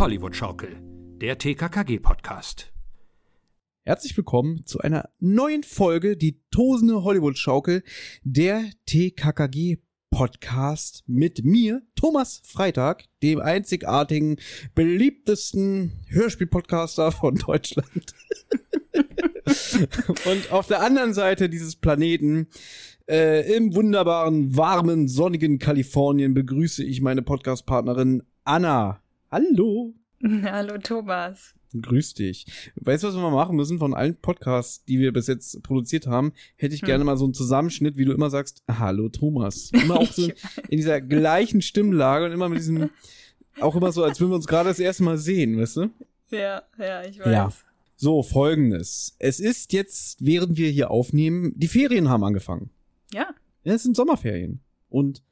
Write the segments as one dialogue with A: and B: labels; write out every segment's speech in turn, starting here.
A: Hollywood-Schaukel, der TKKG-Podcast.
B: Herzlich willkommen zu einer neuen Folge, die Tosende Hollywood-Schaukel, der TKKG-Podcast mit mir, Thomas Freitag, dem einzigartigen, beliebtesten Hörspiel-Podcaster von Deutschland. Und auf der anderen Seite dieses Planeten, äh, im wunderbaren, warmen, sonnigen Kalifornien, begrüße ich meine Podcast-Partnerin Anna. Hallo.
C: Hallo Thomas.
B: Grüß dich. Weißt du, was wir mal machen müssen von allen Podcasts, die wir bis jetzt produziert haben? Hätte ich hm. gerne mal so einen Zusammenschnitt, wie du immer sagst, Hallo Thomas. Immer auch so in dieser gleichen Stimmlage und immer mit diesem, auch immer so, als würden wir uns gerade das erste Mal sehen, weißt du?
C: Ja, ja, ich weiß.
B: Ja. So, folgendes. Es ist jetzt, während wir hier aufnehmen, die Ferien haben angefangen.
C: Ja.
B: Ja, es sind Sommerferien. Und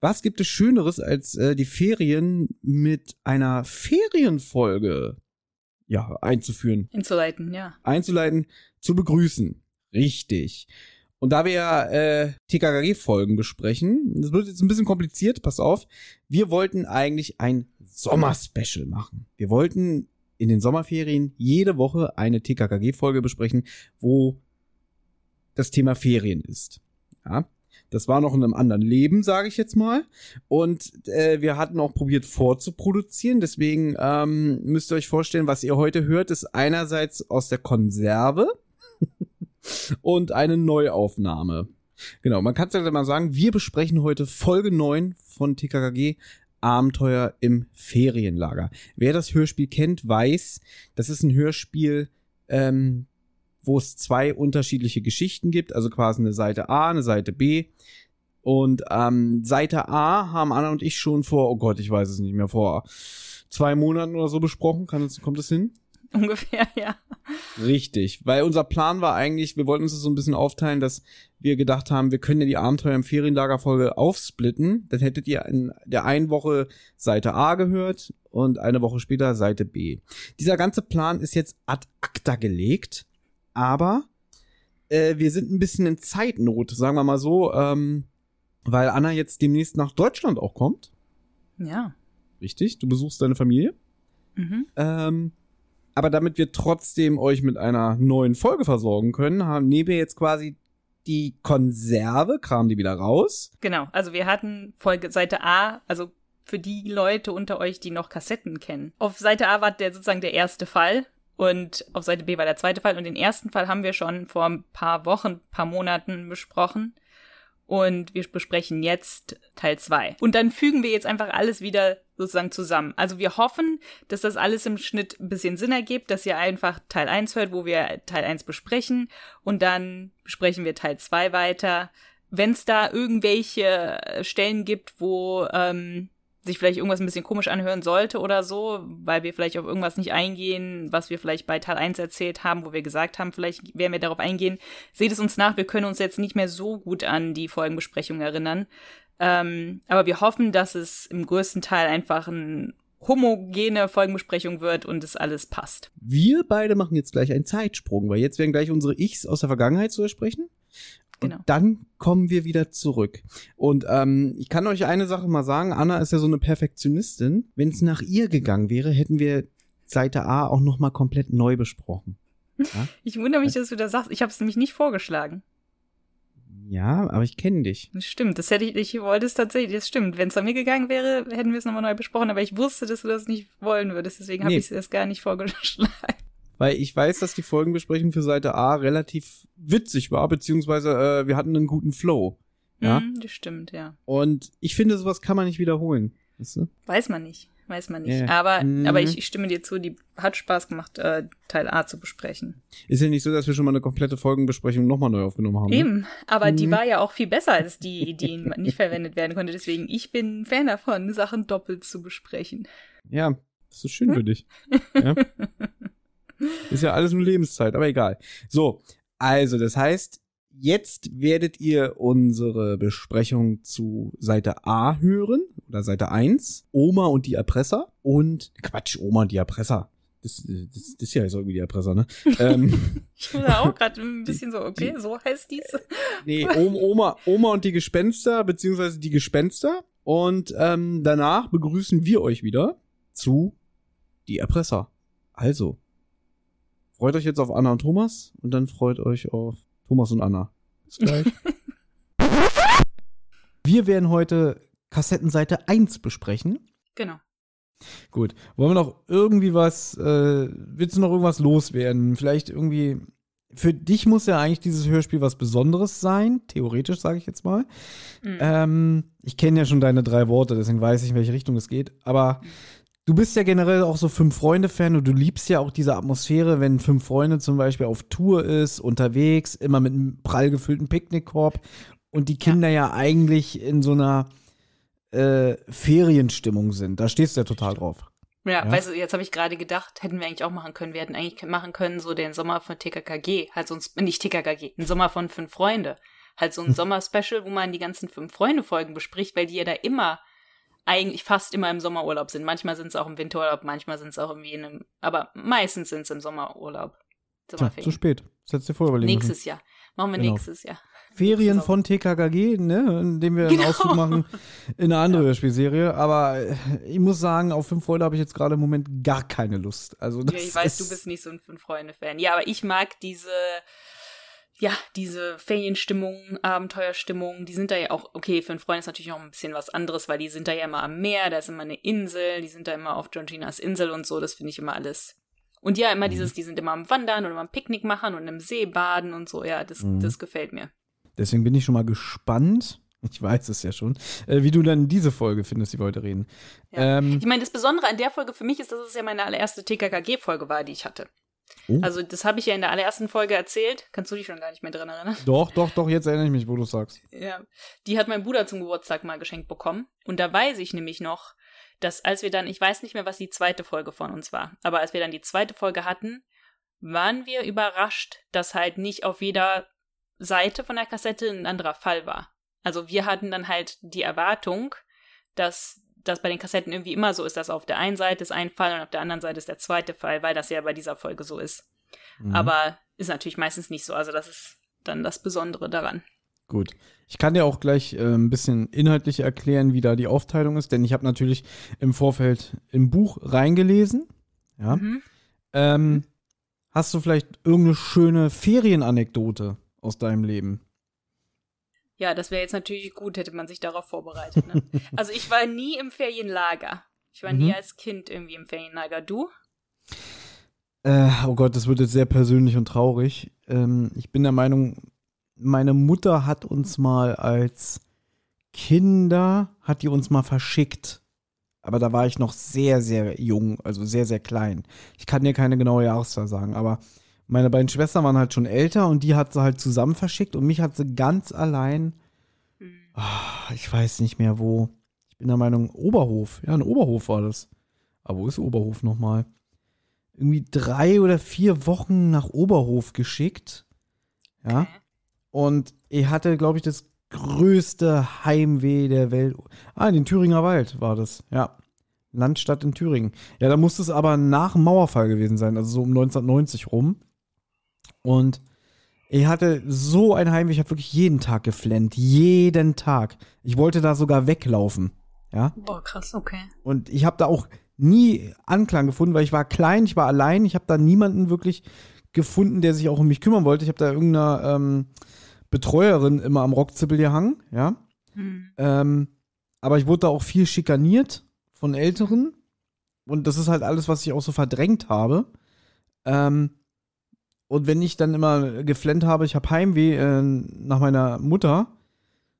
B: was gibt es Schöneres, als äh, die Ferien mit einer Ferienfolge ja, einzuführen?
C: Einzuleiten, ja.
B: Einzuleiten, zu begrüßen. Richtig. Und da wir ja äh, TKKG-Folgen besprechen, das wird jetzt ein bisschen kompliziert, pass auf. Wir wollten eigentlich ein Sommerspecial machen. Wir wollten in den Sommerferien jede Woche eine TKKG-Folge besprechen, wo das Thema Ferien ist. Ja. Das war noch in einem anderen Leben, sage ich jetzt mal. Und äh, wir hatten auch probiert vorzuproduzieren. Deswegen ähm, müsst ihr euch vorstellen, was ihr heute hört, ist einerseits aus der Konserve und eine Neuaufnahme. Genau, man kann es ja mal sagen, wir besprechen heute Folge 9 von TKKG Abenteuer im Ferienlager. Wer das Hörspiel kennt, weiß, das ist ein Hörspiel, ähm, wo es zwei unterschiedliche Geschichten gibt, also quasi eine Seite A, eine Seite B. Und ähm, Seite A haben Anna und ich schon vor, oh Gott, ich weiß es nicht mehr, vor zwei Monaten oder so besprochen. Kann das, kommt das hin?
C: Ungefähr, ja.
B: Richtig, weil unser Plan war eigentlich, wir wollten uns das so ein bisschen aufteilen, dass wir gedacht haben, wir können ja die Abenteuer im Ferienlagerfolge aufsplitten. Dann hättet ihr in der einen Woche Seite A gehört und eine Woche später Seite B. Dieser ganze Plan ist jetzt ad acta gelegt aber äh, wir sind ein bisschen in Zeitnot, sagen wir mal so, ähm, weil Anna jetzt demnächst nach Deutschland auch kommt.
C: Ja.
B: Richtig, du besuchst deine Familie. Mhm. Ähm, aber damit wir trotzdem euch mit einer neuen Folge versorgen können, haben, nehmen wir jetzt quasi die Konserve, kramen die wieder raus.
C: Genau, also wir hatten Folge Seite A, also für die Leute unter euch, die noch Kassetten kennen. Auf Seite A war der sozusagen der erste Fall. Und auf Seite B war der zweite Fall. Und den ersten Fall haben wir schon vor ein paar Wochen, paar Monaten besprochen. Und wir besprechen jetzt Teil 2. Und dann fügen wir jetzt einfach alles wieder sozusagen zusammen. Also wir hoffen, dass das alles im Schnitt ein bisschen Sinn ergibt, dass ihr einfach Teil 1 hört, wo wir Teil 1 besprechen. Und dann besprechen wir Teil 2 weiter. Wenn es da irgendwelche Stellen gibt, wo ähm, sich vielleicht irgendwas ein bisschen komisch anhören sollte oder so, weil wir vielleicht auf irgendwas nicht eingehen, was wir vielleicht bei Teil 1 erzählt haben, wo wir gesagt haben, vielleicht werden wir darauf eingehen. Seht es uns nach, wir können uns jetzt nicht mehr so gut an die Folgenbesprechung erinnern. Ähm, aber wir hoffen, dass es im größten Teil einfach ein homogene Folgenbesprechung wird und es alles passt.
B: Wir beide machen jetzt gleich einen Zeitsprung, weil jetzt werden gleich unsere Ichs aus der Vergangenheit zu sprechen. Genau. Und dann kommen wir wieder zurück. Und ähm, ich kann euch eine Sache mal sagen, Anna ist ja so eine Perfektionistin. Wenn es nach ihr gegangen wäre, hätten wir Seite A auch noch mal komplett neu besprochen.
C: Ja? Ich wundere mich, dass du das sagst. Ich habe es nämlich nicht vorgeschlagen.
B: Ja, aber ich kenne dich.
C: Das stimmt, das hätte ich, ich wollte es tatsächlich, das stimmt. Wenn es an mir gegangen wäre, hätten wir es nochmal neu besprochen, aber ich wusste, dass du das nicht wollen würdest, deswegen habe nee. ich es gar nicht vorgeschlagen
B: weil ich weiß, dass die Folgenbesprechung für Seite A relativ witzig war, beziehungsweise äh, wir hatten einen guten Flow. Ja,
C: mm, das stimmt, ja.
B: Und ich finde, sowas kann man nicht wiederholen. Weißt du?
C: Weiß man nicht, weiß man nicht. Yeah. Aber, mm. aber ich, ich stimme dir zu, die hat Spaß gemacht, äh, Teil A zu besprechen.
B: Ist ja nicht so, dass wir schon mal eine komplette Folgenbesprechung nochmal neu aufgenommen haben.
C: Ne? Eben, aber mm. die mhm. war ja auch viel besser als die, die nicht verwendet werden konnte. Deswegen, ich bin Fan davon, Sachen doppelt zu besprechen.
B: Ja, das ist schön hm? für dich. Ja? Ist ja alles nur Lebenszeit, aber egal. So, also das heißt, jetzt werdet ihr unsere Besprechung zu Seite A hören oder Seite 1. Oma und die Erpresser und Quatsch, Oma und die Erpresser. Das, das, das ist ja jetzt irgendwie die Erpresser, ne?
C: ähm, ich war auch gerade ein bisschen so, okay, die, so heißt dies.
B: Nee, Oma, Oma und die Gespenster, beziehungsweise die Gespenster. Und ähm, danach begrüßen wir euch wieder zu die Erpresser. Also, freut euch jetzt auf Anna und Thomas und dann freut euch auf Thomas und Anna. Bis gleich. wir werden heute Kassettenseite 1 besprechen.
C: Genau.
B: Gut. Wollen wir noch irgendwie was, äh, willst du noch irgendwas loswerden? Vielleicht irgendwie, für dich muss ja eigentlich dieses Hörspiel was Besonderes sein, theoretisch sage ich jetzt mal.
C: Mhm.
B: Ähm, ich kenne ja schon deine drei Worte, deswegen weiß ich, in welche Richtung es geht. Aber du bist ja generell auch so Fünf-Freunde-Fan und du liebst ja auch diese Atmosphäre, wenn Fünf Freunde zum Beispiel auf Tour ist, unterwegs, immer mit einem prall gefüllten Picknickkorb und die Kinder ja, eigentlich in so einer äh, Ferienstimmung sind. Da stehst du ja total drauf.
C: Ja,
B: Ja.
C: weißt du, jetzt habe ich gerade gedacht, hätten wir eigentlich auch machen können. Wir hätten eigentlich machen können, so den Sommer von TKKG, halt so ein, nicht TKKG, ein Sommer von fünf Freunde. Halt so ein Sommer-Special, wo man die ganzen fünf Freunde-Folgen bespricht, weil die ja da immer, eigentlich fast immer im Sommerurlaub sind. Manchmal sind es auch im Winterurlaub, manchmal sind es auch irgendwie in einem, aber meistens sind es im Sommerurlaub.
B: Tja, zu spät. Das hättest du dir vorher überlegen.
C: Nächstes Jahr. Machen wir
B: Genau.
C: nächstes Jahr.
B: Ferien von TKKG, ne, indem wir
C: Genau.
B: einen Ausflug machen in eine andere Hörspielserie. Aber äh, ich muss sagen, auf fünf Freunde habe ich jetzt gerade im Moment gar keine Lust. Also das
C: Ja, ich weiß,
B: ist,
C: du bist nicht so ein Fünf-Freunde-Fan. Ja, aber ich mag diese, ja, diese Ferienstimmung, Abenteuerstimmung, die sind da ja auch, okay, Fünf Freunde ist natürlich auch ein bisschen was anderes, weil die sind da ja immer am Meer, da ist immer eine Insel, die sind da immer auf Georginas Insel und so, das finde ich immer alles. Und ja,
B: Mhm.
C: immer dieses, die sind immer am Wandern und immer am Picknick machen und im See baden und so, ja, das,
B: Mhm.
C: das gefällt mir.
B: Deswegen bin ich schon mal gespannt. Ich weiß es ja schon, äh, wie du dann diese Folge findest, die wir heute reden.
C: Ja.
B: Ähm,
C: Ich meine, das Besondere an der Folge für mich ist, dass es ja meine allererste TKKG-Folge war, die ich hatte.
B: Oh.
C: Also, das habe ich ja in der allerersten Folge erzählt. Kannst du dich schon gar nicht mehr dran erinnern?
B: doch, doch, doch, jetzt erinnere ich mich, wo du sagst.
C: Ja, die hat mein Bruder zum Geburtstag mal geschenkt bekommen. Und da weiß ich nämlich noch, dass als wir dann, ich weiß nicht mehr, was die zweite Folge von uns war, aber als wir dann die zweite Folge hatten, waren wir überrascht, dass halt nicht auf jeder Seite von der Kassette ein anderer Fall war. Also wir hatten dann halt die Erwartung, dass das bei den Kassetten irgendwie immer so ist, dass auf der einen Seite ist ein Fall und auf der anderen Seite ist der zweite Fall, weil das ja bei dieser Folge so ist.
B: Mhm.
C: Aber ist natürlich meistens nicht so. Also das ist dann das Besondere daran.
B: Gut. Ich kann dir auch gleich äh, ein bisschen inhaltlich erklären, wie da die Aufteilung ist, denn ich habe natürlich im Vorfeld im Buch reingelesen. Ja.
C: Mhm.
B: Ähm, hast du vielleicht irgendeine schöne Ferienanekdote aus deinem Leben?
C: Ja, das wäre jetzt natürlich gut, hätte man sich darauf vorbereitet. Ne? also ich war nie im Ferienlager. Ich war nie
B: Mhm.
C: als Kind irgendwie im Ferienlager. Du?
B: Äh, oh Gott, das wird jetzt sehr persönlich und traurig. Ähm, ich bin der Meinung, meine Mutter hat uns mal als Kinder, hat die uns mal verschickt. Aber da war ich noch sehr, sehr jung, also sehr, sehr klein. Ich kann dir keine genaue Jahreszahl sagen, aber meine beiden Schwestern waren halt schon älter und die hat sie halt zusammen verschickt und mich hat sie ganz allein, ah, ich weiß nicht mehr wo. Ich bin der Meinung, Oberhof. Ja, ein Oberhof war das. Aber wo ist Oberhof nochmal? Irgendwie drei oder vier Wochen nach Oberhof geschickt. Ja.
C: Okay.
B: Und er hatte, glaube ich, das größte Heimweh der Welt. Ah, in den Thüringer Wald war das, ja. Landstadt in Thüringen. Ja, da muss es aber nach dem Mauerfall gewesen sein, also so um 1990 rum. Und er hatte so ein Heimweh, ich habe wirklich jeden Tag geflennt. Jeden Tag. Ich wollte da sogar weglaufen. Ja.
C: Boah, krass, okay.
B: Und ich habe da auch nie Anklang gefunden, weil ich war klein, ich war allein, ich habe da niemanden wirklich gefunden, der sich auch um mich kümmern wollte. Ich habe da irgendeiner ähm, Betreuerin immer am Rockzippel gehangen, ja.
C: Hm.
B: Ähm, aber ich wurde da auch viel schikaniert von Älteren. Und das ist halt alles, was ich auch so verdrängt habe. Ähm, und wenn ich dann immer geflennt habe, ich habe Heimweh äh, nach meiner Mutter,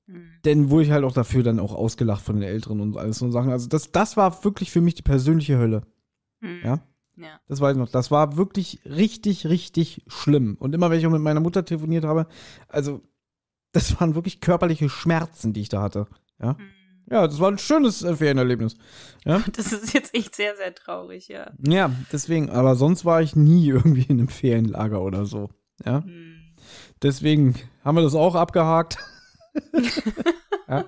C: Hm.
B: dann wurde ich halt auch dafür dann auch ausgelacht von den Älteren und alles so Sachen. Also das, das war wirklich für mich die persönliche Hölle.
C: Hm.
B: Ja?
C: Ja.
B: Das weiß ich noch. Das war wirklich richtig, richtig schlimm. Und immer wenn ich auch mit meiner Mutter telefoniert habe, also das waren wirklich körperliche Schmerzen, die ich da hatte. Ja,
C: Hm.
B: Ja das war ein schönes äh, Ferienerlebnis. Ja?
C: Das ist jetzt echt sehr, sehr traurig, ja.
B: ja, deswegen. Aber sonst war ich nie irgendwie in einem Ferienlager oder so. Ja,
C: Hm.
B: deswegen haben wir das auch abgehakt. ja.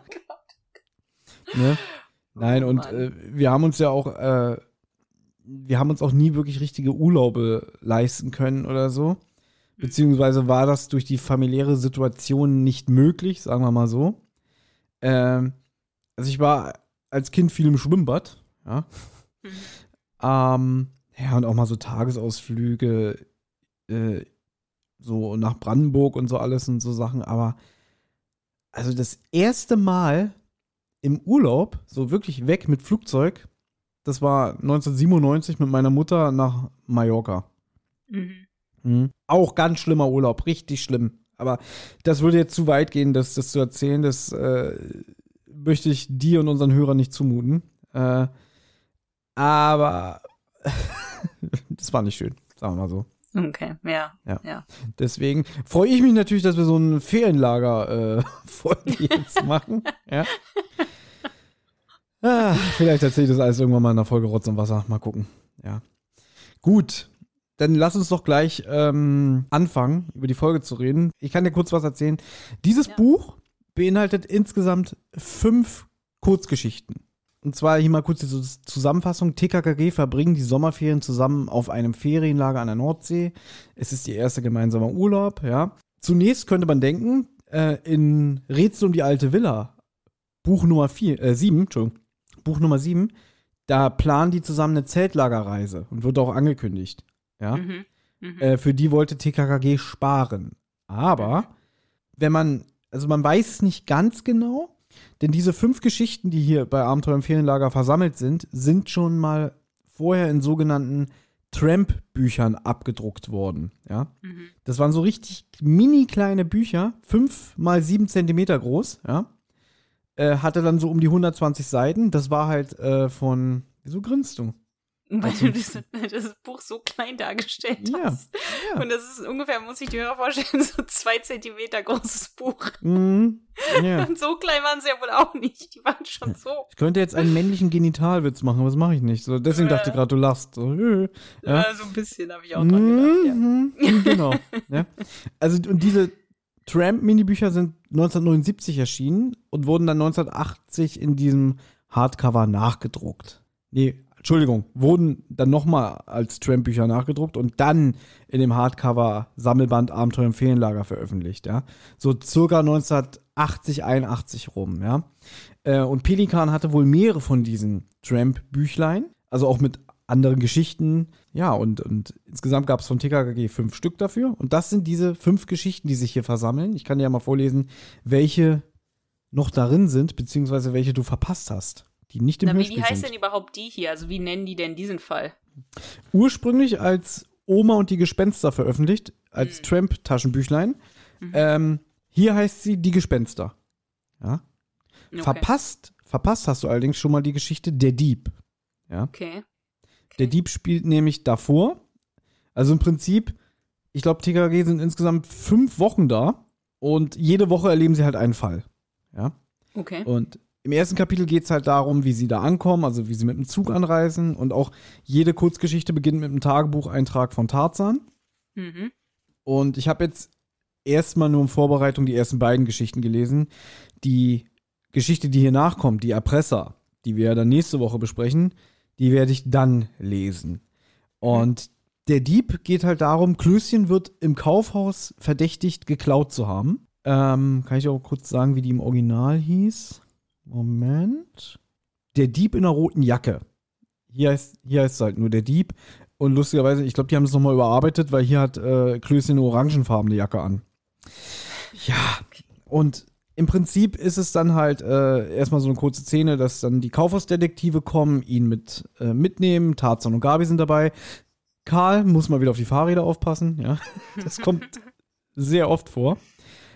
B: Ne? Nein,
C: Oh
B: und äh, wir haben uns ja auch, äh, wir haben uns auch nie wirklich richtige Urlaube leisten können oder so. Beziehungsweise war das durch die familiäre Situation nicht möglich, sagen wir mal so. Ähm, also ich war als Kind viel im Schwimmbad, ja.
C: Mhm.
B: Ähm, Ja, und auch mal so Tagesausflüge, äh, so nach Brandenburg und so alles und so Sachen. Aber also das erste Mal im Urlaub, so wirklich weg mit Flugzeug, das war 1997 mit meiner Mutter nach Mallorca.
C: Mhm.
B: Mhm. Auch ganz schlimmer Urlaub, richtig schlimm. Aber das würde jetzt zu weit gehen, das, das zu erzählen. Das äh, möchte ich dir und unseren Hörern nicht zumuten. Äh, aber das war nicht schön, sagen wir mal so.
C: Okay, ja.
B: Ja.
C: ja.
B: Deswegen freue ich mich natürlich, dass wir so ein Ferienlager-Folge jetzt machen. Ja. Ah, vielleicht erzähle ich das alles irgendwann mal in der Folge Rotz und Wasser. Mal gucken. Ja. Gut. Dann lass uns doch gleich ähm, anfangen, über die Folge zu reden. Ich kann dir kurz was erzählen. Dieses
C: Ja.
B: Buch beinhaltet insgesamt fünf Kurzgeschichten. Und zwar hier mal kurz die Zus- Zusammenfassung. TKKG verbringen die Sommerferien zusammen auf einem Ferienlager an der Nordsee. Es ist ihr erster gemeinsamer Urlaub, ja. Zunächst könnte man denken, äh, in Rätsel um die alte Villa, Buch Nummer vier, äh, sieben, Entschuldigung, Buch Nummer sieben, da planen die zusammen eine Zeltlagerreise und wird auch angekündigt, ja.
C: Mhm. Mhm.
B: Äh, für die wollte TKKG sparen. Aber wenn man, also man weiß es nicht ganz genau, denn diese fünf Geschichten, die hier bei Abenteuer im Ferienlager versammelt sind, sind schon mal vorher in sogenannten Tramp-Büchern abgedruckt worden. Ja,
C: Mhm.
B: das waren so richtig mini kleine Bücher, fünf mal sieben Zentimeter groß. Ja, äh, hatte dann so um die 120 Seiten. Das war halt äh, von, wieso grinst du?
C: Weil
B: Also-
C: du das, Buch so klein dargestellt
B: Ja,
C: hast.
B: ja.
C: Und das ist ungefähr, muss ich dir Hörer vorstellen, so zwei Zentimeter großes Buch.
B: Mhm. Ja.
C: Und so klein waren sie ja wohl auch nicht. Die waren schon so.
B: Ich könnte jetzt einen männlichen Genitalwitz machen, aber das mache ich nicht. So, deswegen
C: Äh.
B: dachte ich gerade, du lachst. So, äh, ja.
C: So ein bisschen habe ich auch dran gedacht, ja.
B: Mhm, genau. ja. Also, und diese Tramp-Minibücher sind 1979 erschienen und wurden dann 1980 in diesem Hardcover nachgedruckt. Nee, Entschuldigung, wurden dann nochmal als Tramp-Bücher nachgedruckt und dann in dem Hardcover-Sammelband Abenteuer im Ferienlager veröffentlicht, ja. So circa 1980, 81 rum, ja. Äh, und Pelikan hatte wohl mehrere von diesen Tramp-Büchlein, also auch mit anderen Geschichten. Ja, und, und insgesamt gab es von TKKG fünf Stück dafür. Und das sind diese fünf Geschichten, die sich hier versammeln. Ich kann dir ja mal vorlesen, welche noch darin sind, beziehungsweise welche du verpasst hast, die nicht im
C: Na, wie,
B: Hörspiel
C: wie heißt
B: sind.
C: denn überhaupt die hier? Also wie nennen die denn diesen Fall?
B: Ursprünglich als Oma und die Gespenster veröffentlicht, als
C: Mhm.
B: Tramp-Taschenbüchlein.
C: Mhm.
B: Ähm, hier heißt sie Die Gespenster. Ja.
C: Okay.
B: Verpasst, verpasst hast du allerdings schon mal die Geschichte Der Dieb. Ja.
C: Okay.
B: Der Dieb spielt nämlich davor. Also im Prinzip, ich glaube, TKG sind insgesamt fünf Wochen da und jede Woche erleben sie halt einen Fall. Ja.
C: Okay.
B: Und im ersten Kapitel geht es halt darum, wie sie da ankommen, also wie sie mit dem Zug anreisen. Und auch jede Kurzgeschichte beginnt mit einem Tagebucheintrag von Tarzan.
C: Mhm.
B: Und ich habe jetzt erstmal nur in Vorbereitung die ersten beiden Geschichten gelesen. Die Geschichte, die hier nachkommt, die Erpresser, die wir ja dann nächste Woche besprechen, die werde ich dann lesen. Und der Dieb geht halt darum, Klößchen wird im Kaufhaus verdächtigt, geklaut zu haben. Ähm, kann ich auch kurz sagen, wie die im Original hieß? Moment. Der Dieb in einer roten Jacke. Hier heißt, hier heißt es halt nur der Dieb. Und lustigerweise, ich glaube, die haben es nochmal überarbeitet, weil hier hat äh, Klößchen eine orangenfarbene Jacke an. Ja, und im Prinzip ist es dann halt äh, erstmal so eine kurze Szene, dass dann die Kaufhausdetektive kommen, ihn mit äh, mitnehmen. Tarzan und Gabi sind dabei. Karl muss mal wieder auf die Fahrräder aufpassen, ja. Das kommt sehr oft vor.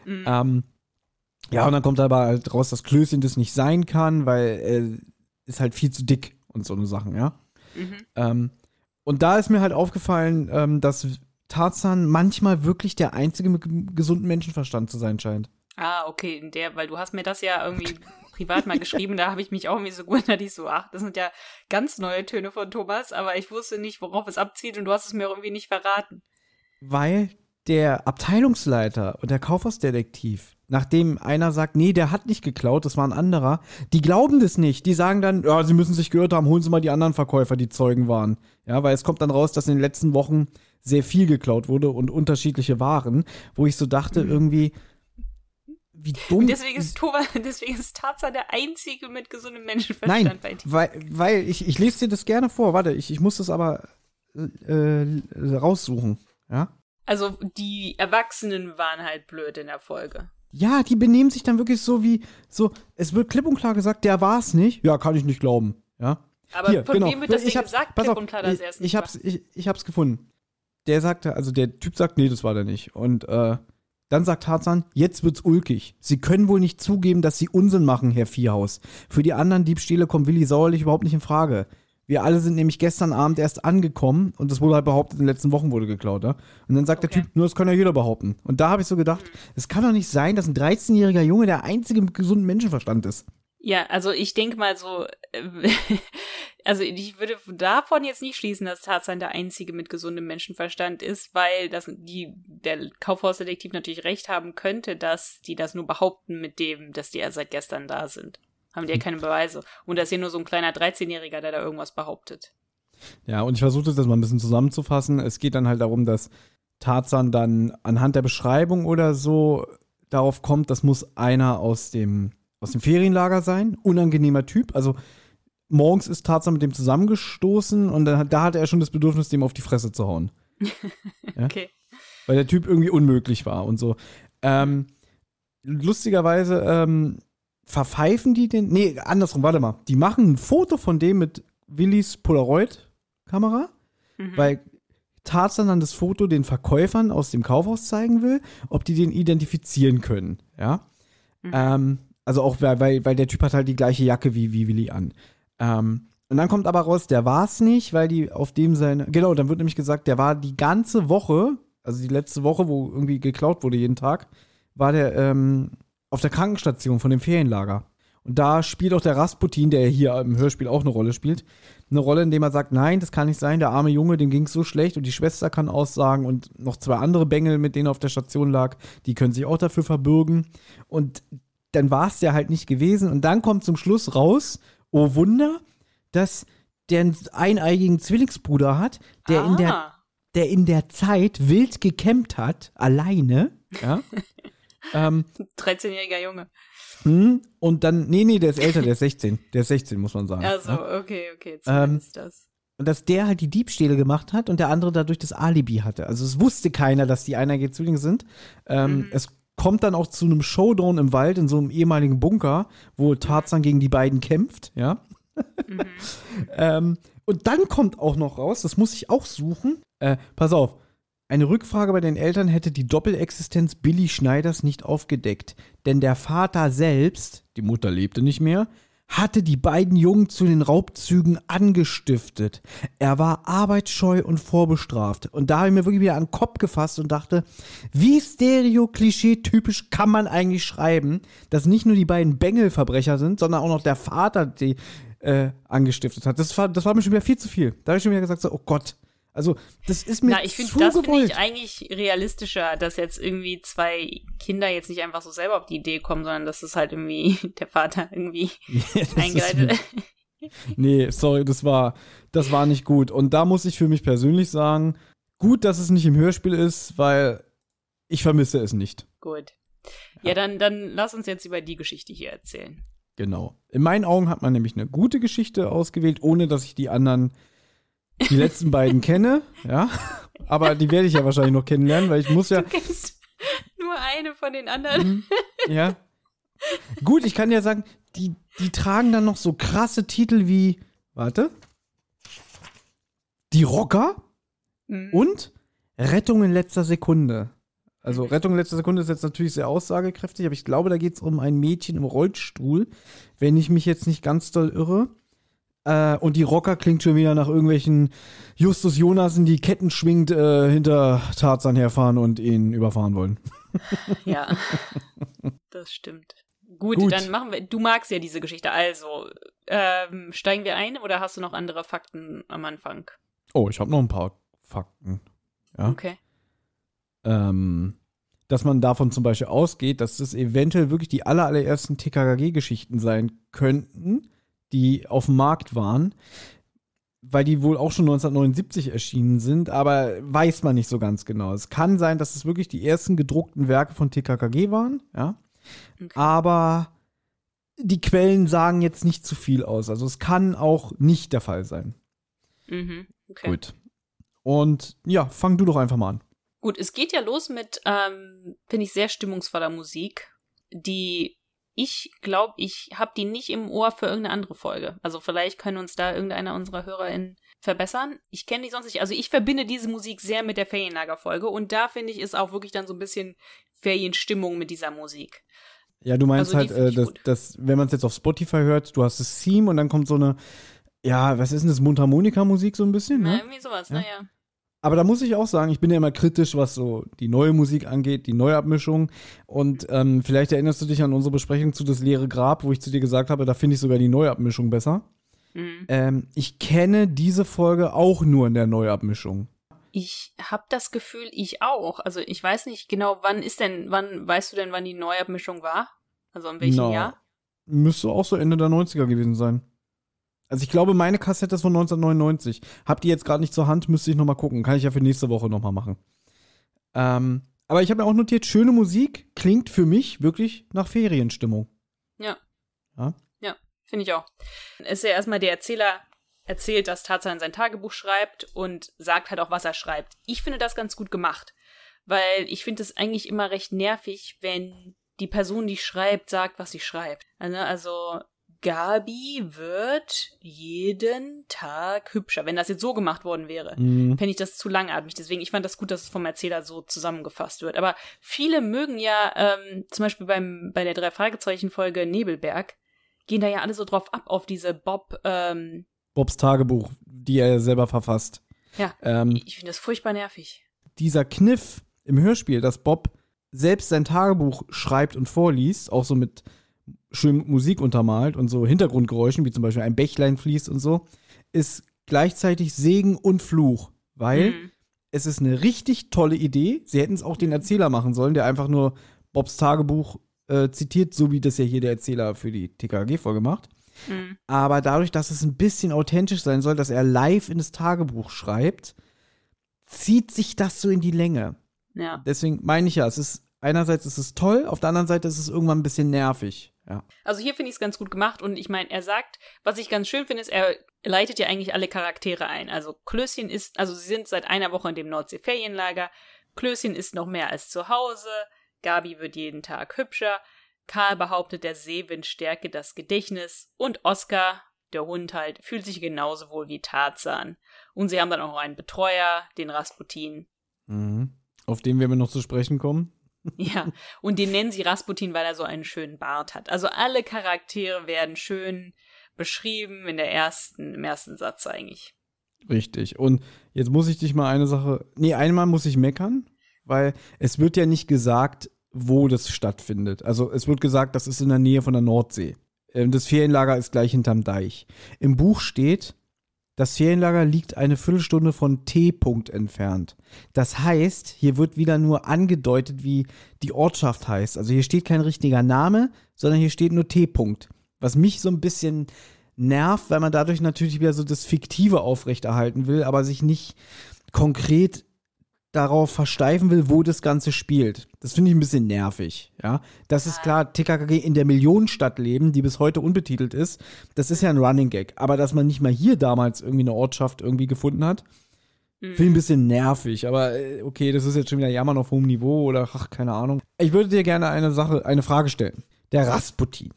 C: Mhm.
B: Ähm, ja, und dann kommt aber halt raus, dass Klößchen das nicht sein kann, weil er ist halt viel zu dick und so eine Sachen, ja.
C: Mhm.
B: Ähm, und da ist mir halt aufgefallen, ähm, dass Tarzan manchmal wirklich der einzige mit ge- gesundem Menschenverstand zu sein scheint.
C: Ah, okay, in der, weil du hast mir das ja irgendwie privat mal geschrieben, da habe ich mich auch irgendwie so gewundert, ich so, ach, das sind ja ganz neue Töne von Thomas, aber ich wusste nicht, worauf es abzielt und du hast es mir irgendwie nicht verraten.
B: Weil der Abteilungsleiter und der Kaufhausdetektiv, nachdem einer sagt, nee, der hat nicht geklaut, das war ein anderer, die glauben das nicht. Die sagen dann, ja, sie müssen sich gehört haben, holen Sie mal die anderen Verkäufer, die Zeugen waren. Ja, weil es kommt dann raus, dass in den letzten Wochen sehr viel geklaut wurde und unterschiedliche Waren, wo ich so dachte, irgendwie, wie dumm.
C: Deswegen ist Thomas, deswegen ist Tarzan der einzige mit gesundem Menschenverstand
B: Nein,
C: bei dir.
B: weil, weil ich, ich lese dir das gerne vor. Warte, ich, ich muss das aber äh, raussuchen. Ja?
C: Also die Erwachsenen waren halt blöd in der Folge.
B: Ja, die benehmen sich dann wirklich so wie, so, es wird klipp und klar gesagt, der war's nicht. Ja, kann ich nicht glauben. Ja.
C: Aber
B: Hier,
C: von
B: genau.
C: wem wird das
B: Ich
C: denn gesagt, klipp
B: auf,
C: und klar, dass
B: ich,
C: er es nicht
B: ich hab's, ich, ich hab's gefunden. Der sagte, also der Typ sagt, nee, das war der nicht. Und äh, dann sagt Tarzan, jetzt wird's ulkig. Sie können wohl nicht zugeben, dass Sie Unsinn machen, Herr Vierhaus. Für die anderen Diebstähle kommt Willi Sauerlich überhaupt nicht in Frage. Wir alle sind nämlich gestern Abend erst angekommen und das wurde halt behauptet, in den letzten Wochen wurde geklaut, ja? Und dann sagt
C: Okay.
B: der Typ, nur das kann ja jeder behaupten. Und da habe ich so gedacht, es kann doch nicht sein, dass ein 13-jähriger Junge der einzige mit gesundem Menschenverstand ist.
C: Ja, also ich denke mal so, äh, also ich würde davon jetzt nicht schließen, dass Tarzan der Einzige mit gesundem Menschenverstand ist, weil das die, der Kaufhausdetektiv natürlich recht haben könnte, dass die das nur behaupten mit dem, dass die ja seit gestern da sind. Haben die ja keine Beweise. Und das ist hier nur so ein kleiner 13-Jähriger, der da irgendwas behauptet.
B: Ja, und ich versuche das mal ein bisschen zusammenzufassen. Es geht dann halt darum, dass Tarzan dann anhand der Beschreibung oder so darauf kommt, das muss einer aus dem, aus dem Ferienlager sein. Unangenehmer Typ. Also morgens ist Tarzan mit dem zusammengestoßen und dann, hat- da hatte er schon das Bedürfnis, dem auf die Fresse zu hauen. Ja?
C: Okay.
B: Weil der Typ irgendwie unmöglich war und so. Ähm, lustigerweise ähm, verpfeifen die den. Nee, andersrum, warte mal. Die machen ein Foto von dem mit Willis Polaroid-Kamera
C: Mhm.
B: weil Tarzan dann das Foto den Verkäufern aus dem Kaufhaus zeigen will, ob die den identifizieren können, ja.
C: Mhm.
B: Ähm, also auch, weil, weil, weil der Typ hat halt die gleiche Jacke wie, wie Willi an. Ähm, und dann kommt aber raus, der war's nicht, weil die auf dem seine, genau, dann wird nämlich gesagt, der war die ganze Woche, also die letzte Woche, wo irgendwie geklaut wurde jeden Tag, war der ähm, auf der Krankenstation von dem Ferienlager. Und da spielt auch der Rasputin, der hier im Hörspiel auch eine Rolle spielt, eine Rolle, indem er sagt, nein, das kann nicht sein, der arme Junge, dem ging's so schlecht und die Schwester kann aussagen und noch zwei andere Bengel, mit denen er auf der Station lag, die können sich auch dafür verbürgen. Und dann war es ja halt nicht gewesen. Und dann kommt zum Schluss raus, oh Wunder, dass der einen eineigigen Zwillingsbruder hat, der in der
C: Ah.
B: der in der Zeit wild gecampt hat, alleine, ja. Ähm,
C: 13-jähriger Junge.
B: hm, und dann, nee, nee, der ist älter, der ist 16. Der ist 16, muss man sagen.
C: Also,
B: ja.
C: okay, okay,
B: Ähm,
C: zumindest das.
B: Und dass der halt die Diebstähle gemacht hat und der andere dadurch das Alibi hatte. Also es wusste keiner, dass die eineiige Zwillinge sind. Ähm,
C: Mhm.
B: Es kommt dann auch zu einem Showdown im Wald in so einem ehemaligen Bunker, wo Tarzan gegen die beiden kämpft, ja.
C: Mhm.
B: Ähm, und dann kommt auch noch raus, das muss ich auch suchen. Äh, pass auf. Eine Rückfrage bei den Eltern hätte die Doppelexistenz Billy Schneiders nicht aufgedeckt. Denn der Vater selbst, die Mutter lebte nicht mehr, hatte die beiden Jungen zu den Raubzügen angestiftet. Er war arbeitsscheu und vorbestraft. Und da habe ich mir wirklich wieder an den Kopf gefasst und dachte, wie stereo-klischee-typisch kann man eigentlich schreiben, dass nicht nur die beiden Bengel-Verbrecher sind, sondern auch noch der Vater die äh, angestiftet hat. Das war, das war mir schon wieder viel zu viel. Da habe ich schon wieder gesagt, so, oh Gott. Also, das ist mir
C: Na, ich
B: zu
C: finde, das finde ich eigentlich realistischer, dass jetzt irgendwie zwei Kinder jetzt nicht einfach so selber auf die Idee kommen, sondern dass es halt irgendwie der Vater irgendwie
B: Ja,
C: eingeleitet.
B: Nee, sorry, das war, das war nicht gut. Und da muss ich für mich persönlich sagen, gut, dass es nicht im Hörspiel ist, weil ich vermisse es nicht.
C: Gut. Ja, dann, dann lass uns jetzt über die Geschichte hier erzählen.
B: Genau. In meinen Augen hat man nämlich eine gute Geschichte ausgewählt, ohne dass ich die anderen, die letzten beiden kenne, ja. Aber die werde ich ja wahrscheinlich noch kennenlernen, weil ich muss ja,
C: Du kennst nur eine von den anderen.
B: Mhm. ja. Gut, ich kann ja sagen, die, die tragen dann noch so krasse Titel wie, warte, die Rocker
C: Mhm.
B: und Rettung in letzter Sekunde. Also Rettung in letzter Sekunde ist jetzt natürlich sehr aussagekräftig, aber ich glaube, da geht es um ein Mädchen im Rollstuhl, wenn ich mich jetzt nicht ganz doll irre. Äh, und die Rocker klingt schon wieder nach irgendwelchen Justus Jonasen, die Ketten schwingt, äh, hinter Tarzan herfahren und ihn überfahren wollen.
C: Ja, das stimmt. Gut,
B: Gut.
C: dann machen wir. Du magst ja diese Geschichte. Also, ähm, steigen wir ein oder hast du noch andere Fakten am Anfang?
B: Oh, ich habe noch ein paar Fakten. Ja.
C: Okay.
B: ähm, dass man davon zum Beispiel ausgeht, dass das eventuell wirklich die aller, allerersten TKKG-Geschichten sein könnten, die auf dem Markt waren, weil die wohl auch schon 1979 erschienen sind, aber weiß man nicht so ganz genau. Es kann sein, dass es wirklich die ersten gedruckten Werke von TKKG waren, ja,
C: okay.
B: aber die Quellen sagen jetzt nicht zu viel aus. Also es kann auch nicht der Fall sein.
C: Mhm. okay.
B: Gut. Und ja, fang du doch einfach mal an.
C: Gut, es geht ja los mit, ähm, finde ich, sehr stimmungsvoller Musik, die ich glaube, ich habe die nicht im Ohr für irgendeine andere Folge. Also vielleicht können uns da irgendeiner unserer HörerInnen verbessern. Ich kenne die sonst nicht. Also ich verbinde diese Musik sehr mit der Ferienlagerfolge und da finde ich ist auch wirklich dann so ein bisschen Ferienstimmung mit dieser Musik.
B: Ja, du meinst also halt, äh, dass, dass, wenn man es jetzt auf Spotify hört, du hast das Theme und dann kommt so eine, ja, was ist denn das, Mundharmonika-Musik so ein bisschen, ne?
C: Na, irgendwie sowas, ja? naja.
B: Aber da muss ich auch sagen, ich bin ja immer kritisch, was so die neue Musik angeht, die Neuabmischung. Und ähm, vielleicht erinnerst du dich an unsere Besprechung zu Das leere Grab, wo ich zu dir gesagt habe, da finde ich sogar die Neuabmischung besser. Mhm. Ähm, ich kenne diese Folge auch nur in der Neuabmischung.
C: Ich habe das Gefühl, ich auch. Also ich weiß nicht genau, wann ist denn, wann, weißt du denn, wann die Neuabmischung war? Also in welchem Na, Jahr?
B: Müsste auch so Ende der 90er gewesen sein. Also ich glaube, meine Kassette ist von 1999. Habt ihr jetzt gerade nicht zur Hand, müsste ich nochmal gucken. Kann ich ja für nächste Woche nochmal machen. Ähm, aber ich habe mir auch notiert, schöne Musik klingt für mich wirklich nach Ferienstimmung.
C: Ja. Ja, ja finde ich auch. Ist ja erstmal der Erzähler erzählt, dass Tarzan sein Tagebuch schreibt und sagt halt auch, was er schreibt. Ich finde das ganz gut gemacht, weil ich finde es eigentlich immer recht nervig, wenn die Person, die schreibt, sagt, was sie schreibt. Also, also Gabi wird jeden Tag hübscher. Wenn das jetzt so gemacht worden wäre, mhm. fände ich das zu langatmig. Deswegen, ich fand das gut, dass es vom Erzähler so zusammengefasst wird. Aber viele mögen ja, ähm, zum Beispiel beim, bei der Drei-Fragezeichen-Folge Nebelberg, gehen da ja alle so drauf ab, auf diese Bob, ähm,
B: Bobs Tagebuch, die er selber verfasst.
C: Ja, ähm, ich finde das furchtbar nervig.
B: Dieser Kniff im Hörspiel, dass Bob selbst sein Tagebuch schreibt und vorliest, auch so mit schön Musik untermalt und so Hintergrundgeräuschen, wie zum Beispiel ein Bächlein fließt und so, ist gleichzeitig Segen und Fluch, weil mhm. es ist eine richtig tolle Idee. Sie hätten es auch den Erzähler machen sollen, der einfach nur Bobs Tagebuch äh, zitiert, so wie das ja hier der Erzähler für die TKG-Folge macht. Mhm. Aber dadurch, dass es ein bisschen authentisch sein soll, dass er live in das Tagebuch schreibt, zieht sich das so in die Länge.
C: Ja.
B: Deswegen meine ich ja, es ist einerseits ist es toll, auf der anderen Seite ist es irgendwann ein bisschen nervig. Ja.
C: Also hier finde ich es ganz gut gemacht und ich meine, er sagt, was ich ganz schön finde, ist, er leitet ja eigentlich alle Charaktere ein. Also Klößchen ist, also sie sind seit einer Woche in dem Nordsee-Ferienlager. Klößchen ist noch mehr als zu Hause. Gabi wird jeden Tag hübscher. Karl behauptet, der Seewind stärke das Gedächtnis. Und Oskar, der Hund halt, fühlt sich genauso wohl wie Tarzan. Und sie haben dann auch noch einen Betreuer, den Rasputin.
B: Mhm. Auf den werden wir noch zu sprechen kommen.
C: Ja, und den nennen sie Rasputin, weil er so einen schönen Bart hat. Also alle Charaktere werden schön beschrieben in der ersten, im ersten Satz eigentlich.
B: Richtig. Und jetzt muss ich dich mal eine Sache. Nee, einmal muss ich meckern, weil es wird ja nicht gesagt, wo das stattfindet. Also es wird gesagt, das ist in der Nähe von der Nordsee. Ähm, das Ferienlager ist gleich hinterm Deich. Im Buch steht, das Ferienlager liegt eine Viertelstunde von T-Punkt entfernt. Das heißt, hier wird wieder nur angedeutet, wie die Ortschaft heißt. Also hier steht kein richtiger Name, sondern hier steht nur T-Punkt. Was mich so ein bisschen nervt, weil man dadurch natürlich wieder so das Fiktive aufrechterhalten will, aber sich nicht konkret darauf versteifen will, wo das Ganze spielt. Das finde ich ein bisschen nervig, ja. Das ist klar, TKKG in der Millionenstadt leben, die bis heute unbetitelt ist, das ist ja ein Running Gag. Aber dass man nicht mal hier damals irgendwie eine Ortschaft irgendwie gefunden hat, mhm. finde ich ein bisschen nervig. Aber äh, okay, das ist jetzt schon wieder Jammern auf hohem Niveau oder ach, keine Ahnung. Ich würde dir gerne eine Sache, eine Frage stellen. Der Rasputin.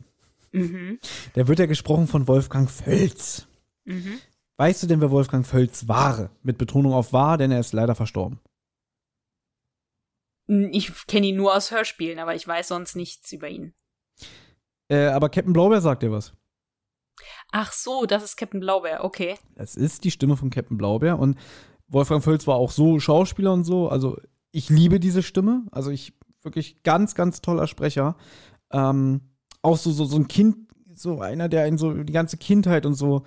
B: Mhm. Der wird ja gesprochen von Wolfgang Völz. Mhm. Weißt du denn, wer Wolfgang Völz war? Mit Betonung auf war, denn er ist leider verstorben.
C: Ich kenne ihn nur aus Hörspielen, aber ich weiß sonst nichts über ihn.
B: Äh, aber Captain Blaubeer sagt dir was.
C: Ach so, das ist Captain Blaubeer, okay.
B: Das ist die Stimme von Captain Blaubeer und Wolfgang Völz war auch so Schauspieler und so. Also ich liebe diese Stimme. Also ich wirklich ganz, ganz toller Sprecher. Ähm, auch so, so, so ein Kind, so einer, der einen so die ganze Kindheit und so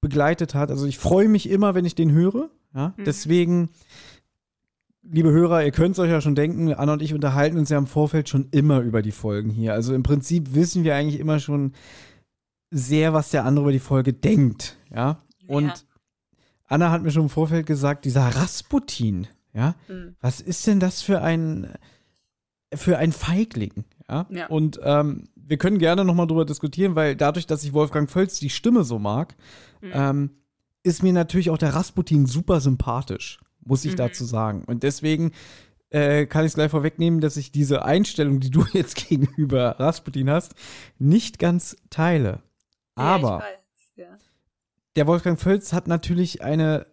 B: begleitet hat. Also ich freue mich immer, wenn ich den höre. Ja? Mhm. Deswegen liebe Hörer, ihr könnt es euch ja schon denken, Anna und ich unterhalten uns ja im Vorfeld schon immer über die Folgen hier. Also im Prinzip wissen wir eigentlich immer schon sehr, was der andere über die Folge denkt, ja. Und ja. Anna hat mir schon im Vorfeld gesagt, dieser Rasputin, ja, mhm. was ist denn das für ein für ein Feigling, ja? ja. Und ähm, wir können gerne nochmal drüber diskutieren, weil dadurch, dass ich Wolfgang Völz die Stimme so mag, mhm. ähm, ist mir natürlich auch der Rasputin super sympathisch muss ich
C: Mhm.
B: dazu sagen. Und deswegen äh, kann ich es gleich vorwegnehmen, dass ich diese Einstellung, die du jetzt gegenüber Rasputin hast, nicht ganz teile. Aber
C: Ja, weiß, ja.
B: der Wolfgang Völz hat natürlich eine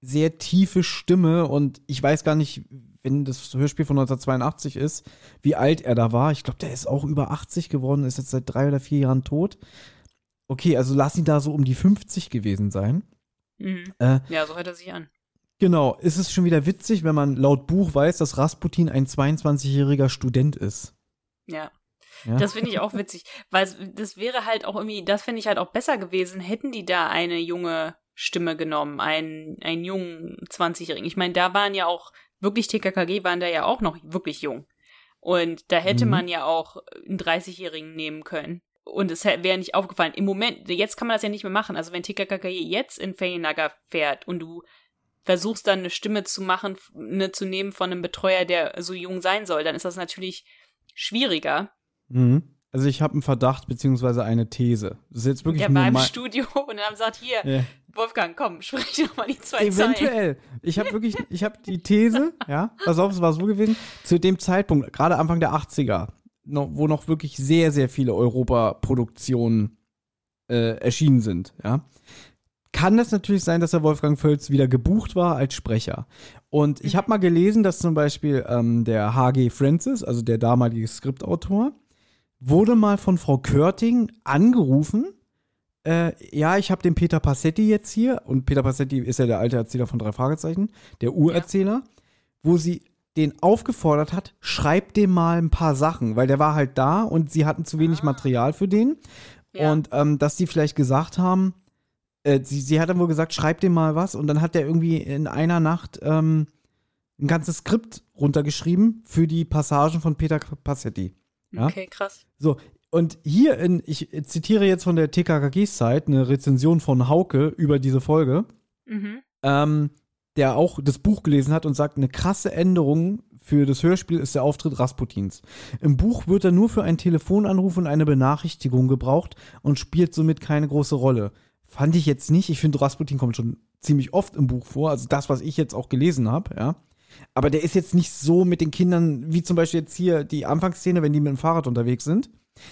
B: sehr tiefe Stimme und ich weiß gar nicht, wenn das Hörspiel von 1982 ist, wie alt er da war. Ich glaube, der ist auch über 80 geworden, ist jetzt seit drei oder vier Jahren tot. Okay, also lass ihn da so um die 50 gewesen sein.
C: Mhm.
B: Äh,
C: ja, so hört er sich an.
B: Genau, ist es schon wieder witzig, wenn man laut Buch weiß, dass Rasputin ein 22-jähriger Student ist.
C: Ja.
B: Ja?
C: Das finde ich auch witzig, weil das wäre halt auch irgendwie, das finde ich halt auch besser gewesen, hätten die da eine junge Stimme genommen, einen, einen jungen 20-Jährigen. Ich meine, da waren ja auch, wirklich TKKG waren da ja auch noch wirklich jung. Und da hätte
B: Mhm.
C: man ja auch einen 30-Jährigen nehmen können. Und es wäre nicht aufgefallen. Im Moment, jetzt kann man das ja nicht mehr machen. Also wenn TKKG jetzt in Ferienlager fährt und du versuchst dann eine Stimme zu machen, f- ne, zu nehmen von einem Betreuer, der so jung sein soll, dann ist das natürlich schwieriger.
B: Mhm. Also ich habe einen Verdacht beziehungsweise eine These. Das ist jetzt wirklich
C: Der war im Studio und dann gesagt, hier,
B: Ja.
C: Wolfgang, komm, sprich doch mal die zwei Zeilen.
B: Eventuell. Ich habe wirklich, ich habe die These, ja, pass auf, es war so gewesen, zu dem Zeitpunkt, gerade Anfang der 80er, noch, wo noch wirklich sehr, sehr viele Europa-Produktionen äh, erschienen sind, ja, kann es natürlich sein, dass der Wolfgang Völz wieder gebucht war als Sprecher. Und ich habe mal gelesen, dass zum Beispiel ähm, der H.G. Francis, also der damalige Skriptautor, wurde mal von Frau Körting angerufen. Äh, ja, ich habe den Peter Passetti jetzt hier. Und Peter Passetti ist ja der alte Erzähler von drei Fragezeichen, der Urerzähler, wo sie den aufgefordert hat, schreib dem mal ein paar Sachen, weil der war halt da und sie hatten zu wenig
C: Ah.
B: Material für den.
C: Ja.
B: Und ähm, dass sie vielleicht gesagt haben, äh, sie, sie hat dann wohl gesagt, schreib dem mal was. Und dann hat der irgendwie in einer Nacht ähm, ein ganzes Skript runtergeschrieben für die Passagen von Peter Passetti. Ja?
C: Okay, krass.
B: So, und hier in, ich zitiere jetzt von der TKKG-Site eine Rezension von Hauke über diese Folge,
C: Mhm.
B: ähm, der auch das Buch gelesen hat und sagt, eine krasse Änderung für das Hörspiel ist der Auftritt Rasputins. Im Buch wird er nur für einen Telefonanruf und eine Benachrichtigung gebraucht und spielt somit keine große Rolle. Fand ich jetzt nicht. Ich finde, Rasputin kommt schon ziemlich oft im Buch vor, also das, was ich jetzt auch gelesen habe, ja. Aber der ist jetzt nicht so mit den Kindern, wie zum Beispiel jetzt hier die Anfangsszene, wenn die mit dem Fahrrad unterwegs sind.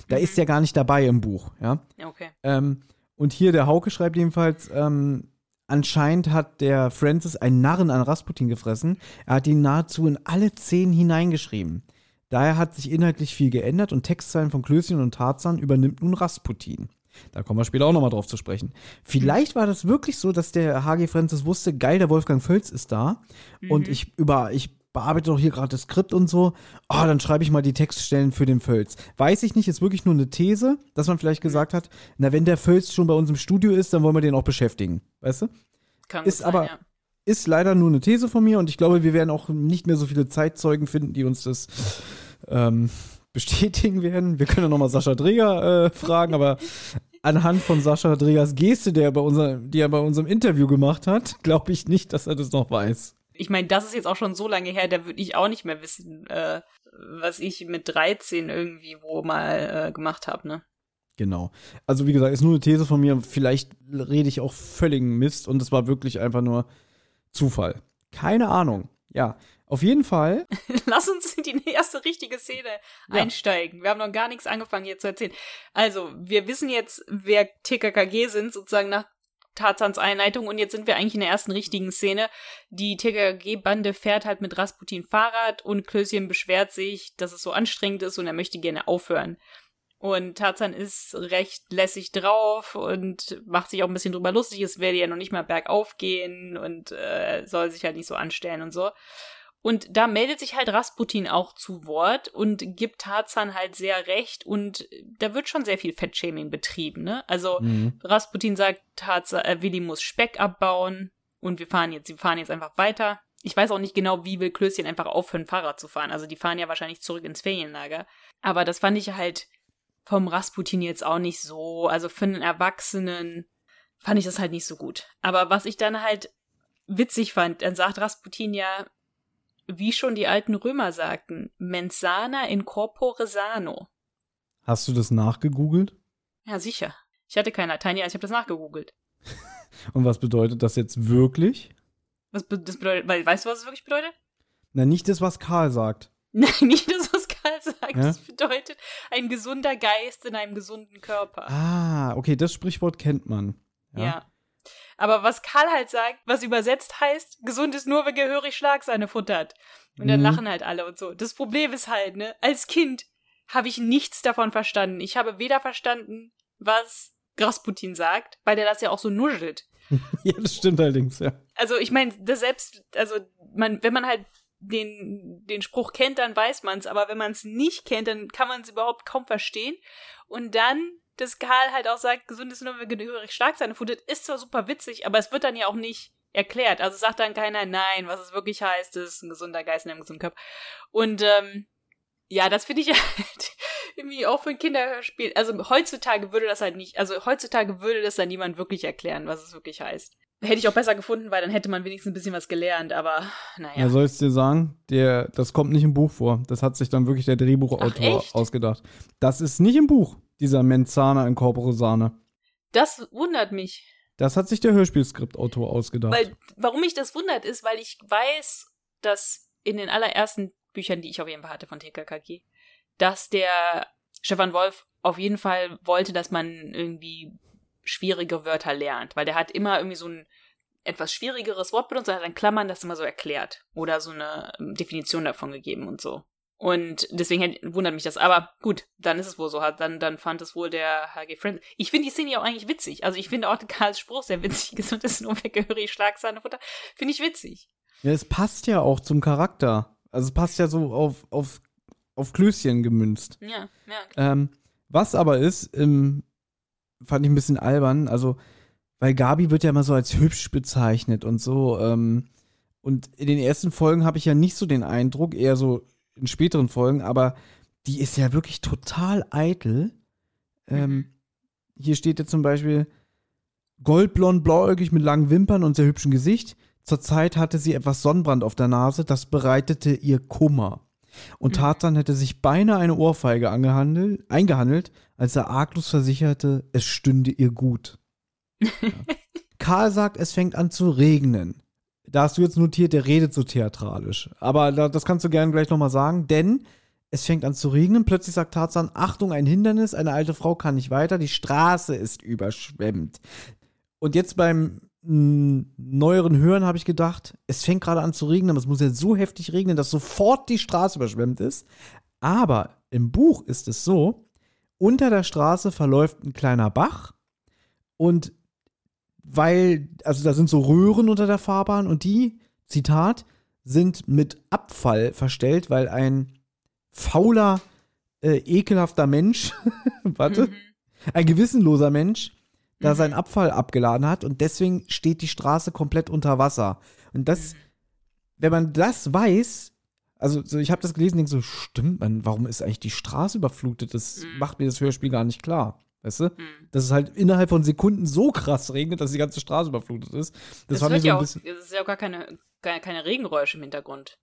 B: Da
C: Mhm.
B: ist der gar nicht dabei im Buch, ja.
C: Okay.
B: Ähm, und hier der Hauke schreibt jedenfalls, ähm, anscheinend hat der Francis einen Narren an Rasputin gefressen. Er hat ihn nahezu in alle Szenen hineingeschrieben. Daher hat sich inhaltlich viel geändert und Textzeilen von Klößchen und Tarzan übernimmt nun Rasputin. Da kommen wir später auch nochmal drauf zu sprechen. Vielleicht war das wirklich so, dass der HG Francis wusste, geil, der Wolfgang Völz ist da und
C: Mhm.
B: ich über, ich bearbeite doch hier gerade das Skript und so. Ah, dann schreibe ich mal die Textstellen für den Völz. Weiß ich nicht, ist wirklich nur eine These, dass man vielleicht gesagt hat, na, wenn der Völz schon bei uns im Studio ist, dann wollen wir den auch beschäftigen. Weißt du?
C: Kann
B: Ist
C: sein,
B: aber-
C: ja.
B: Ist leider nur eine These von mir und ich glaube, wir werden auch nicht mehr so viele Zeitzeugen finden, die uns das ähm, bestätigen werden. Wir können ja nochmal Sascha Dreger äh, fragen, aber anhand von Sascha Dregers Geste, der bei unser, die er bei unserem Interview gemacht hat, glaube ich nicht, dass er das noch weiß.
C: Ich meine, das ist jetzt auch schon so lange her, da würde ich auch nicht mehr wissen, äh, was ich mit 13 irgendwie wo mal äh, gemacht habe, ne?
B: Genau. Also wie gesagt, ist nur eine These von mir. Vielleicht rede ich auch völligen Mist und es war wirklich einfach nur Zufall. Keine Ahnung. Ja, auf jeden Fall.
C: Lass uns in die erste richtige Szene
B: Ja.
C: einsteigen. Wir haben noch gar nichts angefangen hier zu erzählen. Also, wir wissen jetzt, wer TKKG sind, sozusagen nach Tarzans Einleitung. Und jetzt sind wir eigentlich in der ersten richtigen Szene. Die TKKG-Bande fährt halt mit Rasputin Fahrrad und Klößchen beschwert sich, dass es so anstrengend ist und er möchte gerne aufhören. Und Tarzan ist recht lässig drauf und macht sich auch ein bisschen drüber lustig. Es werde ja noch nicht mal bergauf gehen und äh, soll sich halt nicht so anstellen und so. Und da meldet sich halt Rasputin auch zu Wort und gibt Tarzan halt sehr recht und da wird schon sehr viel Fettshaming betrieben, ne? Also
B: Mhm.
C: Rasputin sagt, Tarzan, äh, Willi muss Speck abbauen und wir fahren jetzt, sie fahren jetzt einfach weiter. Ich weiß auch nicht genau, wie will Klößchen einfach aufhören, Fahrrad zu fahren. Also die fahren ja wahrscheinlich zurück ins Ferienlager. Aber das fand ich halt vom Rasputin jetzt auch nicht so. Also für einen Erwachsenen fand ich das halt nicht so gut. Aber was ich dann halt witzig fand, dann sagt Rasputin ja, wie schon die alten Römer sagten, mensana in corpore sano.
B: Hast du das nachgegoogelt?
C: Ja, sicher. Ich hatte keinen Latein, ja, ich habe das nachgegoogelt.
B: Und was bedeutet das jetzt wirklich?
C: Was be das bedeutet, weil, weißt du, was es wirklich bedeutet?
B: Na, nicht das, was Karl sagt.
C: Nein, nicht das, was Karl sagt.
B: Ja?
C: Das bedeutet ein gesunder Geist in einem gesunden Körper.
B: Ah, okay, das Sprichwort kennt man.
C: Ja. Aber was Karl halt sagt, was übersetzt heißt, gesund ist nur, wer gehörig Schlagsahne futtert. Und dann
B: Mhm.
C: lachen halt alle und so. Das Problem ist halt, ne, als Kind habe ich nichts davon verstanden. Ich habe weder verstanden, was Rasputin sagt, weil der das ja auch so nuschelt.
B: ja, das stimmt allerdings, ja.
C: Also ich meine, das selbst, also man, wenn man halt den, den Spruch kennt, dann weiß man es, aber wenn man es nicht kennt, dann kann man es überhaupt kaum verstehen. Und dann, dass Karl halt auch sagt, gesund ist nur, wer gehörig stark sein futtert, ist zwar super witzig, aber es wird dann ja auch nicht erklärt. Also sagt dann keiner, nein, was es wirklich heißt, ist ein gesunder Geist in einem gesunden Körper. Und ähm, ja, das finde ich halt irgendwie auch für ein Kinderhörspiel. Also heutzutage würde das halt nicht, also heutzutage würde das dann niemand wirklich erklären, was es wirklich heißt. Hätte ich auch besser gefunden, weil dann hätte man wenigstens ein bisschen was gelernt, aber naja.
B: Ja, soll ich dir sagen, der, das kommt nicht im Buch vor. Das hat sich dann wirklich der Drehbuchautor
C: Ach,
B: ausgedacht. Das ist nicht im Buch, dieser Menzana in Corpore Sane.
C: das wundert mich.
B: Das hat sich der Hörspielskriptautor ausgedacht.
C: Weil, warum mich das wundert, ist, weil ich weiß, dass in den allerersten Büchern, die ich auf jeden Fall hatte von TKKG, dass der Stefan Wolf auf jeden Fall wollte, dass man irgendwie schwierige Wörter lernt, weil der hat immer irgendwie so ein etwas schwierigeres Wort benutzt und hat dann Klammern das immer so erklärt oder so eine ähm, Definition davon gegeben und so. Und deswegen wundert mich das. Aber gut, dann ist es wohl so. Dann, dann fand es wohl der HG Friends. Ich finde die Szene ja auch eigentlich witzig. Also ich finde auch Karls Spruch sehr witzig. Gesund ist nur weggehörig, Schlagsahne, Futter. Finde ich witzig.
B: ja, es passt ja auch zum Charakter. Also es passt ja so auf, auf, auf Klößchen gemünzt.
C: Ja, ja. klar.
B: Ähm, was aber ist, ähm, fand ich ein bisschen albern, also, weil Gabi wird ja immer so als hübsch bezeichnet und so, ähm, und in den ersten Folgen habe ich ja nicht so den Eindruck, eher so in späteren Folgen, aber die ist ja wirklich total eitel. Ähm, hier steht ja zum Beispiel goldblond, blauäugig mit langen Wimpern und sehr hübschem Gesicht. Zurzeit hatte sie etwas Sonnenbrand auf der Nase, das bereitete ihr Kummer. Und
C: Mhm.
B: Tarzan hätte sich beinahe eine Ohrfeige angehandelt, eingehandelt, als er arglos versicherte, es stünde ihr gut. Ja. Karl sagt, es fängt an zu regnen. Da hast du jetzt notiert, der redet so theatralisch. Aber da, das kannst du gerne gleich nochmal sagen, denn es fängt an zu regnen. Plötzlich sagt Tarzan, Achtung, ein Hindernis, eine alte Frau kann nicht weiter, die Straße ist überschwemmt. Und jetzt beim neueren Hören habe ich gedacht, es fängt gerade an zu regnen, aber es muss ja so heftig regnen, dass sofort die Straße überschwemmt ist. Aber im Buch ist es so, unter der Straße verläuft ein kleiner Bach und weil, also da sind so Röhren unter der Fahrbahn und die, Zitat, sind mit Abfall verstellt, weil ein fauler, äh, ekelhafter Mensch, warte,
C: Mhm.
B: ein gewissenloser Mensch, da
C: Mhm.
B: seinen Abfall abgeladen hat und deswegen steht die Straße komplett unter Wasser. Und das,
C: Mhm.
B: wenn man das weiß, also so, ich habe das gelesen und denke so, stimmt man, warum ist eigentlich die Straße überflutet? Das
C: Mhm.
B: macht mir das Hörspiel gar nicht klar. Weißt du?
C: Mhm.
B: Dass es halt innerhalb von Sekunden so krass regnet, dass die ganze Straße überflutet ist. Das,
C: Das, wird
B: ich so
C: ja
B: ein
C: auch,
B: bisschen.
C: es ist ja auch gar keine, keine, keine Regengeräusche im Hintergrund.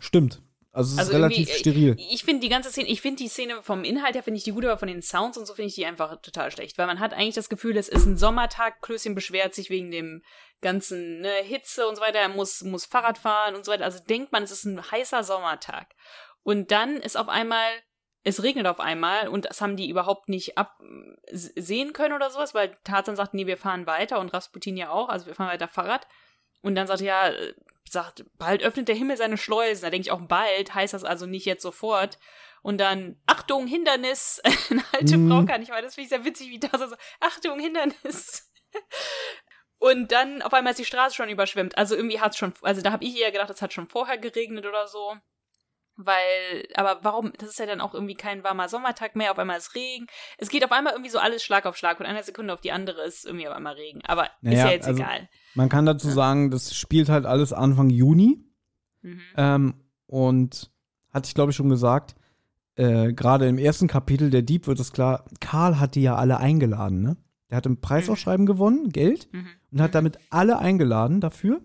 B: Stimmt. Also es
C: Also
B: ist relativ
C: irgendwie,
B: steril.
C: Ich finde die ganze Szene, ich finde die Szene vom Inhalt her finde ich die gut, aber von den Sounds und so finde ich die einfach total schlecht, weil man hat eigentlich das Gefühl, es ist ein Sommertag, Klößchen beschwert sich wegen dem ganzen ne, Hitze und so weiter, er muss muss Fahrrad fahren und so weiter, also denkt man, es ist ein heißer Sommertag. Und dann ist auf einmal es regnet auf einmal und das haben die überhaupt nicht absehen können oder sowas, weil Tarzan sagt, nee, wir fahren weiter und Rasputin ja auch, also wir fahren weiter Fahrrad. Und dann sagt er, ja, sagt, bald öffnet der Himmel seine Schleusen. Da denke ich auch, bald heißt das also nicht jetzt sofort. Und dann, Achtung, Hindernis, eine alte
B: Mhm.
C: Frau kann nicht weiter. Das finde ich sehr witzig, wie das so, Achtung, Hindernis. Und dann auf einmal ist die Straße schon überschwemmt. Also irgendwie hat es schon, also da habe ich eher gedacht, es hat schon vorher geregnet oder so. Weil, aber warum, das ist ja dann auch irgendwie kein warmer Sommertag mehr, auf einmal ist Regen. Es geht auf einmal irgendwie so alles Schlag auf Schlag. Von einer Sekunde auf die andere ist irgendwie auf einmal Regen. Aber ist
B: Naja,
C: ja jetzt
B: also-
C: egal.
B: Man kann dazu
C: Ja.
B: sagen, das spielt halt alles Anfang Juni.
C: Mhm.
B: Ähm, und hatte ich, glaube ich, schon gesagt, äh, gerade im ersten Kapitel der Dieb wird es klar, Karl hat die ja alle eingeladen, ne? Der hat im Preisausschreiben gewonnen, Geld,
C: Mhm.
B: und hat damit alle eingeladen dafür.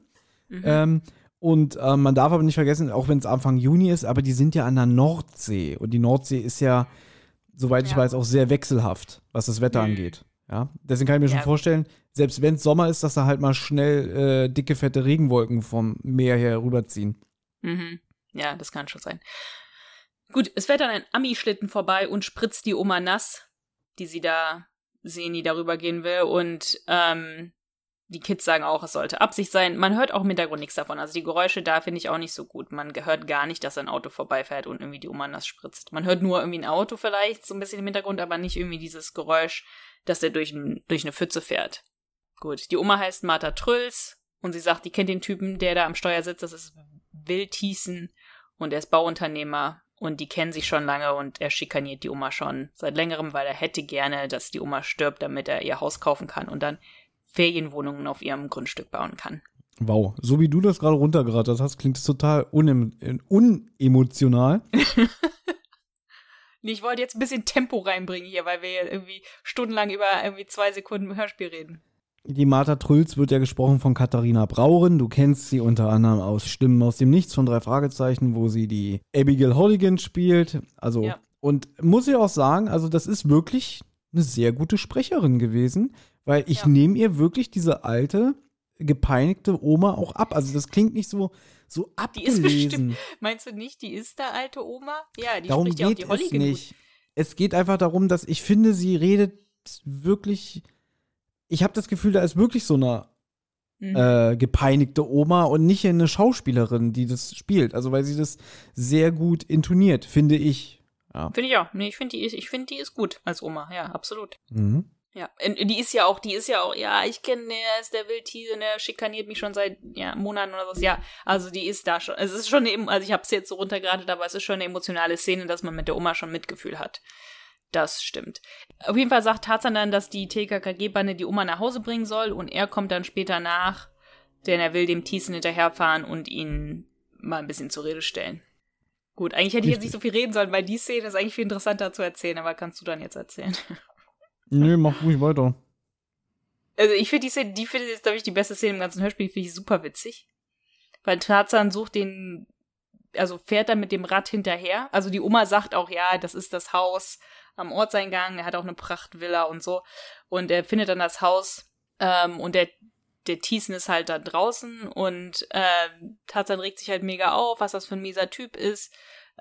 C: Mhm.
B: Ähm, und ähm, man darf aber nicht vergessen, auch wenn es Anfang Juni ist, aber die sind ja an der Nordsee. Und die Nordsee ist ja, soweit ich
C: Ja.
B: weiß, auch sehr wechselhaft, was das Wetter
C: Mhm.
B: angeht. Ja, deswegen kann ich mir schon
C: Ja.
B: vorstellen, selbst wenn es Sommer ist, dass da halt mal schnell äh, dicke, fette Regenwolken vom Meer her rüberziehen.
C: Mhm. Ja, das kann schon sein. Gut, es fährt dann ein Ami-Schlitten vorbei und spritzt die Oma nass, die sie da sehen, die darüber gehen will. Und ähm, die Kids sagen auch, es sollte Absicht sein. Man hört auch im Hintergrund nichts davon. Also die Geräusche da finde ich auch nicht so gut. Man hört gar nicht, dass ein Auto vorbeifährt und irgendwie die Oma nass spritzt. Man hört nur irgendwie ein Auto vielleicht so ein bisschen im Hintergrund, aber nicht irgendwie dieses Geräusch, dass der durch, durch eine Pfütze fährt. Gut, die Oma heißt Martha Trülls und sie sagt, die kennt den Typen, der da am Steuer sitzt. Das ist Will Thiessen und er ist Bauunternehmer und die kennen sich schon lange und er schikaniert die Oma schon seit längerem, weil er hätte gerne, dass die Oma stirbt, damit er ihr Haus kaufen kann und dann Ferienwohnungen auf ihrem Grundstück bauen kann.
B: Wow, so wie du das gerade runtergerattert hast, klingt es total unem unemotional.
C: ich wollte jetzt ein bisschen Tempo reinbringen hier, weil wir hier irgendwie stundenlang über irgendwie zwei Sekunden Hörspiel reden.
B: Die Martha Trülls wird ja gesprochen von Katharina Brauren. Du kennst sie unter anderem aus Stimmen aus dem Nichts von drei Fragezeichen, wo sie die Abigail Holligan spielt. Also, ja. und muss ich auch sagen, also das ist wirklich eine sehr gute Sprecherin gewesen, weil ich ja. nehme ihr wirklich diese alte, gepeinigte Oma auch ab. Also das klingt nicht so, so abgelesen. Die ist bestimmt,
C: meinst du nicht, die ist da alte Oma? Ja, die
B: darum
C: spricht ja auch die
B: Holligan es nicht. Gut. Es geht einfach darum, dass ich finde, sie redet wirklich ich habe das Gefühl, da ist wirklich so eine mhm. äh, gepeinigte Oma und nicht eine Schauspielerin, die das spielt. Also weil sie das sehr gut intoniert, finde ich.
C: Ja. Finde ich auch. Nee, ich finde die, ich finde die ist gut als Oma. Ja, absolut. Mhm. Ja, die ist ja auch, die ist ja auch, ja, ich kenne, der ist der Wildtiere, der schikaniert mich schon seit ja, Monaten oder was. Ja, also die ist da schon. Es ist schon eine, also ich habe es jetzt so runtergeradet, aber es ist schon eine emotionale Szene, dass man mit der Oma schon Mitgefühl hat. Das stimmt. Auf jeden Fall sagt Tarzan dann, dass die TKKG-Bande die Oma nach Hause bringen soll und er kommt dann später nach, denn er will dem Thiessen hinterherfahren und ihn mal ein bisschen zur Rede stellen. Gut, eigentlich hätte ich jetzt nicht so viel reden sollen, weil die Szene ist eigentlich viel interessanter zu erzählen, aber kannst du dann jetzt erzählen?
B: Nö, mach ruhig weiter.
C: Also ich finde die Szene, die finde ich, glaube ich, die beste Szene im ganzen Hörspiel, finde ich super witzig. Weil Tarzan sucht den, also fährt dann mit dem Rad hinterher. Also die Oma sagt auch, ja, das ist das Haus am Ortseingang. Er hat auch eine Prachtvilla und so. Und er findet dann das Haus ähm, und der, der Thiessen ist halt da draußen und äh, Tarzan regt sich halt mega auf, was das für ein mieser Typ ist.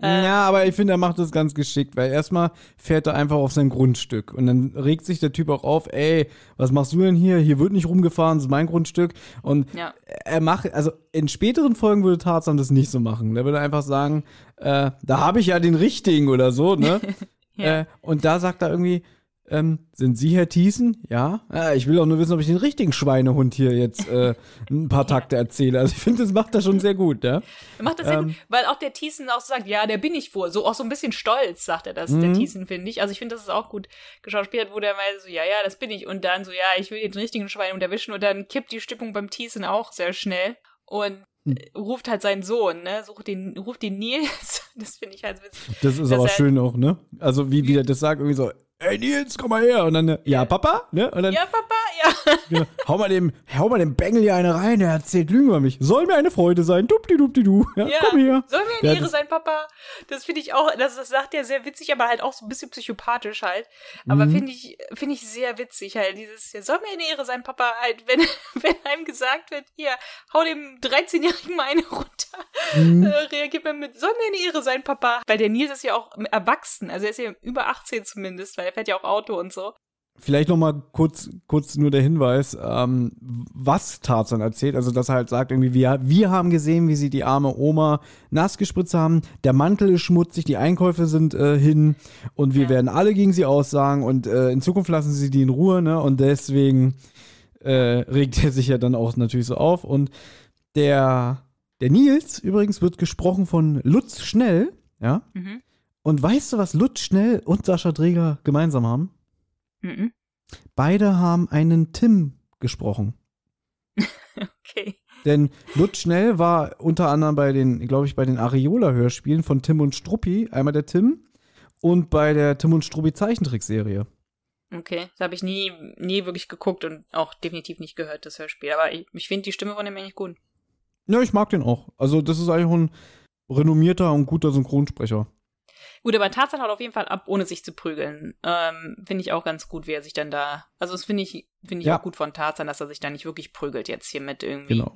B: Ähm, ja, aber ich finde, er macht das ganz geschickt, weil erstmal fährt er einfach auf sein Grundstück und dann regt sich der Typ auch auf, ey, was machst du denn hier? Hier wird nicht rumgefahren, das ist mein Grundstück. Und ja. er macht, also in späteren Folgen würde Tarzan das nicht so machen. Der würde einfach sagen, äh, da habe ich ja den richtigen oder so, ne? Ja. Äh, und da sagt er irgendwie, ähm, sind Sie Herr Thiessen? Ja. ja. Ich will auch nur wissen, ob ich den richtigen Schweinehund hier jetzt äh, ein paar Takte erzähle. Also ich finde, das macht er schon sehr gut, ja.
C: Er macht das sehr ähm, gut, weil auch der Thiessen auch sagt, ja, der bin ich wohl. So auch so ein bisschen stolz, sagt er das, der mhm. Thiessen, finde ich. Also ich finde, das ist auch gut geschauspielt, wo der mal so, ja, ja, das bin ich. Und dann so, ja, ich will den richtigen Schweinehund erwischen. Und dann kippt die Stimmung beim Thiessen auch sehr schnell. Und hm. ruft halt seinen Sohn, ne? Sucht den, ruft den Nils. Das finde ich halt witzig.
B: Das ist aber schön auch, ne? Also wie, wie der das sagt, irgendwie so, ey Nils, komm mal her. Und dann, ja, Papa, ne? Und dann,
C: ja, Papa, ja.
B: Genau, hau mal dem, hau mal dem Bengel hier eine rein, der erzählt Lügen über mich. Soll mir eine Freude sein, dupdi dupdi du. Ja, ja, komm her.
C: Soll mir eine ja, Ehre sein, Papa. Das finde ich auch, das, das sagt er sehr witzig, aber halt auch so ein bisschen psychopathisch halt. Aber mhm. finde ich, finde ich sehr witzig halt, dieses, ja, soll mir eine Ehre sein, Papa, halt, wenn, wenn einem gesagt wird, hier, hau dem 13-Jährigen mal eine runter. Mhm. Äh, reagiert man mit, soll mir eine Ehre sein, Papa. Weil der Nils ist ja auch erwachsen, also er ist ja über 18 zumindest, weil er fährt ja auch Auto und so.
B: Vielleicht noch mal kurz, kurz nur der Hinweis, ähm, was Tarzan erzählt. Also, dass er halt sagt, irgendwie, wir, wir haben gesehen, wie sie die arme Oma nass gespritzt haben. Der Mantel ist schmutzig, die Einkäufe sind äh, hin und wir ja. werden alle gegen sie aussagen und äh, in Zukunft lassen sie die in Ruhe, ne? Und deswegen äh, regt er sich ja dann auch natürlich so auf. Und der, der Nils übrigens wird gesprochen von Lutz Schnell, ja. Mhm. Und weißt du, was Lutz Schnell und Sascha Dreger gemeinsam haben? Mhm. Beide haben einen Tim gesprochen.
C: okay.
B: Denn Lutz Schnell war unter anderem bei den, glaube ich, bei den Areola-Hörspielen von Tim und Struppi, einmal der Tim, und bei der Tim und Struppi Zeichentrickserie.
C: Okay, das habe ich nie, nie wirklich geguckt und auch definitiv nicht gehört, das Hörspiel. Aber ich, ich finde die Stimme von dem eigentlich gut.
B: Ja, ich mag den auch. Also, das ist eigentlich ein renommierter und guter Synchronsprecher.
C: Gut, aber Tarzan haut auf jeden Fall ab, ohne sich zu prügeln. Ähm, finde ich auch ganz gut, wie er sich dann da. Also, das finde ich, finde ich
B: Ja.
C: auch gut von Tarzan, dass er sich da nicht wirklich prügelt jetzt hier mit irgendwie
B: Genau.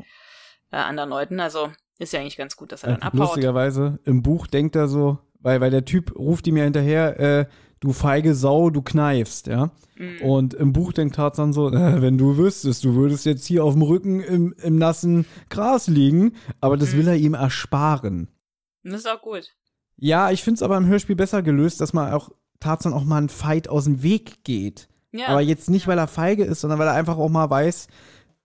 C: äh, anderen Leuten. Also, ist ja eigentlich ganz gut, dass er
B: Äh,
C: dann abhaut.
B: lustigerweise, im Buch denkt er so, weil, weil der Typ ruft ihm ja hinterher, äh, du feige Sau, du kneifst, ja.
C: Mhm.
B: Und im Buch denkt Tarzan so, äh, wenn du wüsstest, du würdest jetzt hier auf dem Rücken im, im nassen Gras liegen, aber das
C: Mhm.
B: will er ihm ersparen.
C: Das ist auch gut.
B: Ja, ich finde es aber im Hörspiel besser gelöst, dass man auch Tarzan auch mal einen Fight aus dem Weg geht.
C: Ja.
B: Aber jetzt nicht, weil er feige ist, sondern weil er einfach auch mal weiß,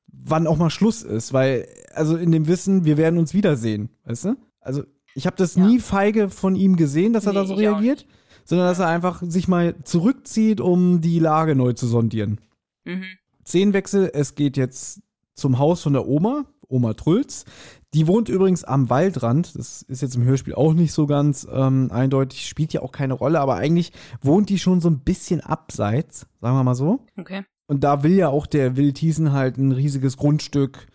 B: wann auch mal Schluss ist. Weil, also in dem Wissen, wir werden uns wiedersehen, weißt du? Also ich habe das
C: Ja.
B: nie feige von ihm gesehen, dass er
C: Nee,
B: da so reagiert, sondern dass er einfach sich mal zurückzieht, um die Lage neu zu sondieren.
C: mhm.
B: Szenenwechsel, es geht jetzt zum Haus von der Oma, Oma Trulz. Die wohnt übrigens am Waldrand. Das ist jetzt im Hörspiel auch nicht so ganz ähm, eindeutig, spielt ja auch keine Rolle, aber eigentlich wohnt die schon so ein bisschen abseits, sagen wir mal so.
C: Okay.
B: Und da will ja auch der Will Thiesen halt ein riesiges Grundstück,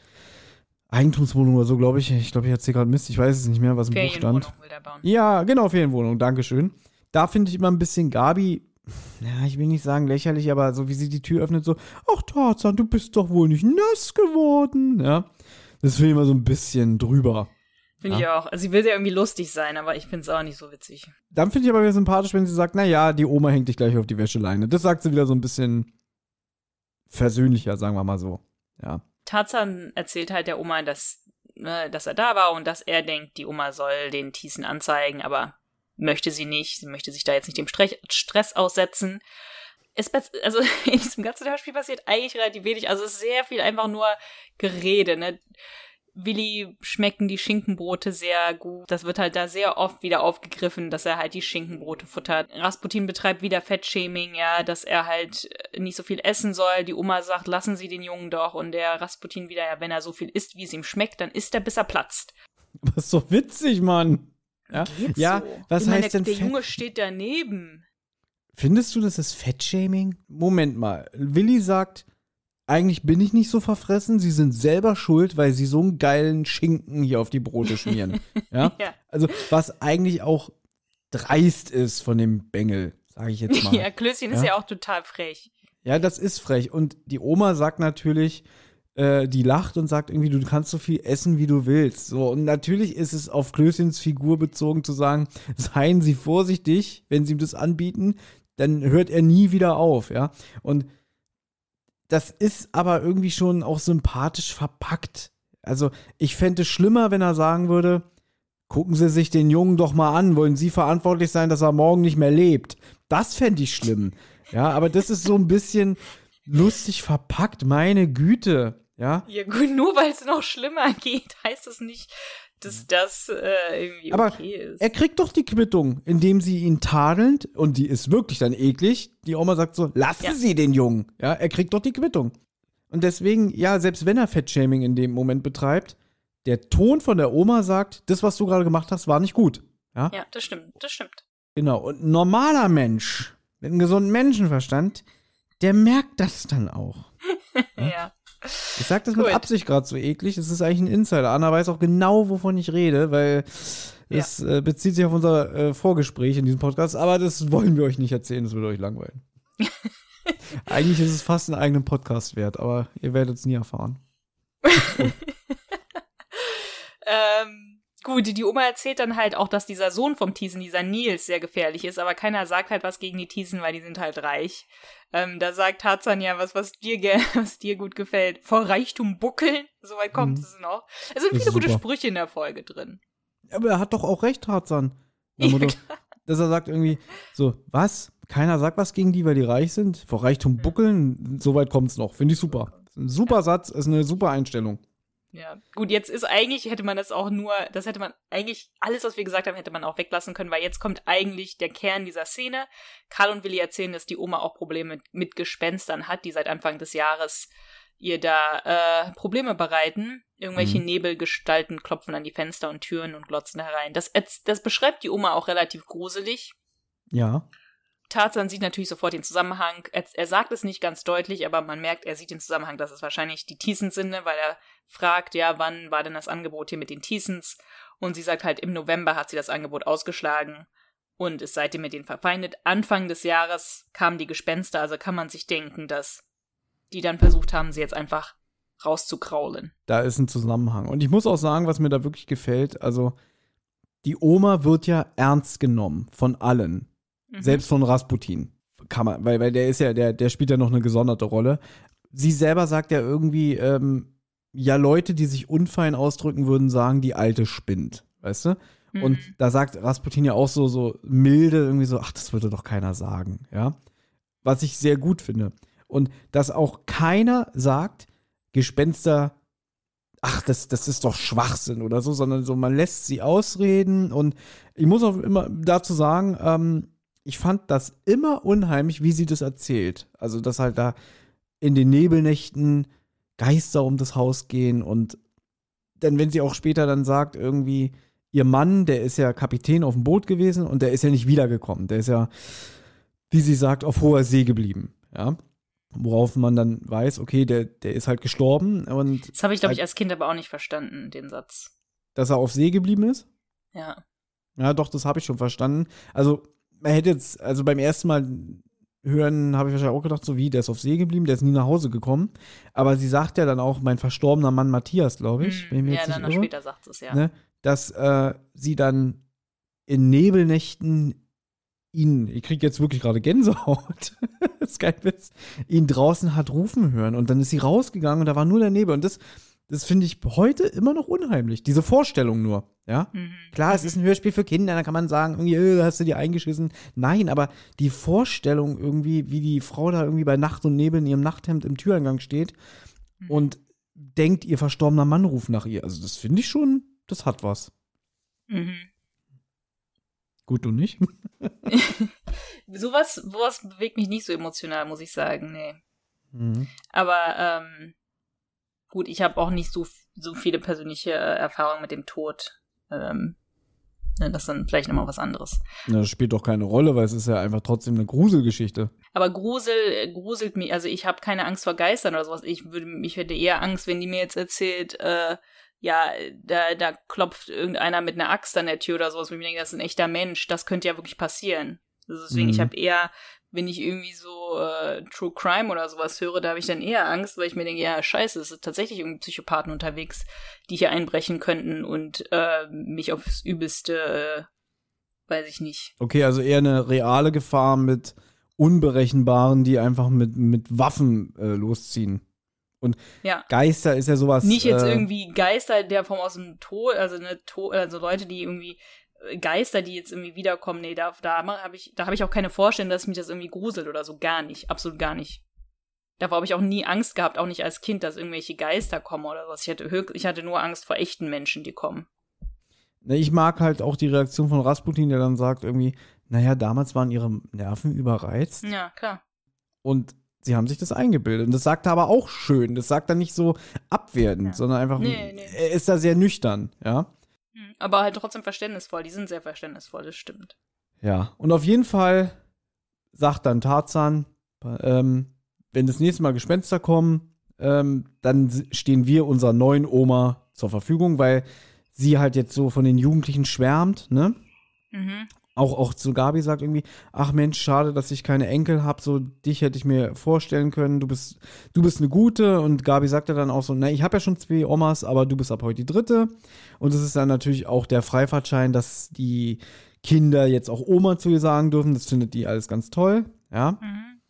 B: Eigentumswohnung oder so, glaube ich. Ich glaube, ich erzähle gerade Mist, ich weiß es nicht mehr, was im Buch stand.
C: Will der bauen.
B: Ja, genau, Ferienwohnung, Dankeschön. Da finde ich immer ein bisschen Gabi, ja, ich will nicht sagen lächerlich, aber so wie sie die Tür öffnet, so, ach Tarzan, du bist doch wohl nicht nass geworden, ja. Das finde ich immer so ein bisschen drüber.
C: Finde ich auch. Also, sie will ja irgendwie lustig sein, aber ich finde es auch nicht so witzig.
B: Dann finde ich aber wieder sympathisch, wenn sie sagt, na ja, die Oma hängt dich gleich auf die Wäscheleine. Das sagt sie wieder so ein bisschen versöhnlicher, sagen wir mal so. Ja.
C: Tarzan erzählt halt der Oma, dass, ne, dass er da war und dass er denkt, die Oma soll den Thiessen anzeigen, aber möchte sie nicht. Sie möchte sich da jetzt nicht dem Stre Stress aussetzen. Es, also in diesem ganzen Hörspiel passiert eigentlich relativ wenig. Also es ist sehr viel einfach nur Gerede. Ne? Willi schmecken die Schinkenbrote sehr gut. Das wird halt da sehr oft wieder aufgegriffen, dass er halt die Schinkenbrote futtert. Rasputin betreibt wieder Fettshaming, ja, dass er halt äh, nicht so viel essen soll. Die Oma sagt, lassen Sie den Jungen doch. Und der Rasputin wieder, ja, wenn er so viel isst, wie es ihm schmeckt, dann isst er, bis er platzt.
B: Was ist doch witzig, Mann. Ja, ja
C: so?
B: was
C: ich meine,
B: heißt denn
C: der
B: Fett?
C: Junge steht daneben.
B: Findest du, das ist Fettshaming? Moment mal. Willi sagt, eigentlich bin ich nicht so verfressen. Sie sind selber schuld, weil sie so einen geilen Schinken hier auf die Brote schmieren. ja?
C: Ja.
B: Also, was eigentlich auch dreist ist von dem Bengel, sage ich jetzt mal.
C: Ja, Klößchen ist
B: Ja.
C: ja auch total frech.
B: Ja, das ist frech. Und die Oma sagt natürlich, äh, die lacht und sagt irgendwie, du kannst so viel essen, wie du willst. So, und natürlich ist es auf Klößchens Figur bezogen zu sagen, seien Sie vorsichtig, wenn Sie ihm das anbieten, dann hört er nie wieder auf, ja. Und das ist aber irgendwie schon auch sympathisch verpackt. Also, ich fände es schlimmer, wenn er sagen würde, gucken Sie sich den Jungen doch mal an, wollen Sie verantwortlich sein, dass er morgen nicht mehr lebt? Das fände ich schlimm. Ja, aber das ist so ein bisschen lustig verpackt, meine Güte. Ja,
C: Ja, gut, nur weil es noch schlimmer geht, heißt das nicht, dass das äh, irgendwie
B: Aber
C: okay ist.
B: er kriegt doch die Quittung, indem sie ihn tadelnd, und die ist wirklich dann eklig. Die Oma sagt so, lassen
C: Ja.
B: Sie den Jungen. Ja, er kriegt doch die Quittung. Und deswegen, ja, selbst wenn er Fettshaming in dem Moment betreibt, der Ton von der Oma sagt, das, was du gerade gemacht hast, war nicht gut. Ja,
C: ja, das stimmt, das stimmt.
B: genau. Und ein normaler Mensch mit einem gesunden Menschenverstand, der merkt das dann auch.
C: Ja.
B: Ich sag das mit
C: Gut.
B: Absicht gerade so eklig. Es ist eigentlich ein Insider. Anna weiß auch genau, wovon ich rede, weil es äh, bezieht sich auf unser äh, Vorgespräch in diesem Podcast. Aber das wollen wir euch nicht erzählen, das würde euch langweilen. eigentlich ist es fast einen eigenen Podcast wert, aber ihr werdet es nie erfahren.
C: Ähm, gut, die Oma erzählt dann halt auch, dass dieser Sohn vom Thiesen, dieser Nils, sehr gefährlich ist, aber keiner sagt halt was gegen die Thiesen, weil die sind halt reich. Ähm, da sagt Tarzan ja was, was dir, was dir gut gefällt. Vor Reichtum buckeln, soweit kommt
B: Mhm.
C: es noch. Es sind
B: Das
C: viele gute
B: super.
C: Sprüche in der Folge drin.
B: Aber er hat doch auch recht, Tarzan.
C: Ja,
B: Motto, dass er sagt irgendwie so, was? Keiner sagt was gegen die, weil die reich sind? Vor Reichtum buckeln? Soweit kommt's noch. Finde ich super. Ein super Satz, ist eine super Einstellung.
C: Ja, gut, jetzt ist eigentlich, hätte man das auch nur, das hätte man eigentlich, alles, was wir gesagt haben, hätte man auch weglassen können, weil jetzt kommt eigentlich der Kern dieser Szene. Karl und Willi erzählen, dass die Oma auch Probleme mit, mit Gespenstern hat, die seit Anfang des Jahres ihr da äh, Probleme bereiten. Irgendwelche
B: Mhm.
C: Nebelgestalten klopfen an die Fenster und Türen und glotzen herein. Das, das beschreibt die Oma auch relativ gruselig.
B: Ja.
C: Tarzan sieht natürlich sofort den Zusammenhang. Er, er sagt es nicht ganz deutlich, aber man merkt, er sieht den Zusammenhang, dass es wahrscheinlich die Thiessens sind, ne, weil er fragt, ja, wann war denn das Angebot hier mit den Thiessens? Und sie sagt halt, im November hat sie das Angebot ausgeschlagen. und ist seitdem mit denen verfeindet. Anfang des Jahres kamen die Gespenster, also kann man sich denken, dass die dann versucht haben, sie jetzt einfach rauszukraulen.
B: Da ist ein Zusammenhang. Und ich muss auch sagen, was mir da wirklich gefällt, also die Oma wird ja ernst genommen von allen. Mhm. Selbst von Rasputin. Kann man, weil, weil der ist ja, der, der spielt ja noch eine gesonderte Rolle. Sie selber sagt ja irgendwie, ähm, ja, Leute, die sich unfein ausdrücken, würden sagen, die alte spinnt. Weißt du? Mhm. Und da sagt Rasputin ja auch so, so milde, irgendwie so, ach, das würde doch keiner sagen, ja. Was ich sehr gut finde. Und dass auch keiner sagt, Gespenster, ach, das, das ist doch Schwachsinn oder so, sondern so, man lässt sie ausreden. Und ich muss auch immer dazu sagen, ähm, ich fand das immer unheimlich, wie sie das erzählt. Also, dass halt da in den Nebelnächten Geister um das Haus gehen und dann, wenn sie auch später dann sagt, irgendwie, ihr Mann, der ist ja Kapitän auf dem Boot gewesen und der ist ja nicht wiedergekommen. Der ist ja, wie sie sagt, auf hoher See geblieben. Ja. Worauf man dann weiß, okay, der, der ist halt gestorben. Und
C: das habe ich, glaube ich, als Kind aber auch nicht verstanden, den Satz.
B: Dass er auf See geblieben ist?
C: Ja.
B: Ja, doch, das habe ich schon verstanden. Also, man hätte jetzt, also beim ersten Mal hören, habe ich wahrscheinlich auch gedacht, so wie, der ist auf See geblieben, der ist nie nach Hause gekommen. Aber sie sagt ja dann auch, mein verstorbener Mann Matthias, glaube ich.
C: Mm, ja, dann später sagt es, ja.
B: Ne? dass äh, sie dann in Nebelnächten ihn, ich kriege jetzt wirklich gerade Gänsehaut, das ist kein Witz, ihn draußen hat rufen hören und dann ist sie rausgegangen und da war nur der Nebel und das, das finde ich heute immer noch unheimlich, diese Vorstellung nur, ja. Mhm. Klar, es ist ein Hörspiel für Kinder, da kann man sagen, irgendwie, äh, hast du dir eingeschissen. Nein, aber die Vorstellung irgendwie, wie die Frau da irgendwie bei Nacht und Nebel in ihrem Nachthemd im Türeingang steht mhm. und denkt, ihr verstorbener Mann ruft nach ihr, also das finde ich schon das hat was. Mhm. Gut, du nicht?
C: sowas, sowas bewegt mich nicht so emotional, muss ich sagen, nee. Mhm. Aber ähm, gut, ich habe auch nicht so, so viele persönliche äh, Erfahrungen mit dem Tod. Ähm, ne, das ist dann vielleicht nochmal was anderes.
B: Na, das spielt doch keine Rolle, weil es ist ja einfach trotzdem eine Gruselgeschichte.
C: Aber Grusel äh, gruselt mich, also ich habe keine Angst vor Geistern oder sowas. Ich würde, ich hätte eher Angst, wenn die mir jetzt erzählt, äh, ja, da, da klopft irgendeiner mit einer Axt an der Tür oder sowas, wo ich mir denke, das ist ein echter Mensch, das könnte ja wirklich passieren. Also deswegen, mhm. ich habe eher, wenn ich irgendwie so äh, True Crime oder sowas höre, da habe ich dann eher Angst, weil ich mir denke, ja, scheiße, es sind tatsächlich irgendwie Psychopathen unterwegs, die hier einbrechen könnten und äh, mich aufs Übelste, äh, weiß ich nicht.
B: Okay, also eher eine reale Gefahr mit Unberechenbaren, die einfach mit, mit Waffen äh, losziehen. Und ja. Geister ist ja sowas.
C: Nicht jetzt äh, irgendwie Geister, der vom aus dem Tod, also eine to also Leute, die irgendwie Geister, die jetzt irgendwie wiederkommen, nee, da, da habe ich, da habe ich auch keine Vorstellung, dass mich das irgendwie gruselt oder so. Gar nicht. Absolut gar nicht. Davor habe ich auch nie Angst gehabt, auch nicht als Kind, dass irgendwelche Geister kommen oder was. Ich hatte, ich hatte nur Angst vor echten Menschen, die kommen.
B: Ich mag halt auch die Reaktion von Rasputin, der dann sagt irgendwie, naja, damals waren ihre Nerven überreizt.
C: Ja, klar.
B: Und sie haben sich das eingebildet. Und das sagt er aber auch schön. Das sagt er nicht so abwertend, ja. sondern einfach, nee, nee. er ist da sehr nüchtern, ja.
C: Aber halt trotzdem verständnisvoll. Die sind sehr verständnisvoll, das stimmt.
B: Ja, und auf jeden Fall sagt dann Tarzan, ähm, wenn das nächste Mal Gespenster kommen, ähm, dann stehen wir unserer neuen Oma zur Verfügung, weil sie halt jetzt so von den Jugendlichen schwärmt, ne? Mhm auch, auch zu Gabi sagt irgendwie, ach Mensch, schade, dass ich keine Enkel habe, so dich hätte ich mir vorstellen können, du bist, du bist eine gute und Gabi sagt ja dann auch so, na, ich habe ja schon zwei Omas, aber du bist ab heute die dritte und es ist dann natürlich auch der Freifahrtschein, dass die Kinder jetzt auch Oma zu ihr sagen dürfen, das findet die alles ganz toll, ja. Mhm.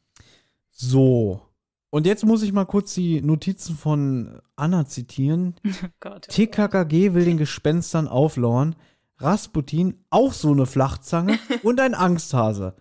B: So. Und jetzt muss ich mal kurz die Notizen von Anna zitieren. Oh Gott, oh TKKG will den Gespenstern auflauern. Rasputin auch so eine Flachzange und ein Angsthase.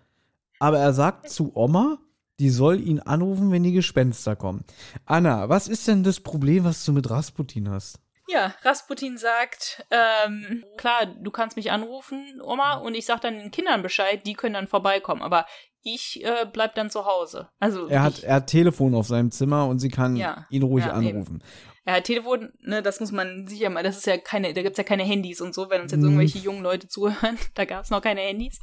B: Aber er sagt zu Oma, die soll ihn anrufen, wenn die Gespenster kommen. Anna, was ist denn das Problem, was du mit Rasputin hast?
C: Ja, Rasputin sagt, ähm, klar, du kannst mich anrufen, Oma, und ich sag dann den Kindern Bescheid, die können dann vorbeikommen, aber ich äh, bleib dann zu Hause. Also
B: er hat, er hat Telefon auf seinem Zimmer und sie kann ja, ihn ruhig ja, anrufen. Eben.
C: Ja, Telefon, ne, das muss man sicher mal, das ist ja keine, da gibt's ja keine Handys und so, wenn uns jetzt mhm. irgendwelche jungen Leute zuhören, da gab's noch keine Handys.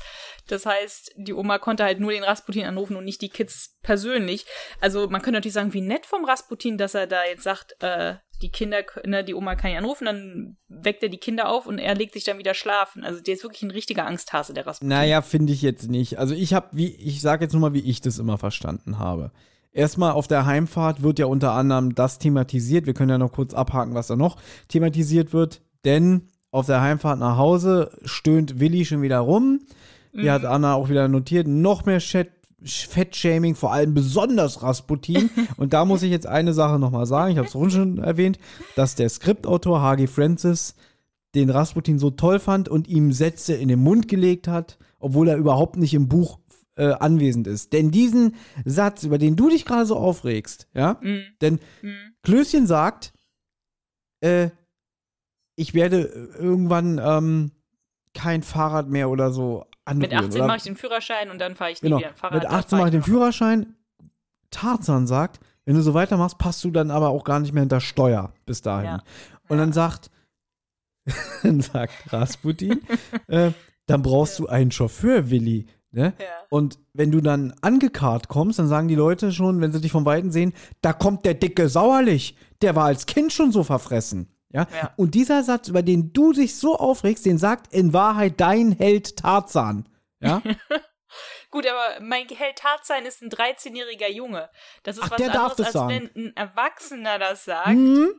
C: Das heißt, die Oma konnte halt nur den Rasputin anrufen und nicht die Kids persönlich. Also man könnte natürlich sagen, wie nett vom Rasputin, dass er da jetzt sagt, äh, die Kinder, ne, die Oma kann ihn anrufen, dann weckt er die Kinder auf und er legt sich dann wieder schlafen. Also der ist wirklich ein richtiger Angsthase, der Rasputin.
B: Naja, finde ich jetzt nicht. Also ich habe, wie, ich sage jetzt nur mal, wie ich das immer verstanden habe. Erstmal auf der Heimfahrt wird ja unter anderem das thematisiert. Wir können ja noch kurz abhaken, was da noch thematisiert wird. Denn auf der Heimfahrt nach Hause stöhnt Willi schon wieder rum. Hier hat Anna auch wieder notiert, noch mehr Chat Fettshaming, vor allem besonders Rasputin. Und da muss ich jetzt eine Sache nochmal sagen, ich habe es schon erwähnt, dass der Skriptautor H.G. Francis den Rasputin so toll fand und ihm Sätze in den Mund gelegt hat, obwohl er überhaupt nicht im Buch äh, anwesend ist. Denn diesen Satz, über den du dich gerade so aufregst, ja,
C: Mhm.
B: denn
C: Mhm.
B: Klößchen sagt, äh, ich werde irgendwann ähm, kein Fahrrad mehr oder so anrühren.
C: Mit 18
B: oder?
C: mache ich den Führerschein und dann fahre ich nie
B: Genau.
C: wieder ein Fahrrad.
B: Mit
C: dann
B: 18
C: fahr
B: mache ich den. Führerschein. Tarzan sagt, wenn du so weitermachst, passt du dann aber auch gar nicht mehr hinter Steuer bis dahin.
C: Ja.
B: Und dann sagt, dann sagt Rasputin, äh, dann brauchst du einen Chauffeur, Willi. Ne?
C: Ja.
B: Und wenn du dann angekarrt kommst, dann sagen die Leute schon, wenn sie dich von Weitem sehen, da kommt der dicke Sauerlich. Der war als Kind schon so verfressen. Ja?
C: Ja.
B: Und dieser Satz, über den du dich so aufregst, den sagt in Wahrheit dein Held Tarzan. Ja?
C: Gut, aber mein Held Tarzan ist ein 13-jähriger Junge. Das ist
B: Ach,
C: was
B: der darf
C: anderes, als
B: sagen.
C: wenn ein Erwachsener das sagt.
B: Hm?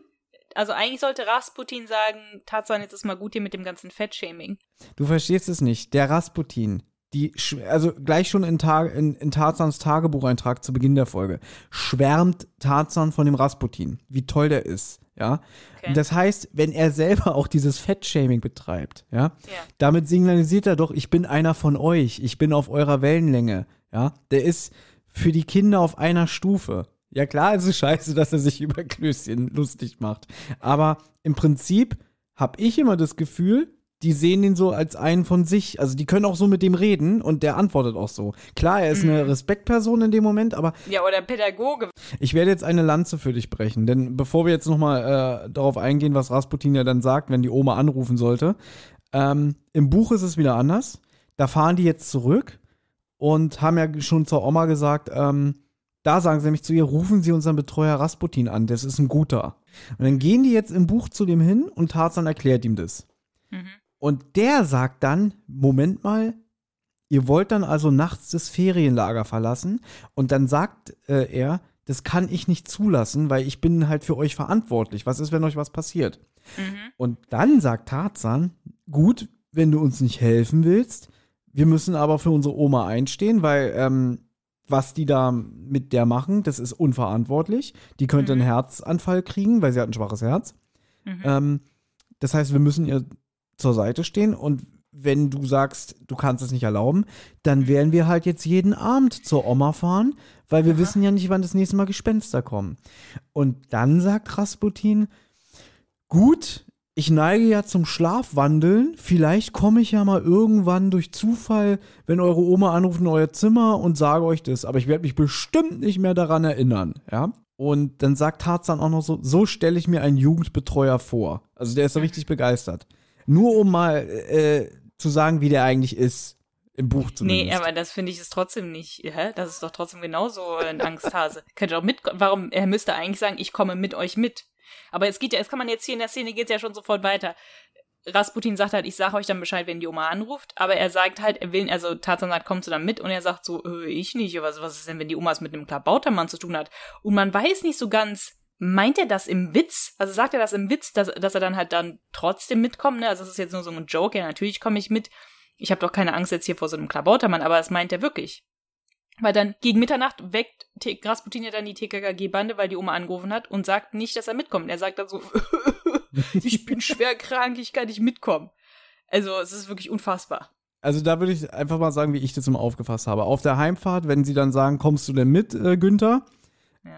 C: Also eigentlich sollte Rasputin sagen, Tarzan, jetzt ist mal gut hier mit dem ganzen Fettshaming.
B: Du verstehst es nicht. Der Rasputin, die, also gleich schon in, Tag, in, in Tarzans Tagebucheintrag zu Beginn der Folge, schwärmt Tarzan von dem Rasputin, wie toll der ist, ja.
C: Okay.
B: Das heißt, wenn er selber auch dieses Fettshaming betreibt, ja,
C: Ja.
B: damit signalisiert er doch, ich bin einer von euch, ich bin auf eurer Wellenlänge, ja. Der ist für die Kinder auf einer Stufe. Ja klar, es ist scheiße, dass er sich über Klößchen lustig macht. Aber im Prinzip habe ich immer das Gefühl, die sehen ihn so als einen von sich. Also die können auch so mit dem reden und der antwortet auch so. Klar, er ist eine
C: Mhm.
B: Respektperson in dem Moment, aber
C: Ja, oder Pädagoge.
B: ich werde jetzt eine Lanze für dich brechen, denn bevor wir jetzt nochmal äh, darauf eingehen, was Rasputin ja dann sagt, wenn die Oma anrufen sollte, ähm, im Buch ist es wieder anders. Da fahren die jetzt zurück und haben ja schon zur Oma gesagt, ähm, da sagen sie nämlich zu ihr, rufen Sie unseren Betreuer Rasputin an, das ist ein guter. Und dann gehen die jetzt im Buch zu dem hin und Tarzan erklärt ihm das.
C: Mhm.
B: Und der sagt dann, Moment mal, ihr wollt dann also nachts das Ferienlager verlassen und dann sagt äh, er, das kann ich nicht zulassen, weil ich bin halt für euch verantwortlich. Was ist, wenn euch was passiert?
C: Mhm.
B: Und dann sagt Tarzan, gut, wenn du uns nicht helfen willst, wir müssen aber für unsere Oma einstehen, weil ähm, was die da mit der machen, das ist unverantwortlich. Die könnte einen
C: Mhm.
B: Herzanfall kriegen, weil sie hat ein schwaches Herz.
C: Mhm.
B: Ähm, das heißt, wir müssen ihr zur Seite stehen und wenn du sagst, du kannst es nicht erlauben, dann werden wir halt jetzt jeden Abend zur Oma fahren, weil wir
C: Aha.
B: wissen ja nicht, wann das nächste Mal Gespenster kommen. Und dann sagt Rasputin, gut, ich neige ja zum Schlafwandeln, vielleicht komme ich ja mal irgendwann durch Zufall, wenn eure Oma anruft in euer Zimmer und sage euch das, aber ich werde mich bestimmt nicht mehr daran erinnern, ja? Und dann sagt Tarzan auch noch so, so stelle ich mir einen Jugendbetreuer vor. Also der ist so richtig begeistert. Nur um mal äh, zu sagen, wie der eigentlich ist. Im Buch zumindest.
C: Nee, aber das finde ich ist trotzdem nicht, hä? Das ist doch trotzdem genauso ein Angsthase. Könnte doch mit, warum, er müsste eigentlich sagen, ich komme mit euch mit. Aber es geht ja, es kann man jetzt hier in der Szene geht's ja schon sofort weiter. Rasputin sagt halt, ich sage euch dann Bescheid, wenn die Oma anruft, aber er sagt halt, er will, also Tarzan sagt, kommst du dann mit? Und er sagt so, äh, ich nicht, was, was ist denn, wenn die Oma es mit einem Klabautermann zu tun hat? Und man weiß nicht so ganz, meint er das im Witz? Also sagt er das im Witz, dass, dass er dann halt dann trotzdem mitkommt, ne? Also es ist jetzt nur so ein Joke, ja, natürlich komme ich mit. Ich habe doch keine Angst jetzt hier vor so einem Klabautermann, aber das meint er wirklich. Weil dann gegen Mitternacht weckt T- Rasputin ja dann die TKKG-Bande, weil die Oma angerufen hat und sagt nicht, dass er mitkommt. Er sagt dann so, ich bin schwer krank, ich kann nicht mitkommen. Also es ist wirklich unfassbar.
B: Also da würde ich einfach mal sagen, wie ich das immer aufgefasst habe. Auf der Heimfahrt, wenn sie dann sagen, kommst du denn mit, äh, Günther?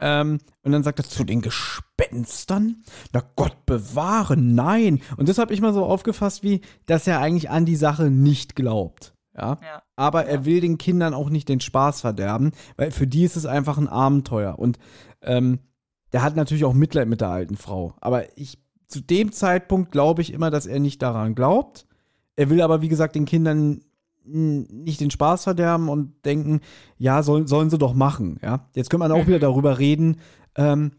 B: Ähm, und dann sagt er zu den Gespenstern? Na Gott bewahre, nein. Und das habe ich mal so aufgefasst, wie, dass er eigentlich an die Sache nicht glaubt. Ja.
C: Ja.
B: Aber er will den Kindern auch nicht den Spaß verderben, weil für die ist es einfach ein Abenteuer. Und ähm, der hat natürlich auch Mitleid mit der alten Frau. Aber ich, zu dem Zeitpunkt glaube ich immer, dass er nicht daran glaubt. Er will aber, wie gesagt, den Kindern nicht den Spaß verderben und denken, ja, sollen, sollen sie doch machen. Ja? Jetzt könnte man auch wieder darüber reden, ähm,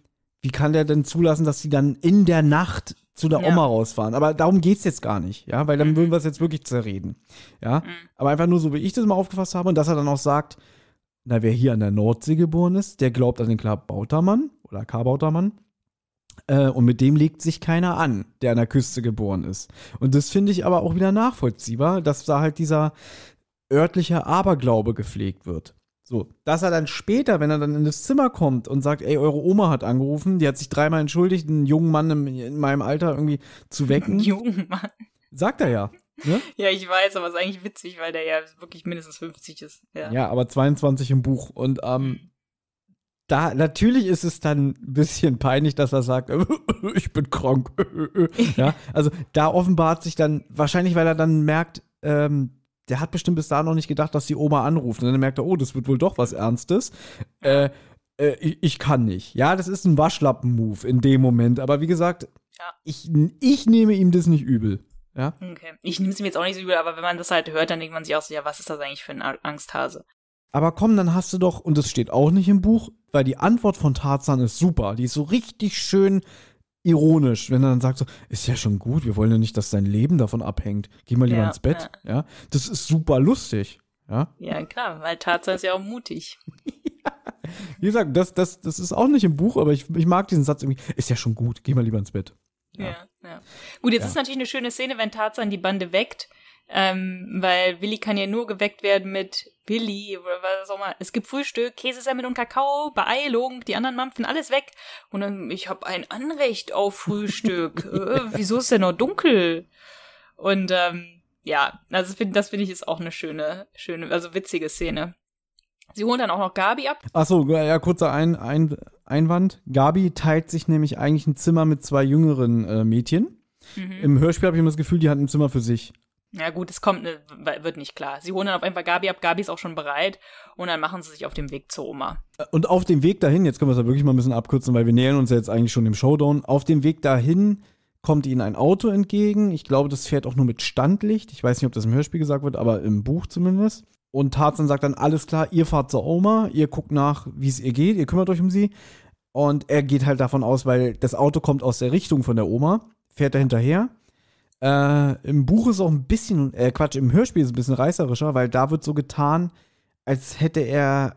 B: wie kann der denn zulassen, dass sie dann in der Nacht zu der
C: Ja.
B: Oma rausfahren? Aber darum geht's jetzt gar nicht, ja, weil dann
C: Mhm.
B: würden wir es jetzt wirklich zerreden. Ja,
C: Mhm.
B: aber einfach nur so, wie ich das mal aufgefasst habe und dass er dann auch sagt, na, wer hier an der Nordsee geboren ist, der glaubt an den Klabautermann oder Kabautermann. Äh, und mit dem legt sich keiner an, der an der Küste geboren ist. Und das finde ich aber auch wieder nachvollziehbar, dass da halt dieser örtliche Aberglaube gepflegt wird. So, dass er dann später, wenn er dann in das Zimmer kommt und sagt, ey, eure Oma hat angerufen, die hat sich dreimal entschuldigt, einen jungen Mann im, in meinem Alter irgendwie zu wecken,
C: Jung, Mann.
B: sagt er ja. Ne?
C: Ja, ich weiß, aber es ist eigentlich witzig, weil der ja wirklich mindestens 50 ist. Ja.
B: Ja, aber 22 im Buch. Und ähm, da, natürlich ist es dann ein bisschen peinlich, dass er sagt, ich bin krank. ja, also da offenbart sich dann, wahrscheinlich, weil er dann merkt, ähm, der hat bestimmt bis da noch nicht gedacht, dass die Oma anruft. Und dann merkt er, oh, das wird wohl doch was Ernstes. Äh, äh, ich, ich kann nicht. Ja, das ist ein Waschlappen-Move in dem Moment. Aber wie gesagt,
C: Ja.
B: ich, ich nehme ihm das nicht übel. Ja.
C: Okay. Ich nehme es mir jetzt auch nicht so übel, aber wenn man das halt hört, dann denkt man sich auch so, ja, was ist das eigentlich für ein Angsthase?
B: Aber komm, dann hast du doch, und das steht auch nicht im Buch, weil die Antwort von Tarzan ist super. Die ist so richtig schön ironisch, wenn er dann sagt so, ist ja schon gut, wir wollen ja nicht, dass dein Leben davon abhängt. Geh mal lieber
C: Ja,
B: ins Bett. Ja. Das ist super lustig. Ja.
C: Ja, klar, weil Tarzan ist ja auch mutig.
B: Wie gesagt, das, das, das ist auch nicht im Buch, aber ich, ich mag diesen Satz irgendwie, ist ja schon gut, geh mal lieber ins Bett. Ja.
C: Ja, ja. Gut, jetzt
B: Ja.
C: ist natürlich eine schöne Szene, wenn Tarzan die Bande weckt, ähm, weil Willi kann ja nur geweckt werden mit Willi oder was auch immer. Es gibt Frühstück, Käsesemmel und Kakao, Beeilung, die anderen mampfen alles weg. Und dann, ich habe ein Anrecht auf Frühstück. äh, wieso ist denn noch dunkel? Und ähm, ja, also find, das finde ich ist auch eine schöne, schöne, also witzige Szene. Sie holen dann auch noch Gabi ab.
B: Achso, ja, kurzer ein, ein, Einwand. Gabi teilt sich nämlich eigentlich ein Zimmer mit zwei jüngeren äh, Mädchen.
C: Mhm.
B: Im Hörspiel habe ich immer das Gefühl, die hat ein Zimmer für sich.
C: Ja gut, es kommt, ne, wird nicht klar. Sie holen dann auf einfach Gabi ab, Gabi ist auch schon bereit und dann machen sie sich auf dem Weg zur Oma.
B: Und auf dem Weg dahin, jetzt können wir es ja wirklich mal ein bisschen abkürzen, weil wir nähern uns ja jetzt eigentlich schon dem Showdown. Auf dem Weg dahin kommt ihnen ein Auto entgegen. Ich glaube, das fährt auch nur mit Standlicht. Ich weiß nicht, ob das im Hörspiel gesagt wird, aber im Buch zumindest. Und Tarzan sagt dann, alles klar, ihr fahrt zur Oma, ihr guckt nach, wie es ihr geht, ihr kümmert euch um sie. Und er geht halt davon aus, weil das Auto kommt aus der Richtung von der Oma, fährt er hinterher. Äh, Im Buch ist auch ein bisschen, äh, Quatsch, im Hörspiel ist es ein bisschen reißerischer, weil da wird so getan, als hätte er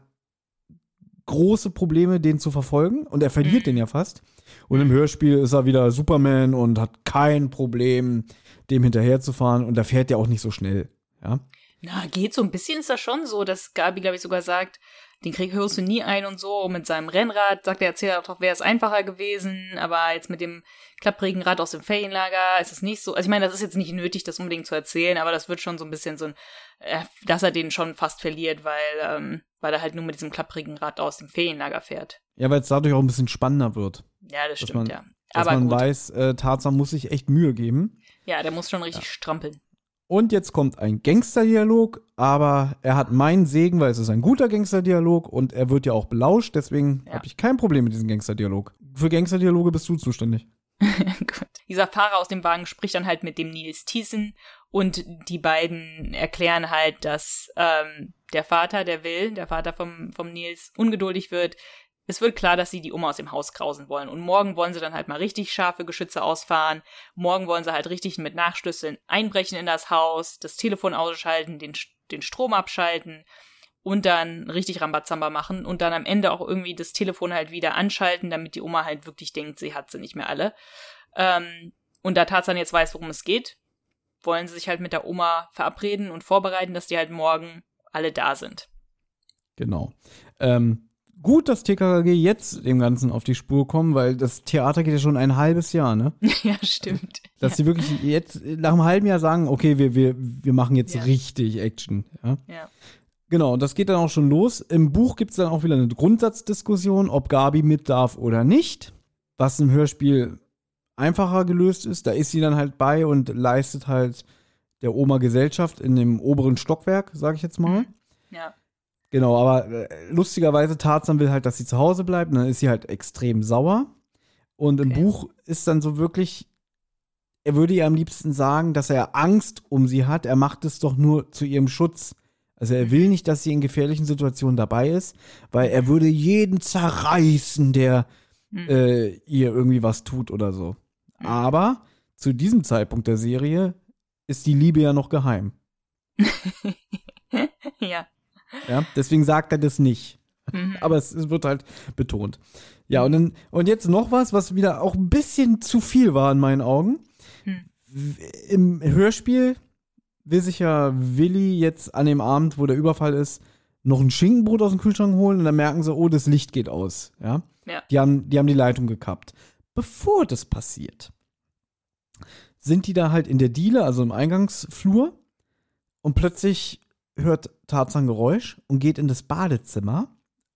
B: große Probleme, den zu verfolgen und er verliert
C: Mhm.
B: den ja fast. Und im Hörspiel ist er wieder Superman und hat kein Problem, dem hinterherzufahren und da fährt er auch nicht so schnell. Ja.
C: Na, geht so ein bisschen ist das schon so, dass Gabi, glaube ich, sogar sagt, den Krieg hörst du nie ein und so. Und mit seinem Rennrad sagt der Erzähler doch, wäre es einfacher gewesen. Aber jetzt mit dem klapprigen Rad aus dem Ferienlager ist es nicht so. Also ich meine, das ist jetzt nicht nötig, das unbedingt zu erzählen, aber das wird schon so ein bisschen so ein, äh, dass er den schon fast verliert, weil, ähm, weil er halt nur mit diesem klapprigen Rad aus dem Ferienlager fährt.
B: Ja, weil es dadurch auch ein bisschen spannender wird.
C: Ja, das stimmt,
B: man-
C: ja.
B: Dass
C: Aber
B: man
C: gut.
B: weiß, äh, Tarzan muss sich echt Mühe geben.
C: Ja, der muss schon richtig strampeln.
B: Und jetzt kommt ein Gangsterdialog, aber er hat meinen Segen, weil es ist ein guter Gangsterdialog und er wird ja auch belauscht, deswegen
C: Ja.
B: habe ich kein Problem mit diesem Gangsterdialog. Für Gangsterdialoge bist du zuständig.
C: Gut. Dieser Fahrer aus dem Wagen spricht dann halt mit dem Nils Thiessen und die beiden erklären halt, dass ähm, der Vater, der will, der Vater vom, vom Nils, ungeduldig wird. Es wird klar, dass sie die Oma aus dem Haus krausen wollen. Und morgen wollen sie dann halt mal richtig scharfe Geschütze ausfahren. Morgen wollen sie halt richtig mit Nachschlüsseln einbrechen in das Haus, das Telefon ausschalten, den, den Strom abschalten und dann richtig Rambazamba machen und dann am Ende auch irgendwie das Telefon halt wieder anschalten, damit die Oma halt wirklich denkt, sie hat sie nicht mehr alle. Ähm, und da Tarzan jetzt weiß, worum es geht, wollen sie sich halt mit der Oma verabreden und vorbereiten, dass die halt morgen alle da sind.
B: Genau. Ähm, gut, dass TKKG jetzt dem Ganzen auf die Spur kommen, weil das Theater geht ja schon ein halbes Jahr, ne?
C: ja, stimmt.
B: Dass sie wirklich jetzt nach einem halben Jahr sagen, okay, wir, wir, wir machen jetzt
C: Ja.
B: richtig Action. Ja?
C: Ja.
B: Genau, das geht dann auch schon los. Im Buch gibt es dann auch wieder eine Grundsatzdiskussion, ob Gabi mit darf oder nicht. Was im Hörspiel einfacher gelöst ist. Da ist sie dann halt bei und leistet halt der Oma Gesellschaft in dem oberen Stockwerk, sage ich jetzt mal.
C: Ja.
B: Genau, aber äh, lustigerweise Tarzan will halt, dass sie zu Hause bleibt. Und dann ist sie halt extrem sauer. Und im
C: Okay.
B: Buch ist dann so wirklich, er würde ihr am liebsten sagen, dass er Angst um sie hat. Er macht es doch nur zu ihrem Schutz. Also er will nicht, dass sie in gefährlichen Situationen dabei ist, weil er würde jeden zerreißen, der
C: Mhm.
B: äh, ihr irgendwie was tut oder so.
C: Mhm.
B: Aber zu diesem Zeitpunkt der Serie ist die Liebe ja noch geheim.
C: ja.
B: Ja, deswegen sagt er das nicht.
C: Mhm.
B: Aber es, es wird halt betont. Ja, und, dann, und jetzt noch was, was wieder auch ein bisschen zu viel war in meinen Augen.
C: Hm.
B: W- Im Hörspiel will sich ja Willi jetzt an dem Abend, wo der Überfall ist, noch ein Schinkenbrot aus dem Kühlschrank holen und dann merken sie, oh, das Licht geht aus. Ja.
C: Ja.
B: Die haben, die haben die Leitung gekappt. Bevor das passiert, sind die da halt in der Diele, also im Eingangsflur, und plötzlich hört Tarzan Geräusch und geht in das Badezimmer,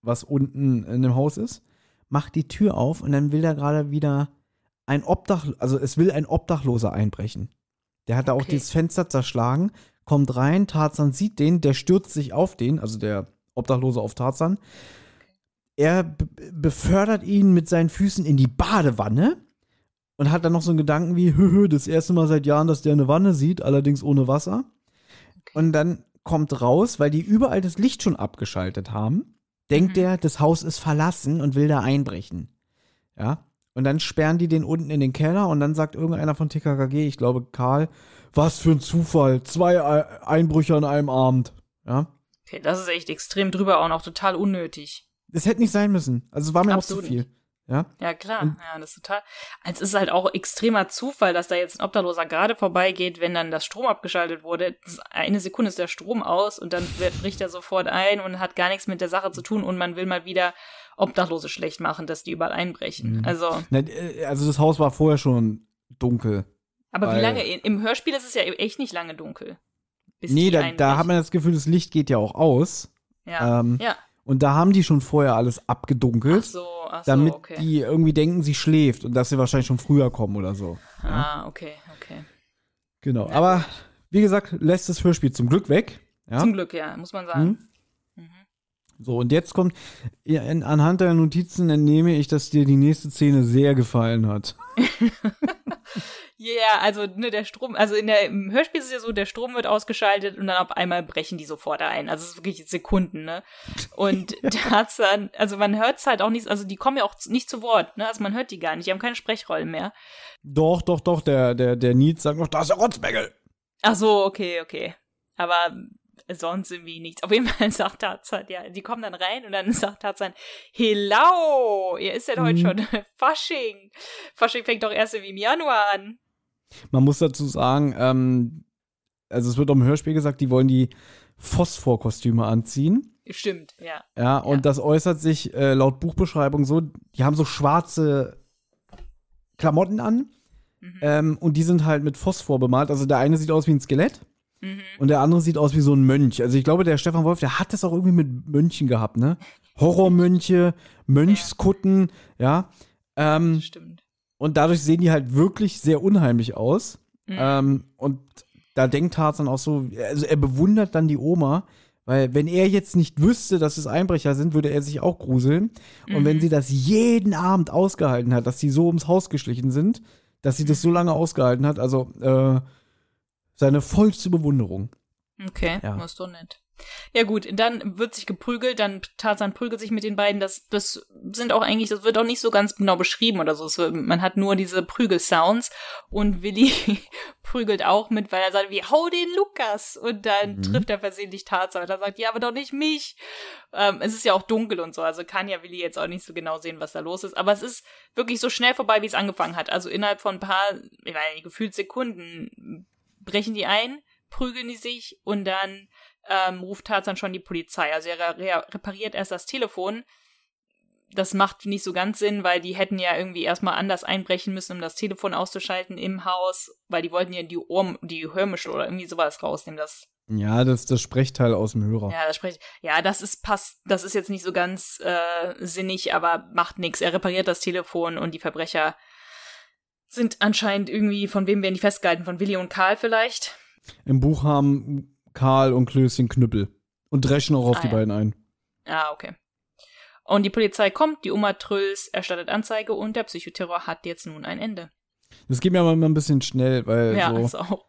B: was unten in dem Haus ist, macht die Tür auf und dann will da gerade wieder ein Obdach, also es will ein Obdachloser einbrechen. Der hat da auch
C: Okay.
B: dieses Fenster zerschlagen, kommt rein, Tarzan sieht den, der stürzt sich auf den, also der Obdachlose auf Tarzan. Er be- befördert ihn mit seinen Füßen in die Badewanne und hat dann noch so einen Gedanken wie, höhö, das erste Mal seit Jahren, dass der eine Wanne sieht, allerdings ohne Wasser.
C: Okay.
B: Und dann kommt raus, weil die überall das Licht schon abgeschaltet haben, denkt
C: Mhm.
B: er, das Haus ist verlassen und will da einbrechen. Ja. Und dann sperren die den unten in den Keller und dann sagt irgendeiner von TKKG, ich glaube Karl, was für ein Zufall, zwei Ei- Einbrüche an einem Abend. Ja.
C: Okay, das ist echt extrem drüber auch noch total unnötig.
B: Das hätte nicht sein müssen. Also es war mir
C: Absolut
B: noch zu viel. Ja.
C: Ja, klar.
B: Und-
C: ja, das ist total. Es ist halt auch extremer Zufall, dass da jetzt ein Obdachloser gerade vorbeigeht, wenn dann das Strom abgeschaltet wurde. Eine Sekunde ist der Strom aus und dann bricht er sofort ein und hat gar nichts mit der Sache zu tun und man will mal wieder Obdachlose schlecht machen, dass die überall einbrechen.
B: Mhm.
C: Also,
B: äh, Also das Haus war vorher schon dunkel.
C: aber wie lange? Im Hörspiel ist es ja echt nicht lange dunkel. Bis
B: nee, da, da hat man das Gefühl, das Licht geht ja auch aus.
C: Ja.
B: Ähm,
C: ja.
B: Und da haben die schon vorher alles abgedunkelt,
C: Ach so, ach so,
B: damit
C: okay.
B: die irgendwie denken, sie schläft und dass sie wahrscheinlich schon früher kommen oder so.
C: Ah, okay, okay.
B: Genau.
C: Ja,
B: Aber wie gesagt, lässt das Hörspiel zum Glück weg. Ja.
C: Zum Glück, ja, muss man sagen.
B: Hm?
C: Mhm.
B: So, und jetzt kommt, ja, anhand der Notizen entnehme ich, dass dir die nächste Szene sehr gefallen hat.
C: Ja, also ne, der Strom, also in der im Hörspiel ist es ja so, der Strom wird ausgeschaltet und dann auf einmal brechen die sofort ein. Also es ist wirklich Sekunden, ne? Und Tarzan, also man hört's halt auch nicht, also die kommen ja auch nicht zu Wort, ne? Also man hört die gar nicht, die haben keine Sprechrollen mehr.
B: Doch, doch, doch, der, der, der Nils sagt noch, da ist der Rotzbengel.
C: Ach so, okay, okay. Aber sonst irgendwie nichts. Auf jeden Fall sagt Tarzan, ja, die kommen dann rein und dann sagt Tarzan, Hello, ihr ist heute
B: Mhm.
C: schon Fasching. Fasching fängt doch erst im Januar an.
B: Man muss dazu sagen, ähm, also es wird auch im Hörspiel gesagt, die wollen die Phosphor-Kostüme anziehen.
C: Stimmt, ja.
B: Ja, und
C: Ja.
B: das äußert sich äh, laut Buchbeschreibung so, die haben so schwarze Klamotten an
C: Mhm.
B: ähm, und die sind halt mit Phosphor bemalt. Also der eine sieht aus wie ein Skelett
C: Mhm.
B: und der andere sieht aus wie so ein Mönch. Also ich glaube, der Stefan Wolf, der hat das auch irgendwie mit Mönchen gehabt, ne? Horrormönche, Mönchskutten, ja. Ähm,
C: Stimmt.
B: Und dadurch sehen die halt wirklich sehr unheimlich aus.
C: Mhm.
B: Ähm, und da denkt Tarzan auch so, also er bewundert dann die Oma, weil wenn er jetzt nicht wüsste, dass es Einbrecher sind, würde er sich auch gruseln. Und wenn
C: Mhm.
B: sie das jeden Abend ausgehalten hat, dass sie so ums Haus geschlichen sind, dass sie das so lange ausgehalten hat, also äh, seine vollste Bewunderung.
C: Okay,
B: Ja.
C: ist doch nett. Ja gut, dann wird sich geprügelt, dann Tarzan prügelt sich mit den beiden. Das, das sind auch eigentlich, das wird auch nicht so ganz genau beschrieben oder so. Es man hat nur diese Prügelsounds und Willi prügelt auch mit, weil er sagt, wie hau den Lukas und dann
B: Mhm.
C: trifft er versehentlich Tarzan und er sagt, ja, aber doch nicht mich. Ähm, es ist ja auch dunkel und so, also kann ja Willi jetzt auch nicht so genau sehen, was da los ist. Aber es ist wirklich so schnell vorbei, wie es angefangen hat. Also innerhalb von ein paar, ich weiß nicht, gefühlt Sekunden brechen die ein, prügeln die sich und dann ähm, ruft Tarzan schon die Polizei. Also er re repariert erst das Telefon. Das macht nicht so ganz Sinn, weil die hätten ja irgendwie erstmal anders einbrechen müssen, um das Telefon auszuschalten im Haus, weil die wollten ja die Ohr, die Hörmische oder irgendwie sowas rausnehmen. Das,
B: Ja, das das Sprechteil aus dem Hörer.
C: ja, das spricht, ja, das ist passt, das ist jetzt nicht so ganz äh, sinnig, aber macht nichts. Er repariert das Telefon und die Verbrecher sind anscheinend irgendwie, von wem werden die festgehalten? Von Willi und Karl vielleicht?
B: Im Buch haben Karl und Klößchen Knüppel und dreschen auch auf
C: Ah,
B: die
C: ja.
B: beiden ein.
C: Ah, okay. Und die Polizei kommt, die Oma Trülls erstattet Anzeige und der Psychoterror hat jetzt nun ein Ende.
B: Das geht mir aber immer ein bisschen schnell, weil
C: ja,
B: so,
C: ist auch.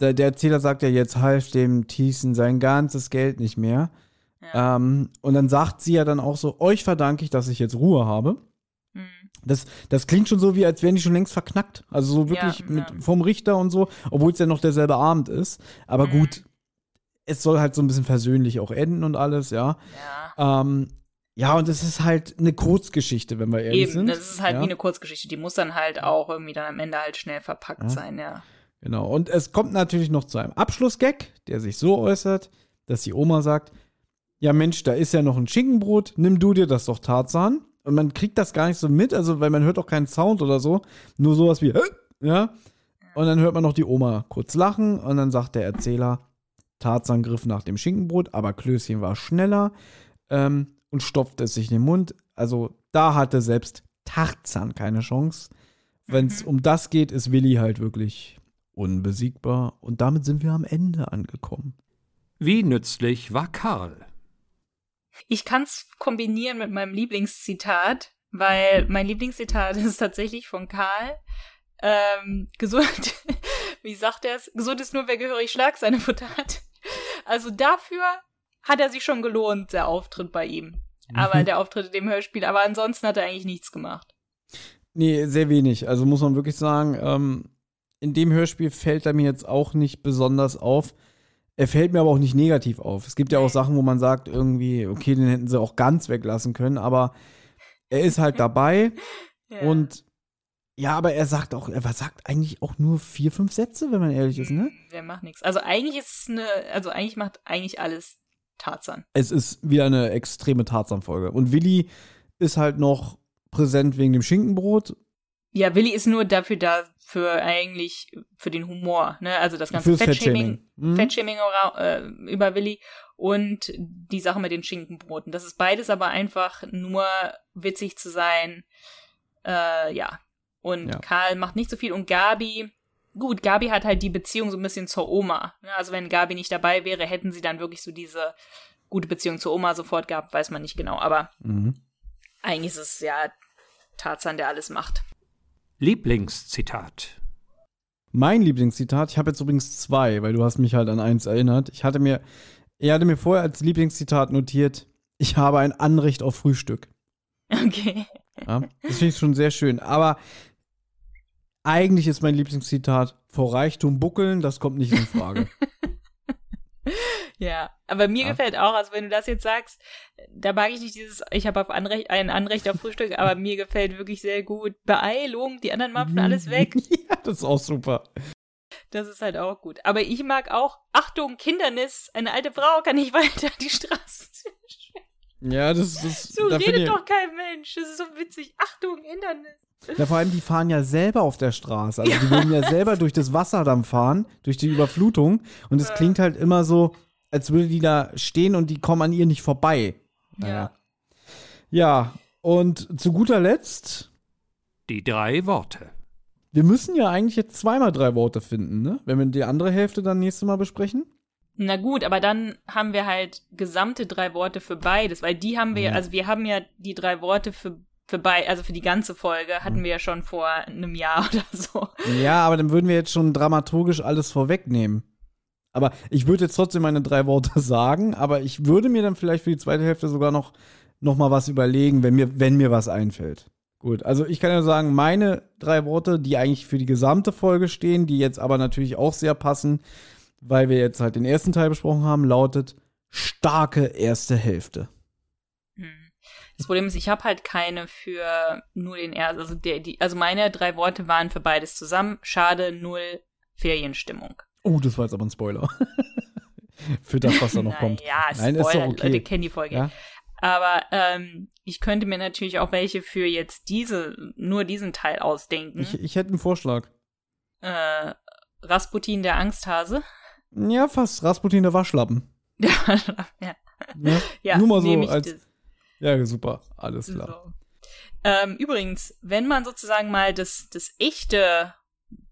B: der, der Erzähler sagt ja, jetzt half dem Thiessen sein ganzes Geld nicht mehr.
C: Ja.
B: Ähm, und dann sagt sie ja dann auch so, euch verdanke ich, dass ich jetzt Ruhe habe. Das, das klingt schon so, wie als wären die schon längst verknackt. Also so wirklich
C: Ja,
B: mit, vom Richter und so, obwohl es ja noch derselbe Abend ist. Aber
C: Mhm.
B: gut, es soll halt so ein bisschen versöhnlich auch enden und alles, ja.
C: Ja.
B: Ähm, ja, und es ist halt eine Kurzgeschichte, wenn wir ehrlich
C: Eben,
B: sind.
C: das ist halt
B: ja.
C: wie eine Kurzgeschichte. Die muss dann halt auch irgendwie dann am Ende halt schnell verpackt
B: Ja.
C: sein, ja.
B: Genau. Und es kommt natürlich noch zu einem Abschlussgag, der sich so äußert, dass die Oma sagt: Ja, Mensch, da ist ja noch ein Schinkenbrot, nimm du dir das doch, Tarzan. Und man kriegt das gar nicht so mit, also weil man hört auch keinen Sound oder so, nur sowas wie, ja. Und dann hört man noch die Oma kurz lachen und dann sagt der Erzähler, Tarzan griff nach dem Schinkenbrot, aber Klößchen war schneller ähm, und stopfte es sich in den Mund. Also da hatte selbst Tarzan keine Chance. Wenn es
C: Mhm.
B: um das geht, ist Willi halt wirklich unbesiegbar. Und damit sind wir am Ende angekommen.
A: Wie nützlich war Karl?
C: Ich kann es kombinieren mit meinem Lieblingszitat, weil mein Lieblingszitat ist tatsächlich von Karl. Ähm, gesund, wie sagt er es? Gesund ist nur, wer gehörig Schlag seine Futter hat. Also dafür hat er sich schon gelohnt, der Auftritt bei ihm. Aber der Auftritt in dem Hörspiel, aber ansonsten hat er eigentlich nichts gemacht.
B: Nee, sehr wenig. Also muss man wirklich sagen, ähm, in dem Hörspiel fällt er mir jetzt auch nicht besonders auf. Er fällt mir aber auch nicht negativ auf. Es gibt ja auch. Sachen, wo man sagt, irgendwie, okay, den hätten sie auch ganz weglassen können, aber er ist halt dabei
C: Ja.
B: und ja, aber er sagt auch, er sagt eigentlich auch nur vier, fünf Sätze, wenn man ehrlich ist, ne?
C: Der macht nichts. Also eigentlich ist es eine, also eigentlich macht eigentlich alles Tarzan.
B: Es ist wieder eine extreme Tarzan-Folge. Und Willi ist halt noch präsent wegen dem Schinkenbrot.
C: Ja, Willi ist nur dafür da, für eigentlich, für den Humor, ne? Also das ganze Fettshaming.
B: Mhm.
C: Fettshaming äh, über Willi und die Sache mit den Schinkenbroten. Das ist beides aber einfach nur witzig zu sein. Äh, ja. Und
B: Ja.
C: Karl macht nicht so viel und Gabi, gut, Gabi hat halt die Beziehung so ein bisschen zur Oma. Also wenn Gabi nicht dabei wäre, hätten sie dann wirklich so diese gute Beziehung zur Oma sofort gehabt, weiß man nicht genau. Aber
B: Mhm.
C: eigentlich ist es ja Tarzan, der alles macht.
A: Lieblingszitat.
B: Mein Lieblingszitat, ich habe jetzt übrigens zwei, weil du hast mich halt an eins erinnert. Ich hatte mir, er hatte mir vorher als Lieblingszitat notiert, ich habe ein Anrecht auf Frühstück.
C: Okay.
B: Ja, das finde ich schon sehr schön. Aber eigentlich ist mein Lieblingszitat, vor Reichtum buckeln, das kommt nicht in Frage.
C: Ja, aber mir
B: Ja.
C: gefällt auch, also wenn du das jetzt sagst, da mag ich nicht dieses, ich habe auf Anrecht, ein Anrecht auf Frühstück, aber mir gefällt wirklich sehr gut Beeilung, die anderen mampfen alles weg.
B: ja, das ist auch super.
C: Das ist halt auch gut. Aber ich mag auch, Achtung, Kindernis, eine alte Frau kann nicht weiter die Straße.
B: Ja, das ist.
C: So
B: da
C: redet doch kein Mensch. Das ist so witzig. Achtung, Hindernis.
B: Ja, vor allem, die fahren ja selber auf der Straße. Also, die würden ja selber durch das Wasser dann fahren, durch die Überflutung. Und es klingt halt immer so, als würde die da stehen und die kommen an ihr nicht vorbei. Naja. Ja, und zu guter Letzt,
A: Die drei Worte.
B: wir müssen ja eigentlich jetzt zweimal drei Worte finden, ne? Wenn wir die andere Hälfte dann nächstes Mal besprechen.
C: Na gut, aber dann haben wir halt gesamte drei Worte für beides, weil die haben wir ja,
B: Ja.
C: also wir haben ja die drei Worte für, für beid, also für die ganze Folge hatten wir ja schon vor einem Jahr oder so.
B: Ja, aber dann würden wir jetzt schon dramaturgisch alles vorwegnehmen. Aber ich würde jetzt trotzdem meine drei Worte sagen, aber ich würde mir dann vielleicht für die zweite Hälfte sogar noch, noch mal was überlegen, wenn mir, wenn mir was einfällt. Gut, also ich kann ja sagen, meine drei Worte, die eigentlich für die gesamte Folge stehen, die jetzt aber natürlich auch sehr passen, weil wir jetzt halt den ersten Teil besprochen haben, lautet starke erste Hälfte.
C: Das Problem ist, ich habe halt keine für nur den ersten, also der, die, also meine drei Worte waren für beides zusammen. Schade, null Ferienstimmung.
B: Oh, das war jetzt aber ein Spoiler. für das, was da noch kommt.
C: Ja,
B: Nein, ist
C: Spoiler,
B: doch okay.
C: Leute kennen die Folge.
B: Ja?
C: Aber ähm, ich könnte mir natürlich auch welche für jetzt diese, nur diesen Teil ausdenken.
B: Ich, ich hätte einen Vorschlag.
C: äh, Rasputin der Angsthase.
B: Ja, fast. Rasputin der Waschlappen.
C: ja,
B: Ne?
C: ja
B: Nur mal so als-
C: das.
B: Ja, super. Alles klar.
C: So. Ähm, übrigens, wenn man sozusagen mal das, das echte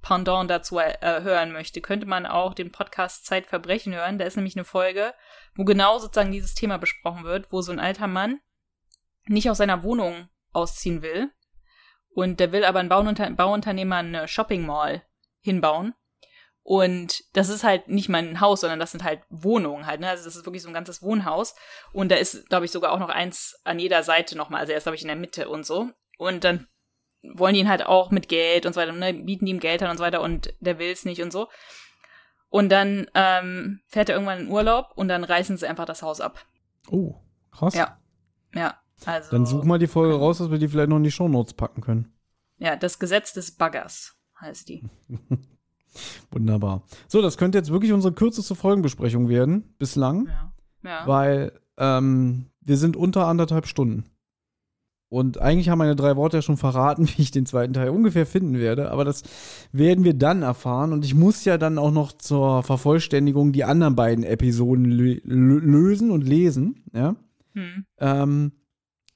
C: Pendant dazu äh, hören möchte, könnte man auch den Podcast Zeitverbrechen hören. Da ist nämlich eine Folge, wo genau sozusagen dieses Thema besprochen wird, wo so ein alter Mann nicht aus seiner Wohnung ausziehen will. Und der will aber ein Bauunter Bauunternehmer eine Shopping Mall hinbauen. Und das ist halt nicht mal ein Haus, sondern das sind halt Wohnungen halt. Ne? Also das ist wirklich so ein ganzes Wohnhaus. Und da ist, glaube ich, sogar auch noch eins an jeder Seite nochmal. Also er ist, glaube ich, in der Mitte und so. Und dann wollen die ihn halt auch mit Geld und so weiter, ne, bieten die ihm Geld an und so weiter und der will es nicht und so. Und dann ähm, fährt er irgendwann in Urlaub und dann reißen sie einfach das Haus ab.
B: Oh, krass.
C: Ja. Ja. Also,
B: Dann such mal die Folge raus, dass wir die vielleicht noch in die Shownotes packen können.
C: Ja, das Gesetz des Baggers heißt die.
B: Wunderbar. So, das könnte jetzt wirklich unsere kürzeste Folgenbesprechung werden, bislang,
C: Ja. Ja.
B: weil ähm, wir sind unter anderthalb Stunden. Und eigentlich haben meine drei Worte ja schon verraten, wie ich den zweiten Teil ungefähr finden werde, aber das werden wir dann erfahren. Und ich muss ja dann auch noch zur Vervollständigung die anderen beiden Episoden lö lö- lösen und lesen, ja.
C: Hm.
B: ähm,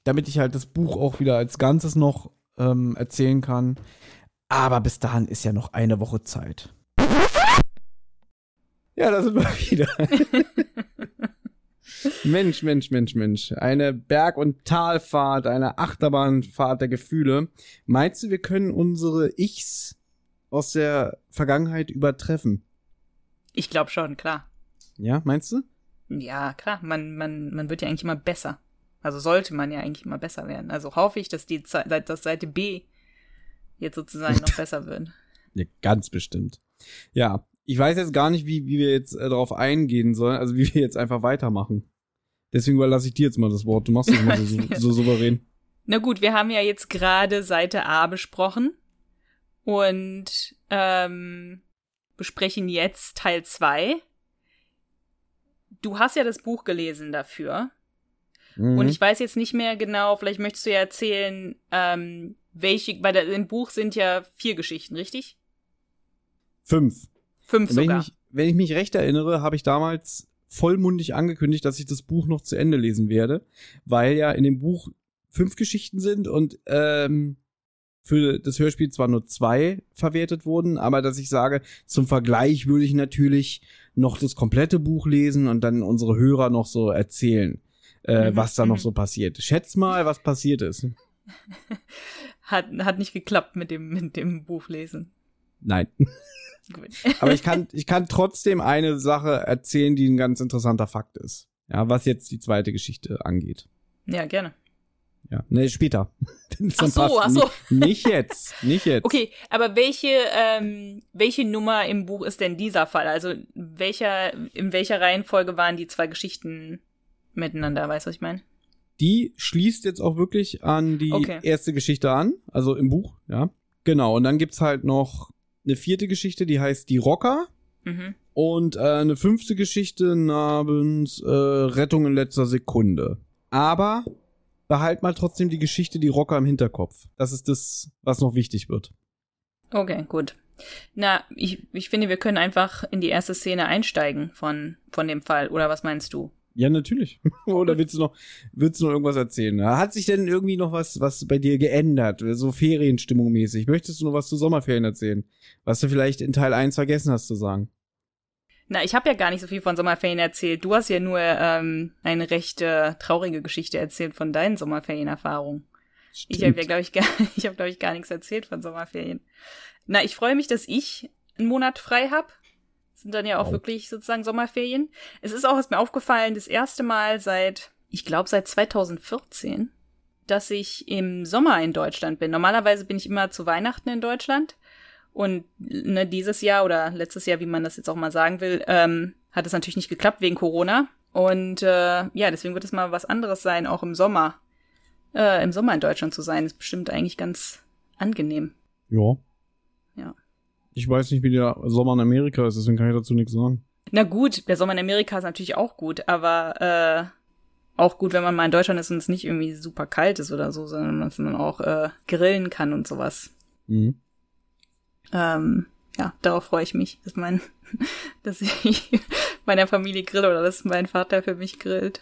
B: damit ich halt das Buch auch wieder als Ganzes noch ähm, erzählen kann. Aber bis dahin ist ja noch eine Woche Zeit. Ja, da sind wir wieder. Mensch, Mensch, Mensch, Mensch. Eine Berg- und Talfahrt, eine Achterbahnfahrt der Gefühle. Meinst du, wir können unsere Ichs aus der Vergangenheit übertreffen?
C: Ich glaube schon, klar.
B: Ja, meinst du?
C: Ja, klar. Man, man, man wird ja eigentlich immer besser. Also sollte man ja eigentlich immer besser werden. Also hoffe ich, dass die Ze dass Seite B jetzt sozusagen noch besser wird.
B: Ja, ganz bestimmt. Ja, ich weiß jetzt gar nicht, wie, wie wir jetzt äh, darauf eingehen sollen, also wie wir jetzt einfach weitermachen. Deswegen überlasse ich dir jetzt mal das Wort. Du machst das mal so, so souverän.
C: Na gut, wir haben ja jetzt gerade Seite A besprochen und ähm, besprechen jetzt Teil 2. Du hast ja das Buch gelesen dafür.
B: Mhm.
C: Und ich weiß jetzt nicht mehr genau, vielleicht möchtest du ja erzählen, ähm, welche, weil da, im Buch sind ja vier Geschichten, richtig?
B: Fünf.
C: Fünf
B: wenn, ich
C: sogar.
B: mich, wenn ich mich recht erinnere, habe ich damals vollmundig angekündigt, dass ich das Buch noch zu Ende lesen werde, weil ja in dem Buch fünf Geschichten sind und ähm, für das Hörspiel zwar nur zwei verwertet wurden, aber dass ich sage, zum Vergleich würde ich natürlich noch das komplette Buch lesen und dann unsere Hörer noch so erzählen, äh,
C: Mhm,
B: was da noch
C: mhm.
B: so passiert. Schätz mal, was passiert ist.
C: Hat, hat nicht geklappt mit dem, mit dem Buchlesen.
B: Nein.
C: Gut.
B: Aber ich kann, ich kann trotzdem eine Sache erzählen, die ein ganz interessanter Fakt ist. Ja, was jetzt die zweite Geschichte angeht.
C: Ja, gerne.
B: Ja, ne, später.
C: Ach so, ach so.
B: Nicht, nicht jetzt, nicht jetzt.
C: Okay, aber welche, ähm, welche Nummer im Buch ist denn dieser Fall? Also welcher, in welcher Reihenfolge waren die zwei Geschichten miteinander? Weißt du, was ich meine?
B: Die schließt jetzt auch wirklich an die
C: Okay.
B: erste Geschichte an, also im Buch, ja. Genau, und dann gibt's halt noch eine vierte Geschichte, die heißt Die Rocker.
C: Mhm.
B: Und äh, eine fünfte Geschichte namens äh, Rettung in letzter Sekunde. Aber behalt mal trotzdem die Geschichte Die Rocker im Hinterkopf. Das ist das, was noch wichtig wird.
C: Okay, gut. Na, ich, ich finde, wir können einfach in die erste Szene einsteigen von, von dem Fall. Oder was meinst du?
B: Ja, natürlich. Oder willst du noch, willst du noch irgendwas erzählen? Hat sich denn irgendwie noch was, was bei dir geändert? So Ferienstimmung mäßig? Möchtest du noch was zu Sommerferien erzählen? Was du vielleicht in Teil 1 vergessen hast zu sagen?
C: Na, ich habe ja gar nicht so viel von Sommerferien erzählt. Du hast ja nur ähm, eine recht äh, traurige Geschichte erzählt von deinen Sommerferienerfahrungen. Ich habe ja, glaube ich, gar, ich habe, glaube ich, gar nichts erzählt von Sommerferien. Na, ich freue mich, dass ich einen Monat frei hab. Sind dann ja auch
B: Wow.
C: wirklich sozusagen Sommerferien. Es ist auch, ist mir aufgefallen, das erste Mal seit, ich glaube, seit 2014, dass ich im Sommer in Deutschland bin. Normalerweise bin ich immer zu Weihnachten in Deutschland. Und ne, dieses Jahr oder letztes Jahr, wie man das jetzt auch mal sagen will, ähm, hat es natürlich nicht geklappt wegen Corona. Und äh, ja, deswegen wird es mal was anderes sein, auch im Sommer. Äh, Im Sommer in Deutschland zu sein, ist bestimmt eigentlich ganz angenehm.
B: Ja.
C: Ja.
B: Ich weiß nicht, wie der Sommer in Amerika ist, deswegen kann ich dazu nichts sagen.
C: Na gut, der Sommer in Amerika ist natürlich auch gut, aber äh, auch gut, wenn man mal in Deutschland ist und es nicht irgendwie super kalt ist oder so, sondern man dann auch äh, grillen kann und sowas.
B: Mhm.
C: Ähm, ja, darauf freue ich mich, dass mein, dass ich meiner Familie grille oder dass mein Vater für mich grillt.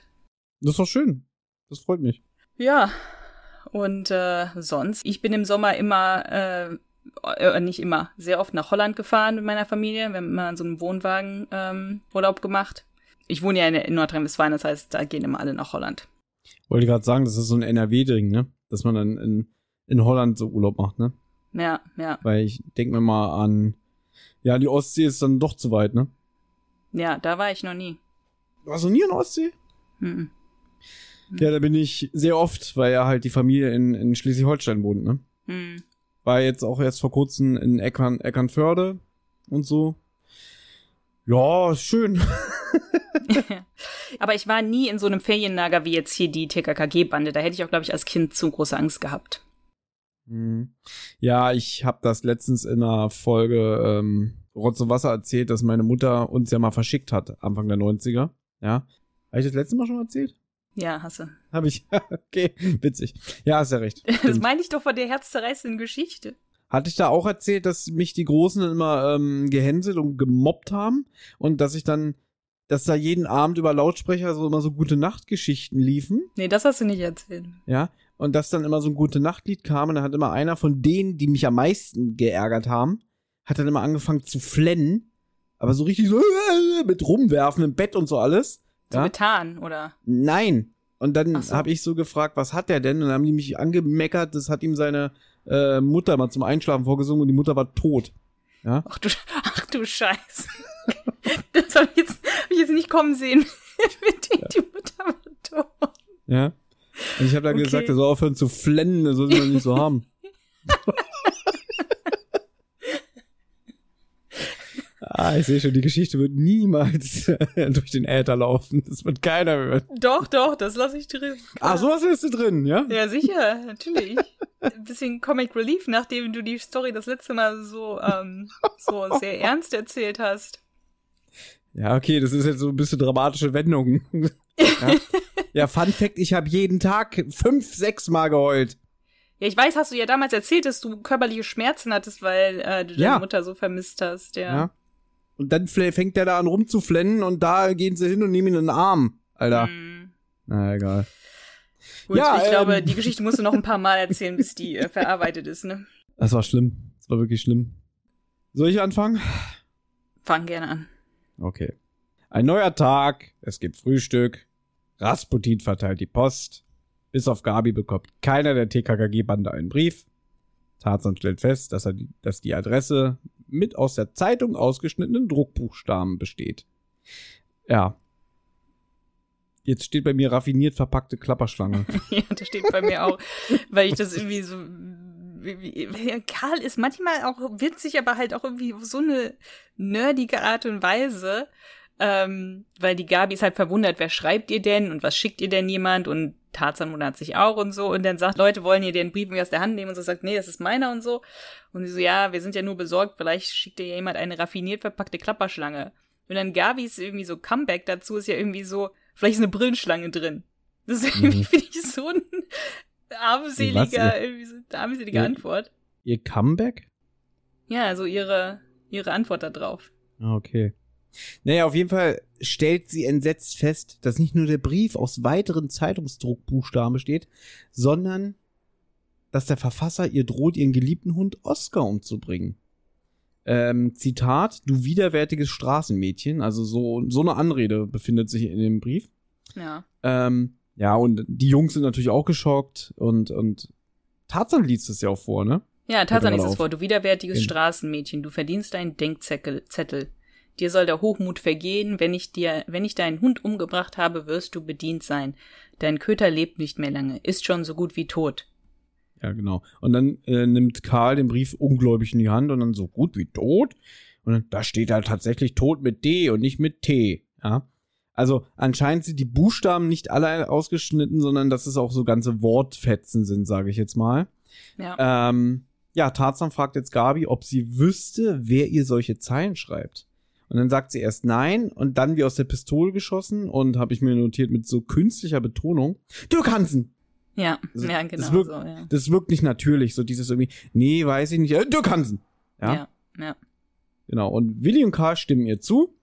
B: Das ist doch schön. Das freut mich.
C: Ja. Und äh, sonst, ich bin im Sommer immer, äh, äh, nicht immer, sehr oft nach Holland gefahren mit meiner Familie. Wir haben immer in so einem Wohnwagen ähm, Urlaub gemacht. Ich wohne ja in, in Nordrhein-Westfalen, das heißt, da gehen immer alle nach Holland.
B: Wollte gerade sagen, das ist so ein NRW-Ding, ne? Dass man dann in, in Holland so Urlaub macht, ne?
C: Ja, ja,
B: Weil ich denk mir mal an, ja, die Ostsee ist dann doch zu weit, ne?
C: ja, da war ich noch nie.
B: Warst du nie in der Ostsee?
C: Mhm.
B: Ja, da bin ich sehr oft, weil ja halt die Familie in, in Schleswig-Holstein wohnt, ne?
C: Hm.
B: War jetzt auch erst vor kurzem in Eckern, Eckernförde und so. Ja, schön.
C: Aber ich war nie in so einem Ferienlager wie jetzt hier die TKKG-Bande. Da hätte ich auch, glaube ich, als Kind zu große Angst gehabt.
B: Mhm. Ja, ich habe das letztens in einer Folge ähm, Rotz und Wasser erzählt, dass meine Mutter uns ja mal verschickt hat, Anfang der 90er. Ja. Habe ich das letzte Mal schon erzählt?
C: Ja, hasse.
B: Habe ich. okay, witzig. Ja, hast ja recht.
C: Das meine ich doch von der herzzerreißenden Geschichte.
B: Hatte ich da auch erzählt, dass mich die Großen immer ähm, gehänselt und gemobbt haben und dass ich dann, dass da jeden Abend über Lautsprecher so immer so gute Nachtgeschichten liefen,
C: Nee, das hast du nicht erzählt.
B: ja, und dass dann immer so ein gute Nachtlied kam und dann hat immer einer von denen, die mich am meisten geärgert haben, hat dann immer angefangen zu flennen, aber so richtig so mit rumwerfen im Bett und so alles.
C: So
B: Ja?
C: getan, oder?
B: Nein. Und dann
C: so.
B: habe ich so gefragt, was hat der denn? Und dann haben die mich angemeckert, das hat ihm seine äh, Mutter mal zum Einschlafen vorgesungen und die Mutter war tot. Ja?
C: Ach du, ach du Scheiße. Das habe ich, jetzt- hab ich jetzt nicht kommen sehen. Mit dem die Mutter war tot.
B: Ja. Und ich habe dann
C: Okay.
B: gesagt, er soll aufhören zu flennen, das soll sie doch nicht so haben. Ah, ich sehe schon, die Geschichte wird niemals durch den Äther laufen. Das wird keiner hören.
C: Doch, doch, das lasse ich drin.
B: Ah, sowas ist du drin, ja?
C: Ja, sicher, natürlich. Ein bisschen Comic Relief, nachdem du die Story das letzte Mal so, ähm, so sehr ernst erzählt hast.
B: Ja, okay, das ist jetzt so ein bisschen dramatische Wendung. ja. ja, Fun Fact, ich habe jeden Tag fünf, sechs Mal geheult.
C: Ja, ich weiß, hast du ja damals erzählt, dass du körperliche Schmerzen hattest, weil äh, du deine
B: Ja.
C: Mutter so vermisst hast, ja.
B: Ja. Und dann fängt der da an rumzuflennen und da gehen sie hin und nehmen ihn in den Arm. Alter.
C: Hm.
B: Na, egal.
C: Gut,
B: Ja,
C: ich
B: ähm,
C: glaube, die Geschichte musst du noch ein paar Mal erzählen, bis die äh, verarbeitet ist, ne?
B: Das war schlimm. Das war wirklich schlimm. Soll ich anfangen?
C: Fang gerne an.
B: Okay. Ein neuer Tag, es gibt Frühstück, Rasputin verteilt die Post, bis auf Gabi bekommt keiner der TKKG-Bande einen Brief. Tarzan stellt fest, dass, er die, dass die Adresse mit aus der Zeitung ausgeschnittenen Druckbuchstaben besteht. Ja. Jetzt steht bei mir raffiniert verpackte Klapperschlange.
C: Ja, das steht bei mir auch, weil ich das irgendwie so. Karl ist manchmal auch witzig, aber halt auch irgendwie auf so eine nerdige Art und Weise. Ähm, weil die Gabi ist halt verwundert, wer schreibt ihr denn und was schickt ihr denn jemand und Tarzan wundert sich auch und so und dann sagt, Leute, wollen ihr den Brief irgendwie aus der Hand nehmen und so sagt, nee, das ist meiner und so. Und sie so, ja, wir sind ja nur besorgt, vielleicht schickt dir jemand eine raffiniert verpackte Klapperschlange. Und dann Gabis irgendwie so Comeback dazu ist ja irgendwie so, vielleicht ist eine Brillenschlange drin. Das ist irgendwie,
B: Mhm.
C: finde ich, so ein armseliger,
B: Was?
C: irgendwie so eine armselige
B: Ja.
C: Antwort.
B: Ihr Comeback?
C: Ja, also ihre, ihre Antwort da drauf.
B: Ah, Okay. Naja, auf jeden Fall stellt sie entsetzt fest, dass nicht nur der Brief aus weiteren Zeitungsdruckbuchstaben besteht, sondern dass der Verfasser ihr droht, ihren geliebten Hund Oscar umzubringen. Ähm, Zitat, du widerwärtiges Straßenmädchen, also so, so eine Anrede befindet sich in dem Brief.
C: Ja.
B: Ähm, ja, und die Jungs sind natürlich auch geschockt und, und Tarzan liest es ja auch vor, ne?
C: Ja, Tarzan liest es vor. Du widerwärtiges
B: Eben.
C: Straßenmädchen, du verdienst einen Denkzettel. Dir soll der Hochmut vergehen, wenn ich dir, wenn ich deinen Hund umgebracht habe, wirst du bedient sein. Dein Köter lebt nicht mehr lange, ist schon so gut wie tot.
B: Ja, genau. Und dann äh, nimmt Karl den Brief ungläubig in die Hand und dann so gut wie tot. Und dann, da steht halt tatsächlich tot mit D und nicht mit T. Ja. Also anscheinend sind die Buchstaben nicht alle ausgeschnitten, sondern dass es auch so ganze Wortfetzen sind, sage ich jetzt mal.
C: Ja.
B: Ähm, ja, Tarzan fragt jetzt Gabi, ob sie wüsste, wer ihr solche Zeilen schreibt. Und dann sagt sie erst nein und dann wie aus der Pistole geschossen und habe ich mir notiert mit so künstlicher Betonung. Kannst ihn!
C: ja,
B: das-
C: ja,
B: das
C: genau
B: wirkt-
C: so, ja.
B: Das wirkt nicht natürlich, so dieses irgendwie, nee, weiß ich nicht, äh, kannst ihn. Ja,
C: Ja, ja.
B: genau. Und Willi und Karl stimmen ihr zu.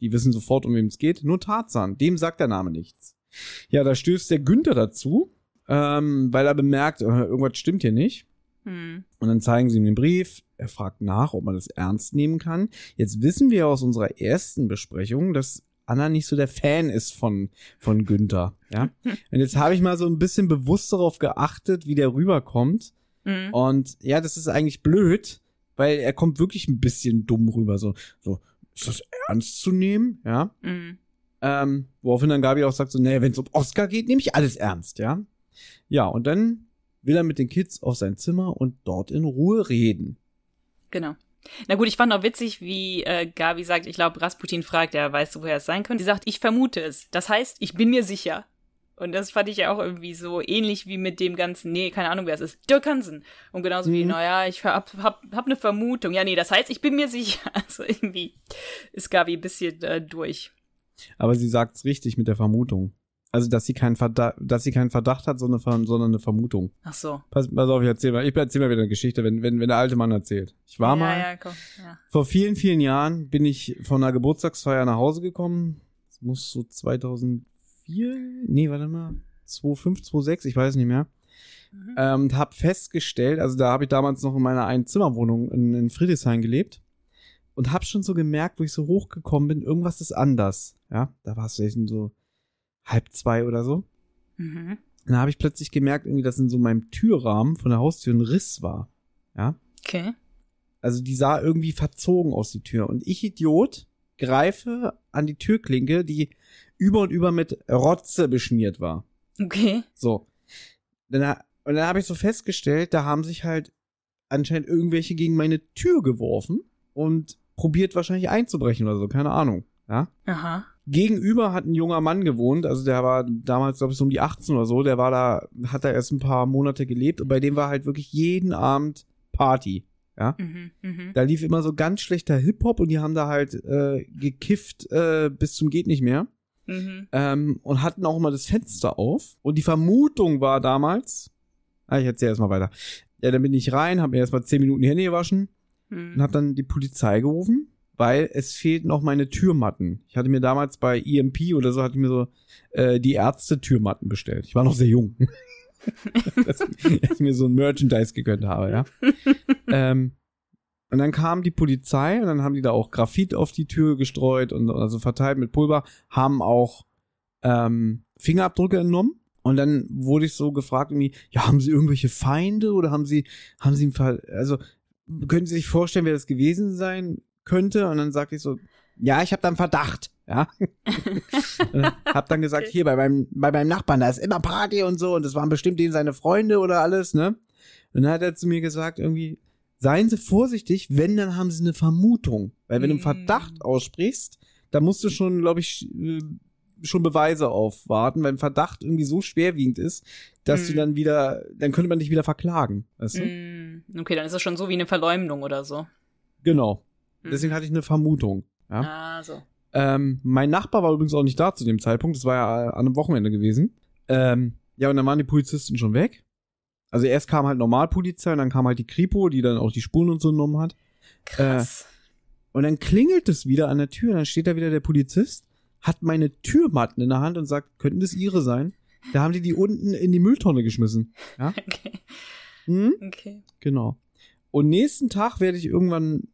B: Die wissen sofort, um wem es geht. Nur Tarzan, dem sagt der Name nichts. Ja, da stößt der Günther dazu, ähm, weil er bemerkt, äh, irgendwas stimmt hier nicht.
C: Hm.
B: Und dann zeigen sie ihm den Brief. Er fragt nach, ob man das ernst nehmen kann. Jetzt wissen wir aus unserer ersten Besprechung, dass Anna nicht so der Fan ist von, von Günther. Ja? Und jetzt habe ich mal so ein bisschen bewusst darauf geachtet, wie der rüberkommt.
C: Hm.
B: Und ja, das ist eigentlich blöd, weil er kommt wirklich ein bisschen dumm rüber. So, so ist das ernst zu nehmen? Ja.
C: Hm.
B: Ähm, woraufhin dann Gabi auch sagt so, naja, wenn es um Oscar geht, nehme ich alles ernst, ja. Ja, und dann will er mit den Kids auf sein Zimmer und dort in Ruhe reden.
C: Genau. Na gut, ich fand auch witzig, wie äh, Gabi sagt, ich glaube, Rasputin fragt, weißt du, woher es sein könnte? Sie sagt, ich vermute es. Das heißt, ich bin mir sicher. Und das fand ich ja auch irgendwie so ähnlich wie mit dem ganzen, nee, keine Ahnung, wer es ist, Dirk Hansen. Und genauso mhm. wie, naja, ich hab, hab, hab eine Vermutung. Ja, nee, das heißt, ich bin mir sicher. Also irgendwie ist Gabi ein bisschen äh, durch.
B: Aber sie sagt's richtig mit der Vermutung. Also, dass sie keinen Verdacht, dass sie keinen Verdacht hat, sondern, sondern eine Vermutung.
C: Ach so.
B: Pass, pass auf, ich erzähl mal. Ich erzähl mal wieder eine Geschichte, wenn, wenn, wenn der alte Mann erzählt. Ich war
C: ja,
B: mal.
C: Ja, komm, ja.
B: Vor vielen, vielen Jahren bin ich von einer Geburtstagsfeier nach Hause gekommen. Das muss so 2004, nee, warte mal, 2005, 2006, ich weiß nicht mehr. Mhm. Ähm, und hab festgestellt, also da habe ich damals noch in meiner Einzimmerwohnung in, in Friedrichshain gelebt und hab schon so gemerkt, wo ich so hochgekommen bin, irgendwas ist anders. Ja, da war es so halb zwei oder so. Mhm. Dann habe ich plötzlich gemerkt, irgendwie, dass in so meinem Türrahmen von der Haustür ein Riss war. Ja.
C: Okay.
B: Also die sah irgendwie verzogen aus, die Tür. Und ich, Idiot, greife an die Türklinke, die über und über mit Rotze beschmiert war.
C: Okay.
B: So. Dann, und dann habe ich so festgestellt, da haben sich halt anscheinend irgendwelche gegen meine Tür geworfen und probiert wahrscheinlich einzubrechen oder so, keine Ahnung. Ja.
C: Aha.
B: Gegenüber hat ein junger Mann gewohnt, also der war damals, glaube ich, so um die 18 oder so, der war da, hat da erst ein paar Monate gelebt und bei dem war halt wirklich jeden Abend Party. Ja.
C: Mhm, mh.
B: Da lief immer so ganz schlechter Hip-Hop und die haben da halt äh, gekifft äh, bis zum geht nicht mehr.
C: Mhm.
B: Ähm, und hatten auch immer das Fenster auf. Und die Vermutung war damals, ah, ich erzähl erstmal weiter. Ja, dann bin ich rein, hab mir erstmal zehn Minuten die Hände gewaschen
C: Mhm.
B: und hab dann die Polizei gerufen, weil es fehlten noch meine Türmatten. Ich hatte mir damals bei EMP oder so, hatte ich mir so äh, die Ärzte-Türmatten bestellt. Ich war noch sehr jung. dass, dass ich mir so ein Merchandise gegönnt habe, ja. ähm, und dann kam die Polizei und dann haben die da auch Graphit auf die Tür gestreut und also verteilt mit Pulver, haben auch ähm, Fingerabdrücke entnommen. Und dann wurde ich so gefragt, irgendwie, ja, haben Sie irgendwelche Feinde oder haben Sie, haben Sie, einen Fall, also können Sie sich vorstellen, wer das gewesen sein könnte? Und dann sagte ich so, ja, ich habe da einen Verdacht, ja. hab dann gesagt,
C: Okay.
B: hier bei meinem, bei meinem Nachbarn, da ist immer Party und so und das waren bestimmt denen seine Freunde oder alles, ne? Und dann hat er zu mir gesagt, irgendwie, seien Sie vorsichtig, wenn, dann haben Sie eine Vermutung. Weil wenn du einen
C: Mm.
B: Verdacht aussprichst, da musst du schon, glaube ich, äh, schon Beweise aufwarten, weil ein Verdacht irgendwie so schwerwiegend ist, dass du
C: Mm.
B: dann wieder, dann könnte man dich wieder verklagen, weißt du?
C: Mm, Okay, dann ist das schon so wie eine Verleumdung oder so.
B: Genau.
C: Mhm.
B: Deswegen hatte ich eine Vermutung. Ja.
C: Ah, so.
B: Ähm, mein Nachbar war übrigens auch nicht da zu dem Zeitpunkt. Das war ja äh, an einem Wochenende gewesen. Ähm, ja, und dann waren die Polizisten schon weg. Also erst kam halt Normalpolizei und dann kam halt die Kripo, die dann auch die Spuren und so genommen hat.
C: Krass.
B: Und dann klingelt es wieder an der Tür. Dann steht da wieder der Polizist, hat meine Türmatten in der Hand und sagt, könnten das ihre sein? Da haben die die unten in die Mülltonne geschmissen. Ja,
C: Okay.
B: hm?
C: Okay.
B: genau. Und nächsten Tag werde ich irgendwann,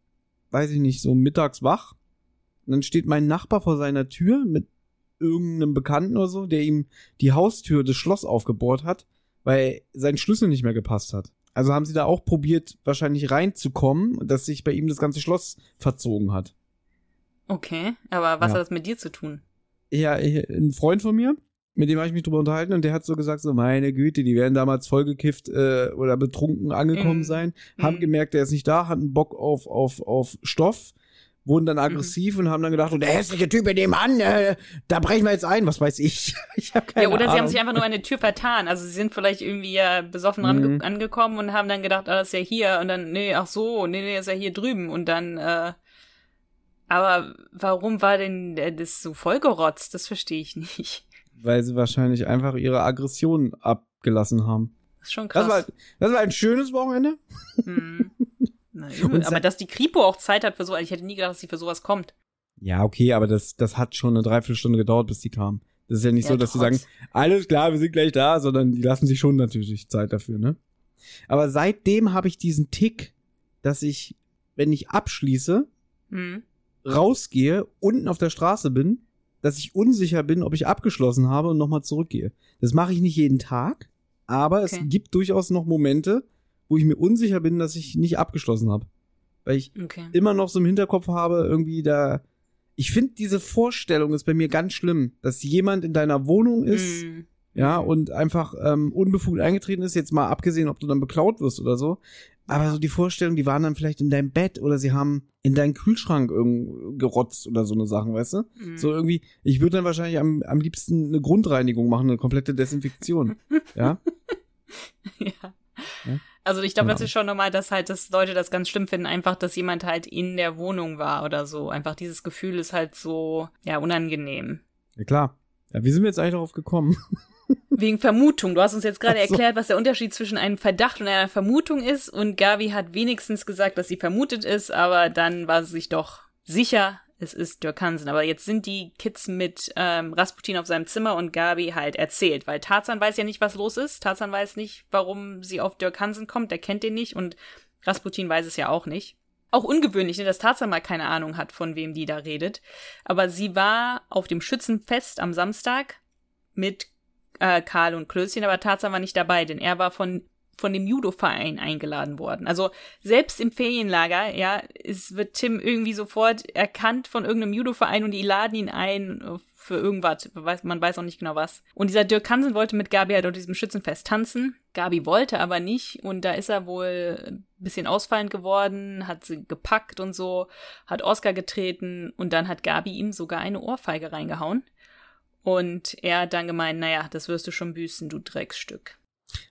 B: weiß ich nicht, so mittags wach. Und dann steht mein Nachbar vor seiner Tür mit irgendeinem Bekannten oder so, der ihm die Haustür des Schloss aufgebohrt hat, weil sein Schlüssel nicht mehr gepasst hat. Also haben sie da auch probiert, wahrscheinlich reinzukommen, dass sich bei ihm das ganze Schloss verzogen hat.
C: Okay, aber was
B: Ja.
C: hat das mit dir zu tun?
B: Ja, ein Freund von mir, mit dem habe ich mich drüber unterhalten und der hat so gesagt, so meine Güte, die werden damals vollgekifft äh, oder betrunken angekommen
C: Mhm.
B: sein, haben
C: Mhm.
B: gemerkt, der ist nicht da, hatten Bock auf, auf, auf Stoff, wurden dann aggressiv und haben dann gedacht, und der hässliche Typ in dem an, äh, da brechen wir jetzt ein, was weiß ich. Ich habe keine
C: ja, oder
B: Ahnung.
C: sie haben sich einfach nur an der Tür vertan. Also sie sind vielleicht irgendwie ja besoffen range-
B: Mhm.
C: angekommen und haben dann gedacht, ah, das ist ja hier. Und dann, nee, ach so, nee, nee, ist ja hier drüben. Und dann, äh, aber warum war denn das so vollgerotzt? Das verstehe ich nicht.
B: Weil sie wahrscheinlich einfach ihre Aggression abgelassen haben.
C: Das ist schon krass.
B: Das war, das war ein schönes Wochenende.
C: Hm. Na, aber dass die Kripo auch Zeit hat für so, ich hätte nie gedacht, dass sie für sowas kommt.
B: Ja, okay, aber das, das hat schon eine Dreiviertelstunde gedauert, bis die kamen. Das ist ja nicht
C: Ja,
B: so, dass sie sagen, alles klar, wir sind gleich da, sondern die lassen sich schon natürlich Zeit dafür, ne? Aber seitdem habe ich diesen Tick, dass ich, wenn ich abschließe,
C: Hm.
B: rausgehe, unten auf der Straße bin, dass ich unsicher bin, ob ich abgeschlossen habe und nochmal zurückgehe. Das mache ich nicht jeden Tag, aber es
C: Okay.
B: gibt durchaus noch Momente, wo ich mir unsicher bin, dass ich nicht abgeschlossen habe. Weil ich
C: Okay.
B: immer noch so im Hinterkopf habe, irgendwie da, ich finde, diese Vorstellung ist bei mir ganz schlimm, dass jemand in deiner Wohnung ist,
C: Mm.
B: ja, und einfach ähm, unbefugt eingetreten ist, jetzt mal abgesehen, ob du dann beklaut wirst oder so. Aber so die Vorstellung, die waren dann vielleicht in deinem Bett oder sie haben in deinen Kühlschrank irgend gerotzt oder so eine Sachen, weißt du?
C: Mm.
B: So irgendwie, ich würde dann wahrscheinlich am, am liebsten eine Grundreinigung machen, eine komplette Desinfektion. ja?
C: ja.
B: Ja?
C: Also ich glaube,
B: Genau.
C: das ist schon normal, dass halt, dass Leute das ganz schlimm finden, einfach, dass jemand halt in der Wohnung war oder so. Einfach dieses Gefühl ist halt so, ja, unangenehm.
B: Ja, klar. Ja, wie sind wir jetzt eigentlich darauf gekommen?
C: Wegen Vermutung. Du hast uns jetzt gerade
B: Ach so.
C: erklärt, was der Unterschied zwischen einem Verdacht und einer Vermutung ist. Und Gabi hat wenigstens gesagt, dass sie vermutet ist, aber dann war sie sich doch sicher, es ist Dirk Hansen. Aber jetzt sind die Kids mit ähm, Rasputin auf seinem Zimmer und Gabi halt erzählt, weil Tarzan weiß ja nicht, was los ist. Tarzan weiß nicht, warum sie auf Dirk Hansen kommt. Der kennt den nicht und Rasputin weiß es ja auch nicht. Auch ungewöhnlich, ne, dass Tarzan mal keine Ahnung hat, von wem die da redet. Aber sie war auf dem Schützenfest am Samstag mit äh, Karl und Klößchen, aber Tarzan war nicht dabei, denn er war von von dem Judo-Verein eingeladen worden. Also selbst im Ferienlager, ja, es wird Tim irgendwie sofort erkannt von irgendeinem Judo-Verein und die laden ihn ein für irgendwas. Man weiß auch nicht genau was. Und dieser Dirk Hansen wollte mit Gabi halt auf diesem Schützenfest tanzen. Gabi wollte aber nicht und da ist er wohl ein bisschen ausfallend geworden, hat sie gepackt und so, hat Oscar getreten und dann hat Gabi ihm sogar eine Ohrfeige reingehauen. Und er hat dann gemeint, naja, das wirst du schon büßen, du Drecksstück.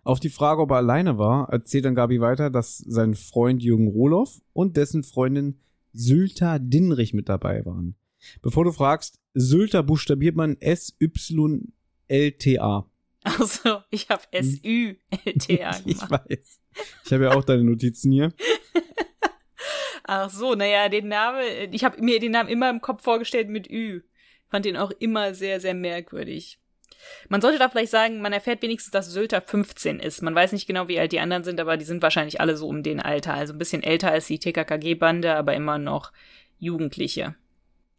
B: Auf die Frage, ob er alleine war, erzählt dann Gabi weiter, dass sein Freund Jürgen Rohloff und dessen Freundin Sylta Dinrich mit dabei waren. Bevor du fragst, Sylta buchstabiert man S-Y-L-T-A.
C: Also, ich habe S-Ü-L-T-A
B: Hm. Ich
C: gemacht.
B: weiß. Ich habe ja auch deine Notizen hier.
C: Ach so, naja, den Namen, ich habe mir den Namen immer im Kopf vorgestellt mit Ü. Fand den auch immer sehr, sehr merkwürdig. Man sollte da vielleicht sagen, man erfährt wenigstens, dass Sylter 15 ist. Man weiß nicht genau, wie alt die anderen sind, aber die sind wahrscheinlich alle so um den Alter. Also ein bisschen älter als die TKKG-Bande, aber immer noch Jugendliche.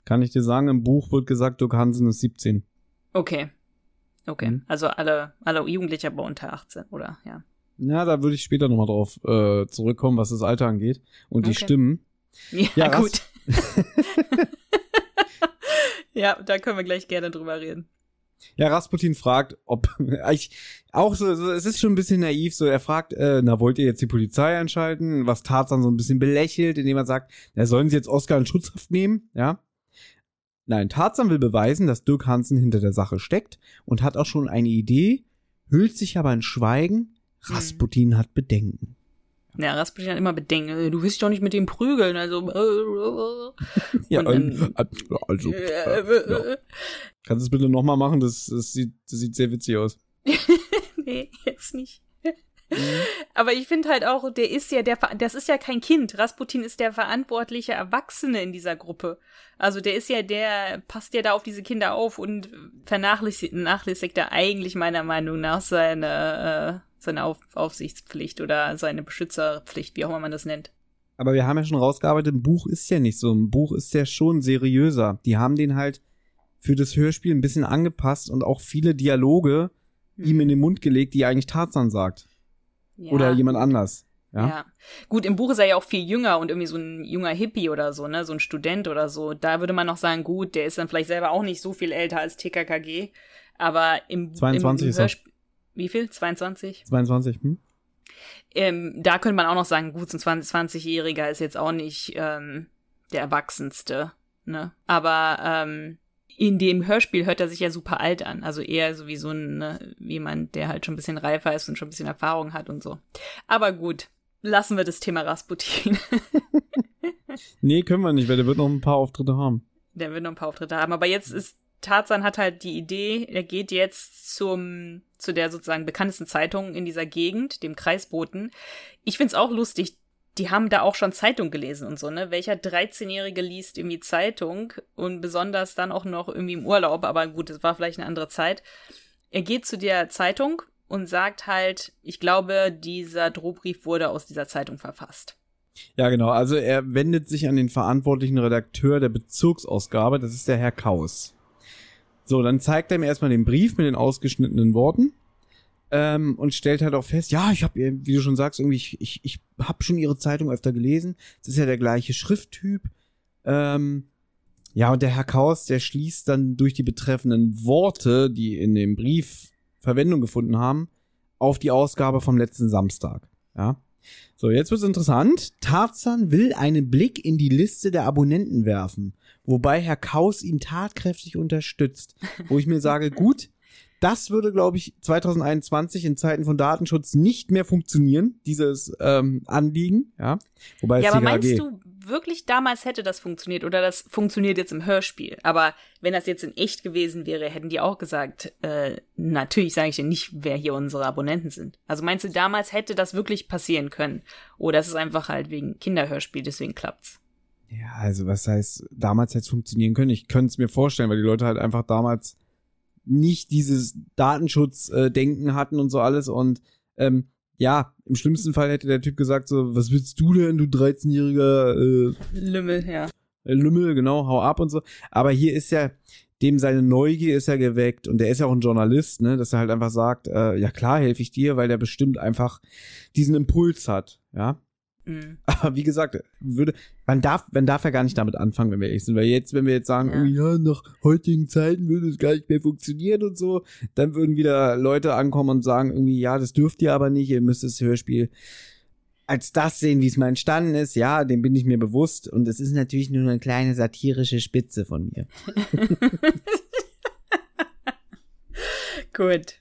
B: Kann ich dir sagen, im Buch wird gesagt, Dirk Hansen ist 17.
C: Okay. Okay.
B: Mhm.
C: Also alle, alle Jugendliche, aber unter 18, oder? Ja.
B: Ja, da würde ich später nochmal drauf äh, zurückkommen, was das Alter angeht. Und die
C: Okay.
B: Stimmen.
C: Ja,
B: Ja,
C: gut. ja, da können wir gleich gerne drüber reden.
B: Ja, Rasputin fragt, ob ich auch so, so, es ist schon ein bisschen naiv, so er fragt, äh, na wollt ihr jetzt die Polizei einschalten? Was Tarzan so ein bisschen belächelt, indem er sagt, na sollen sie jetzt Oscar in Schutzhaft nehmen, ja? Nein, Tarzan will beweisen, dass Dirk Hansen hinter der Sache steckt und hat auch schon eine Idee, hüllt sich aber in Schweigen. Rasputin hat Bedenken.
C: Ja, Rasputin hat immer Bedenken. äh, Du willst dich doch nicht mit dem prügeln, also. Äh,
B: Ja,
C: Und dann-
B: ähm, äh, also,
C: äh,
B: äh,
C: äh,
B: ja.
C: äh,
B: kannst du es bitte nochmal machen? Das, das, sieht, das sieht sehr witzig aus.
C: nee, jetzt nicht. Aber ich finde halt auch, der ist ja der, das ist ja kein Kind. Rasputin ist der verantwortliche Erwachsene in dieser Gruppe. Also der ist ja der, passt ja da auf diese Kinder auf und vernachlässigt, vernachlässigt er eigentlich meiner Meinung nach seine, äh, seine auf Aufsichtspflicht oder seine Beschützerpflicht, wie auch immer man das nennt.
B: Aber wir haben ja schon rausgearbeitet, ein Buch ist ja nicht so. Ein Buch ist ja schon seriöser. Die haben den halt für das Hörspiel ein bisschen angepasst und auch viele Dialoge ihm in den Mund gelegt, die eigentlich Tarzan sagt.
C: Ja.
B: Oder jemand anders.
C: Ja.
B: Ja.
C: Gut, im Buch ist er ja auch viel jünger und irgendwie so ein junger Hippie oder so, ne? So ein Student oder so. Da würde man noch sagen, gut, der ist dann vielleicht selber auch nicht so viel älter als TKKG. Aber im,
B: 22
C: im,
B: ist er.
C: Wie viel? 22?
B: 22, hm?
C: Ähm, da könnte man auch noch sagen, gut, so ein 20-Jähriger ist jetzt auch nicht ähm, der Erwachsenste, ne? Aber ähm, in dem Hörspiel hört er sich ja super alt an. Also eher so wie so ein, ne, jemand, der halt schon ein bisschen reifer ist und schon ein bisschen Erfahrung hat und so. Aber gut, lassen wir das Thema Rasputin.
B: Nee, können wir nicht, weil der wird noch ein paar Auftritte haben.
C: Der wird noch ein paar Auftritte haben. Aber jetzt ist, Tarzan hat halt die Idee, er geht jetzt zum, zu der sozusagen bekanntesten Zeitung in dieser Gegend, dem Kreisboten. Ich find's auch lustig. Die haben da auch schon Zeitung gelesen und so, ne? Welcher 13-Jährige liest irgendwie Zeitung und besonders dann auch noch irgendwie im Urlaub, aber gut, es war vielleicht eine andere Zeit. Er geht zu der Zeitung und sagt halt, ich glaube, dieser Drohbrief wurde aus dieser Zeitung verfasst.
B: Ja, genau. Also er wendet sich an den verantwortlichen Redakteur der Bezirksausgabe, das ist der Herr Kaus. So, dann zeigt er ihm erstmal den Brief mit den ausgeschnittenen Worten ähm, und stellt halt auch fest, ja, ich habe, wie du schon sagst, irgendwie, ich, ich, ich habe schon ihre Zeitung öfter gelesen. Das ist ja der gleiche Schrifttyp. Ähm, Ja, und der Herr Kaus, der schließt dann durch die betreffenden Worte, die in dem Brief Verwendung gefunden haben, auf die Ausgabe vom letzten Samstag. Ja. So, jetzt wird's interessant. Tarzan will einen Blick in die Liste der Abonnenten werfen, wobei Herr Kaus ihn tatkräftig unterstützt. Wo ich mir sage, gut, das würde, glaube ich, 2021 in Zeiten von Datenschutz nicht mehr funktionieren, dieses ähm, Anliegen. Ja,
C: wobei ja aber meinst du wirklich damals hätte das funktioniert oder das funktioniert jetzt im Hörspiel? Aber wenn das jetzt in echt gewesen wäre, hätten die auch gesagt, äh, natürlich sage ich dir nicht, wer hier unsere Abonnenten sind. Also meinst du, damals hätte das wirklich passieren können? Oder ist es einfach halt wegen Kinderhörspiel, deswegen klappt's?
B: Ja, also was heißt, damals hätte es funktionieren können? Ich könnte es mir vorstellen, weil die Leute halt einfach damals nicht dieses Datenschutzdenken hatten und so alles und ähm, ja, im schlimmsten Fall hätte der Typ gesagt so, was willst du denn, du 13-jähriger
C: äh, Lümmel, ja.
B: Äh, Lümmel, genau, hau ab und so. Aber hier ist ja, dem seine Neugier ist ja geweckt und der ist ja auch ein Journalist, ne, dass er halt einfach sagt, äh, ja klar, helfe ich dir, weil der bestimmt einfach diesen Impuls hat, ja. Mhm. Aber wie gesagt, würde, man darf, man darf ja gar nicht damit anfangen, wenn wir ehrlich sind. Weil jetzt, wenn wir jetzt sagen, ja. oh ja, nach heutigen Zeiten würde es gar nicht mehr funktionieren und so, dann würden wieder Leute ankommen und sagen irgendwie, ja, das dürft ihr aber nicht, ihr müsst das Hörspiel als das sehen, wie es mal entstanden ist, ja, dem bin ich mir bewusst. Und es ist natürlich nur eine kleine satirische Spitze von mir.
C: Gut.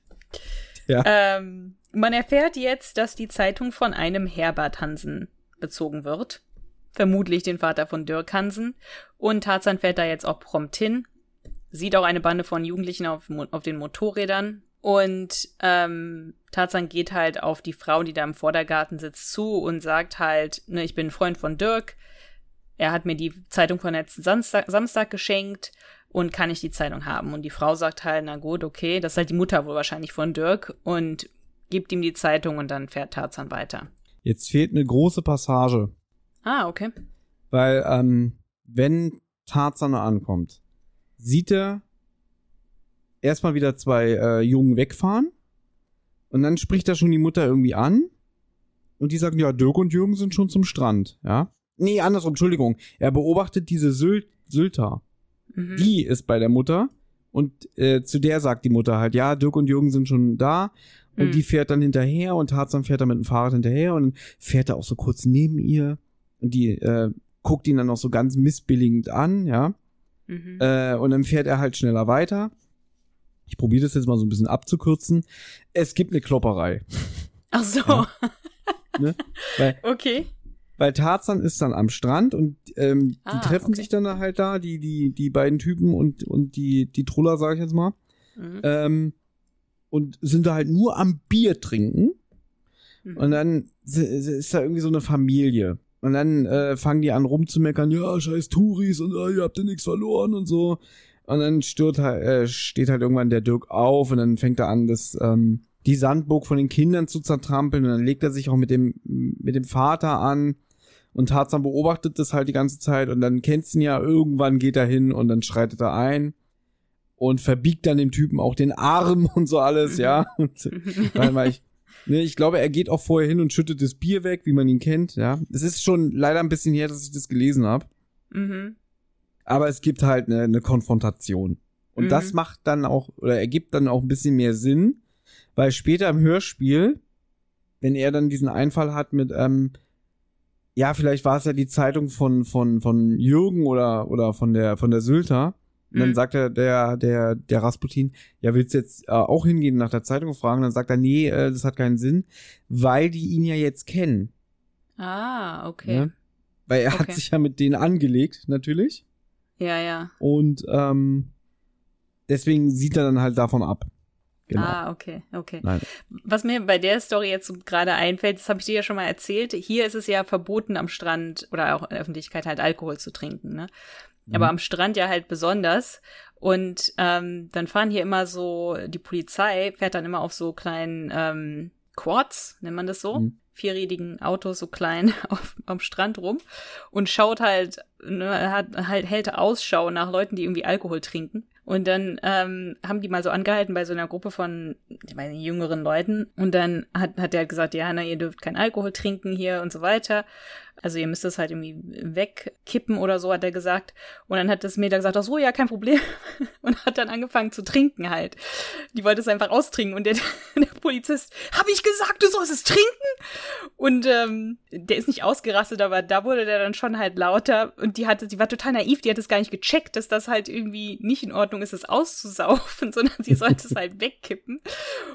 C: Ja. Ähm, man erfährt jetzt, dass die Zeitung von einem Herbert Hansen bezogen wird. Vermutlich den Vater von Dirk Hansen. Und Tarzan fährt da jetzt auch prompt hin. Sieht auch eine Bande von Jugendlichen auf, auf den Motorrädern. Und ähm, Tarzan geht halt auf die Frau, die da im Vordergarten sitzt, zu und sagt halt, ne, ich bin ein Freund von Dirk. Er hat mir die Zeitung von letzten Samstag, Samstag geschenkt und kann ich die Zeitung haben? Und die Frau sagt halt, na gut, okay, das ist halt die Mutter wohl wahrscheinlich von Dirk und gibt ihm die Zeitung und dann fährt Tarzan weiter.
B: Jetzt fehlt eine große Passage.
C: Ah, okay.
B: Weil, ähm, wenn Tarzan ankommt, sieht er erstmal wieder zwei äh, Jungen wegfahren und dann spricht er schon die Mutter irgendwie an und die sagen, ja, Dirk und Jürgen sind schon zum Strand, ja. Nee, andersrum, Entschuldigung. Er beobachtet diese Sylt Sylter. Mhm. Die ist bei der Mutter und äh, zu der sagt die Mutter halt, ja, Dirk und Jürgen sind schon da und mhm. die fährt dann hinterher und Tarzan fährt dann mit dem Fahrrad hinterher und fährt er auch so kurz neben ihr. Und die äh, guckt ihn dann auch so ganz missbilligend an, ja. Mhm. Äh, und dann fährt er halt schneller weiter. Ich probiere das jetzt mal so ein bisschen abzukürzen. Es gibt eine Klopperei.
C: Ach so. Ja. ne? Weil, okay.
B: Weil Tarzan ist dann am Strand und ähm, die ah, treffen okay. sich dann halt da, die, die, die beiden Typen und, und die, die Truller, sag ich jetzt mal. Mhm. Ähm, und sind da halt nur am Bier trinken. Mhm. Und dann ist da irgendwie so eine Familie. Und dann äh, fangen die an rumzumeckern, ja, scheiß Touris und äh, ihr habt ja nichts verloren und so. Und dann stört halt, äh, steht halt irgendwann der Dirk auf und dann fängt er an, das, ähm, die Sandburg von den Kindern zu zertrampeln und dann legt er sich auch mit dem, mit dem Vater an und Tarzan beobachtet das halt die ganze Zeit und dann kennst du ihn ja, irgendwann geht er hin und dann schreitet er ein und verbiegt dann dem Typen auch den Arm und so alles, ja. Und, ich, ne, ich glaube, er geht auch vorher hin und schüttet das Bier weg, wie man ihn kennt, ja. Es ist schon leider ein bisschen her, dass ich das gelesen habe. Mhm. Aber es gibt halt eine, eine Konfrontation. Und mhm. das macht dann auch, oder ergibt dann auch ein bisschen mehr Sinn, weil später im Hörspiel, wenn er dann diesen Einfall hat mit, ähm, ja, vielleicht war es ja die Zeitung von, von, von Jürgen oder, oder von der, von der Sylter, und dann mhm. sagt er, der, der, der Rasputin, ja, willst du jetzt äh, auch hingehen nach der Zeitung fragen? Und dann sagt er, nee, äh, das hat keinen Sinn, weil die ihn ja jetzt kennen.
C: Ah, okay. Ja?
B: Weil er okay. hat sich ja mit denen angelegt, natürlich.
C: Ja, ja.
B: Und ähm, deswegen sieht er dann halt davon ab.
C: Genau. Ah, okay, okay. Nein. Was mir bei der Story jetzt so gerade einfällt, das habe ich dir ja schon mal erzählt. Hier ist es ja verboten, am Strand oder auch in der Öffentlichkeit halt Alkohol zu trinken. Ne? Mhm. Aber am Strand ja halt besonders. Und ähm, dann fahren hier immer so, die Polizei fährt dann immer auf so kleinen ähm, Quads, nennt man das so? Mhm. Vierrädigen Autos so klein auf, am Strand rum und schaut halt, ne, hat halt hält Ausschau nach Leuten, die irgendwie Alkohol trinken. Und dann ähm, haben die mal so angehalten bei so einer Gruppe von ich meine, jüngeren Leuten. Und dann hat, hat der halt gesagt, ja, na, ihr dürft kein Alkohol trinken hier und so weiter. Also ihr müsst es halt irgendwie wegkippen oder so, hat er gesagt. Und dann hat das Mädel gesagt, ach so, ja, kein Problem. Und hat dann angefangen zu trinken halt. Die wollte es einfach austrinken. Und der, der Polizist, hab ich gesagt, du sollst es trinken? Und ähm, der ist nicht ausgerastet, aber da wurde der dann schon halt lauter. Und die hatte, die war total naiv, die hat es gar nicht gecheckt, dass das halt irgendwie nicht in Ordnung ist, es auszusaufen, sondern sie sollte es halt wegkippen.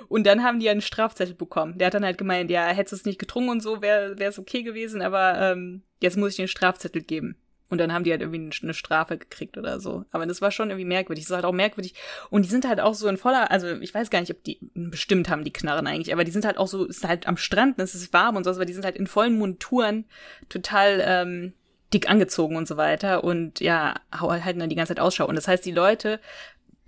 C: Und dann haben die einen Strafzettel bekommen. Der hat dann halt gemeint, ja, hättest es nicht getrunken und so, wäre es okay gewesen, aber ähm, jetzt muss ich den Strafzettel geben. Und dann haben die halt irgendwie eine Strafe gekriegt oder so. Aber das war schon irgendwie merkwürdig. Das war halt auch merkwürdig. Und die sind halt auch so in voller, also ich weiß gar nicht, ob die, bestimmt haben die Knarren eigentlich, aber die sind halt auch so, es ist halt am Strand, es ist warm und so, aber die sind halt in vollen Monturen total ähm, dick angezogen und so weiter. Und ja, halten dann die ganze Zeit Ausschau. Und das heißt, die Leute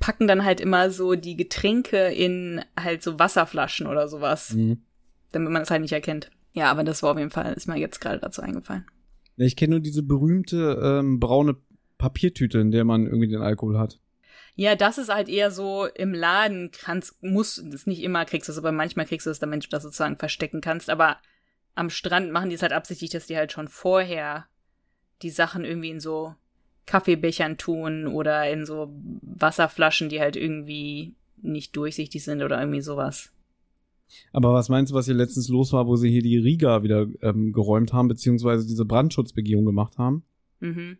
C: packen dann halt immer so die Getränke in halt so Wasserflaschen oder sowas. Mhm. Damit man es halt nicht erkennt. Ja, aber das war auf jeden Fall, ist mir jetzt gerade dazu eingefallen.
B: Ich kenne nur diese berühmte ähm, braune Papiertüte, in der man irgendwie den Alkohol hat.
C: Ja, das ist halt eher so im Laden, kannst, muss, das nicht immer kriegst du es, aber manchmal kriegst du es, damit du das sozusagen verstecken kannst. Aber am Strand machen die es halt absichtlich, dass die halt schon vorher die Sachen irgendwie in so Kaffeebechern tun oder in so Wasserflaschen, die halt irgendwie nicht durchsichtig sind oder irgendwie sowas.
B: Aber was meinst du, was hier letztens los war, wo sie hier die Riga wieder ähm, geräumt haben, beziehungsweise diese Brandschutzbegehung gemacht haben? Mhm.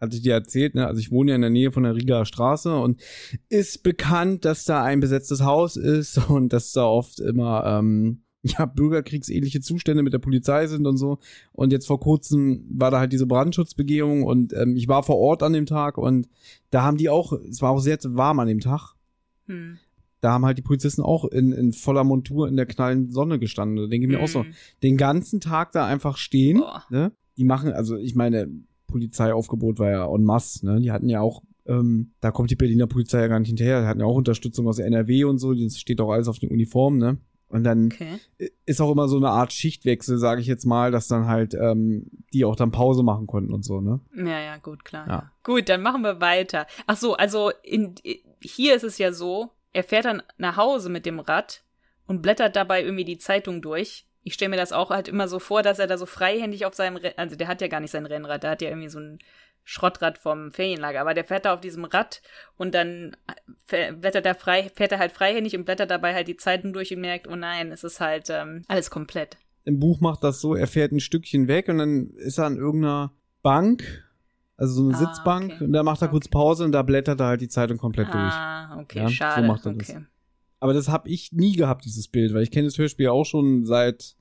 B: Hatte ich dir erzählt, ne? Also ich wohne ja in der Nähe von der Riga Straße und ist bekannt, dass da ein besetztes Haus ist und dass da oft immer ähm, ja, bürgerkriegsähnliche Zustände mit der Polizei sind und so. Und jetzt vor kurzem war da halt diese Brandschutzbegehung und ähm, ich war vor Ort an dem Tag und da haben die auch, es war auch sehr warm an dem Tag. Hm da haben halt die Polizisten auch in, in voller Montur in der knallen Sonne gestanden. Da denke ich mir mm. auch so, mhm. den ganzen Tag da einfach stehen, oh. ne? Die machen, also ich meine, Polizeiaufgebot war ja en masse, ne? Die hatten ja auch, ähm, da kommt die Berliner Polizei ja gar nicht hinterher, die hatten ja auch Unterstützung aus der NRW und so, das steht auch alles auf den Uniformen, ne? Und dann okay. ist auch immer so eine Art Schichtwechsel, sage ich jetzt mal, dass dann halt ähm, die auch dann Pause machen konnten und so, ne?
C: Ja, ja, gut, klar. Ja. Gut, dann machen wir weiter. Ach so, also in, hier ist es ja so, er fährt dann nach Hause mit dem Rad und blättert dabei irgendwie die Zeitung durch. Ich stelle mir das auch halt immer so vor, dass er da so freihändig auf seinem, Re also der hat ja gar nicht sein Rennrad, der hat ja irgendwie so ein Schrottrad vom Ferienlager, aber der fährt da auf diesem Rad und dann blättert er frei, fährt er halt freihändig und blättert dabei halt die Zeitung durch und merkt, oh nein, es ist halt ähm, alles komplett.
B: Im Buch macht das so, er fährt ein Stückchen weg und dann ist er an irgendeiner Bank also so eine ah, Sitzbank okay. und da macht er okay. kurz Pause und da blättert er halt die Zeitung komplett ah, durch.
C: Ah, okay, ja, schade. So macht er okay. das.
B: Aber das habe ich nie gehabt, dieses Bild, weil ich kenne das Hörspiel auch schon seit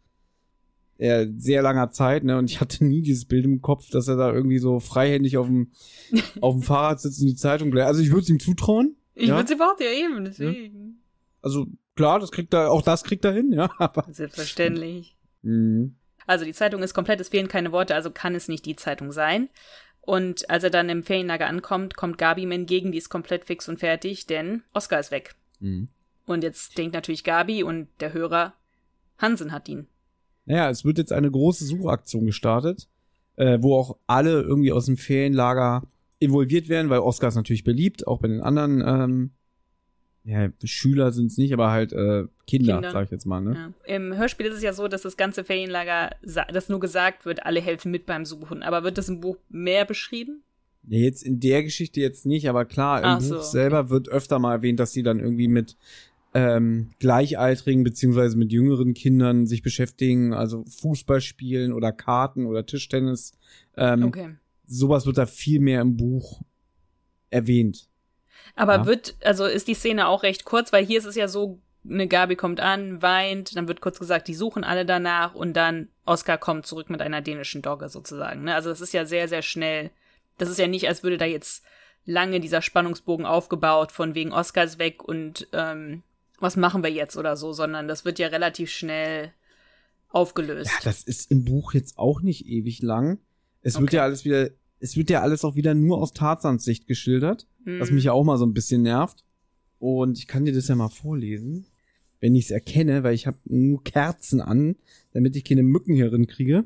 B: äh, sehr langer Zeit, ne? Und ich hatte nie dieses Bild im Kopf, dass er da irgendwie so freihändig auf dem, auf dem Fahrrad sitzt und die Zeitung blättert. Also ich würde es ihm zutrauen.
C: Ich ja? würde es überhaupt ja eben, deswegen.
B: Also klar, das kriegt er, auch das kriegt er hin, ja.
C: Aber, Selbstverständlich. Mhm. Also die Zeitung ist komplett, es fehlen keine Worte, also kann es nicht die Zeitung sein. Und als er dann im Ferienlager ankommt, kommt Gabi ihm entgegen, die ist komplett fix und fertig, denn Oscar ist weg. Mhm. Und jetzt denkt natürlich Gabi und der Hörer, Hansen hat ihn.
B: Naja, es wird jetzt eine große Suchaktion gestartet, äh, wo auch alle irgendwie aus dem Ferienlager involviert werden, weil Oscar ist natürlich beliebt, auch bei den anderen ähm, ja, Schüler sind es nicht, aber halt äh, Kinder, Kinder. sag ich jetzt mal. Ne?
C: Ja. Im Hörspiel ist es ja so, dass das ganze Ferienlager, das nur gesagt wird, alle helfen mit beim Suchen. Aber wird das im Buch mehr beschrieben?
B: Ja, jetzt in der Geschichte jetzt nicht, aber klar, im Ach Buch so, selber okay. wird öfter mal erwähnt, dass sie dann irgendwie mit ähm, Gleichaltrigen beziehungsweise mit jüngeren Kindern sich beschäftigen, also Fußball spielen oder Karten oder Tischtennis. Ähm, okay. Sowas wird da viel mehr im Buch erwähnt.
C: Aber ja. wird, also ist die Szene auch recht kurz, weil hier ist es ja so, eine Gabi kommt an, weint, dann wird kurz gesagt, die suchen alle danach und dann Oscar kommt zurück mit einer dänischen Dogge sozusagen. Ne? Also das ist ja sehr, sehr schnell. Das ist ja nicht, als würde da jetzt lange dieser Spannungsbogen aufgebaut von wegen Oscars weg und ähm, was machen wir jetzt oder so, sondern das wird ja relativ schnell aufgelöst. Ja,
B: das ist im Buch jetzt auch nicht ewig lang. Es okay. wird ja alles wieder es wird ja alles auch wieder nur aus Tarzans Sicht geschildert, mhm. was mich ja auch mal so ein bisschen nervt. Und ich kann dir das ja mal vorlesen, wenn ich es erkenne, weil ich habe nur Kerzen an, damit ich keine Mücken hierin kriege.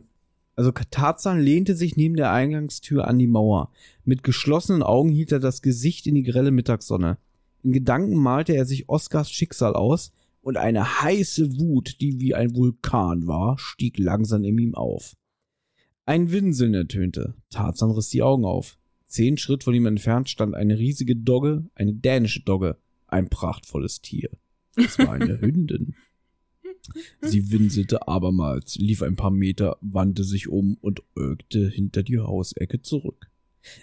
B: Also Tarzan lehnte sich neben der Eingangstür an die Mauer. Mit geschlossenen Augen hielt er das Gesicht in die grelle Mittagssonne. In Gedanken malte er sich Oskars Schicksal aus, und eine heiße Wut, die wie ein Vulkan war, stieg langsam in ihm auf. Ein Winseln ertönte. Tarzan riss die Augen auf. Zehn Schritt von ihm entfernt stand eine riesige Dogge, eine dänische Dogge, ein prachtvolles Tier. Es war eine Hündin. Sie winselte abermals, lief ein paar Meter, wandte sich um und ögte hinter die Hausecke zurück.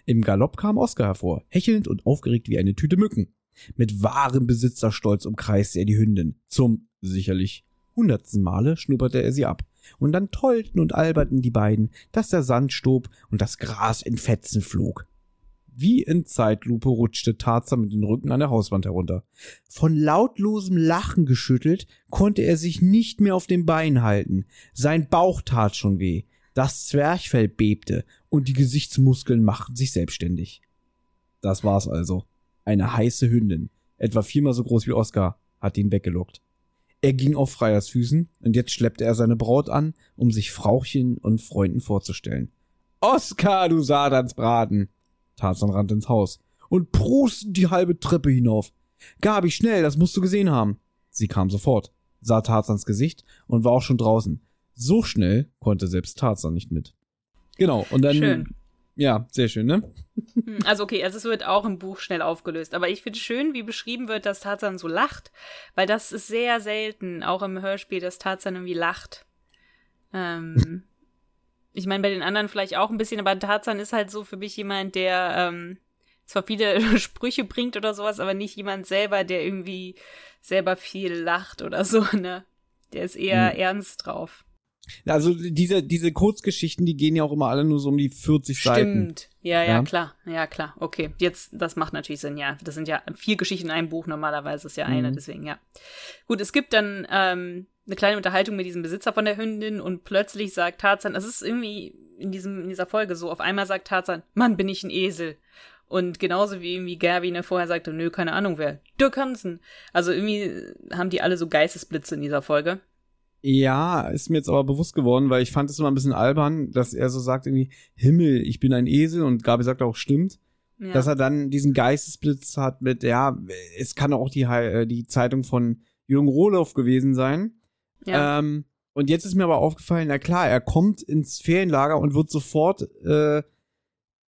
B: Im Galopp kam Oskar hervor, hechelnd und aufgeregt wie eine Tüte Mücken. Mit wahrem Besitzerstolz umkreiste er die Hündin. Zum, sicherlich, hundertsten Male schnupperte er sie ab. Und dann tollten und alberten die beiden, dass der Sand stob und das Gras in Fetzen flog. Wie in Zeitlupe rutschte Tarzan mit dem Rücken an der Hauswand herunter. Von lautlosem Lachen geschüttelt, konnte er sich nicht mehr auf den Beinen halten. Sein Bauch tat schon weh. Das Zwerchfell bebte und die Gesichtsmuskeln machten sich selbstständig. Das war's also. Eine heiße Hündin, etwa viermal so groß wie Oskar, hat ihn weggelockt. Er ging auf Freiersfüßen und jetzt schleppte er seine Braut an, um sich Frauchen und Freunden vorzustellen. Oskar, du Satansbraten! Tarzan rannte ins Haus und prustend die halbe Treppe hinauf. Gabi, schnell, das musst du gesehen haben. Sie kam sofort, sah Tarzans Gesicht und war auch schon draußen. So schnell konnte selbst Tarzan nicht mit. Genau, und dann.
C: Schön.
B: Ja, sehr schön, ne?
C: Hm, Also okay, also es wird auch im Buch schnell aufgelöst. Aber ich finde schön, wie beschrieben wird, dass Tarzan so lacht, weil das ist sehr selten, auch im Hörspiel, dass Tarzan irgendwie lacht. Ähm, ich meine, bei den anderen vielleicht auch ein bisschen, aber Tarzan ist halt so für mich jemand, der ähm, zwar viele Sprüche bringt oder sowas, aber nicht jemand selber, der irgendwie selber viel lacht oder so, ne? Der ist eher
B: Hm.
C: ernst drauf.
B: Also diese, diese Kurzgeschichten, die gehen ja auch immer alle nur so um die 40 Seiten.
C: Stimmt. Ja, ja,
B: Ja.
C: klar. Ja, klar. Okay. Jetzt, das macht natürlich Sinn, ja. Das sind ja vier Geschichten in einem Buch. Normalerweise ist ja eine,
B: Mhm.
C: deswegen, ja. Gut, es gibt dann ähm, eine kleine Unterhaltung mit diesem Besitzer von der Hündin und plötzlich sagt Tarzan, es ist irgendwie in, diesem, in dieser Folge so, auf einmal sagt Tarzan, Mann, bin ich ein Esel. Und genauso wie irgendwie Gabi ne, vorher sagte, nö, keine Ahnung wer. Dirk Hansen. Also irgendwie haben die alle so Geistesblitze in dieser Folge.
B: Ja, ist mir jetzt aber bewusst geworden, weil ich fand es immer ein bisschen albern, dass er so sagt irgendwie, Himmel, ich bin ein Esel und Gabi sagt auch, stimmt.
C: Ja.
B: Dass er dann diesen Geistesblitz hat mit, ja, es kann auch die, äh, die Zeitung von Jürgen Rohloff gewesen sein.
C: ja.
B: Ähm, und jetzt ist mir aber aufgefallen, na klar, er kommt ins Ferienlager und wird sofort äh,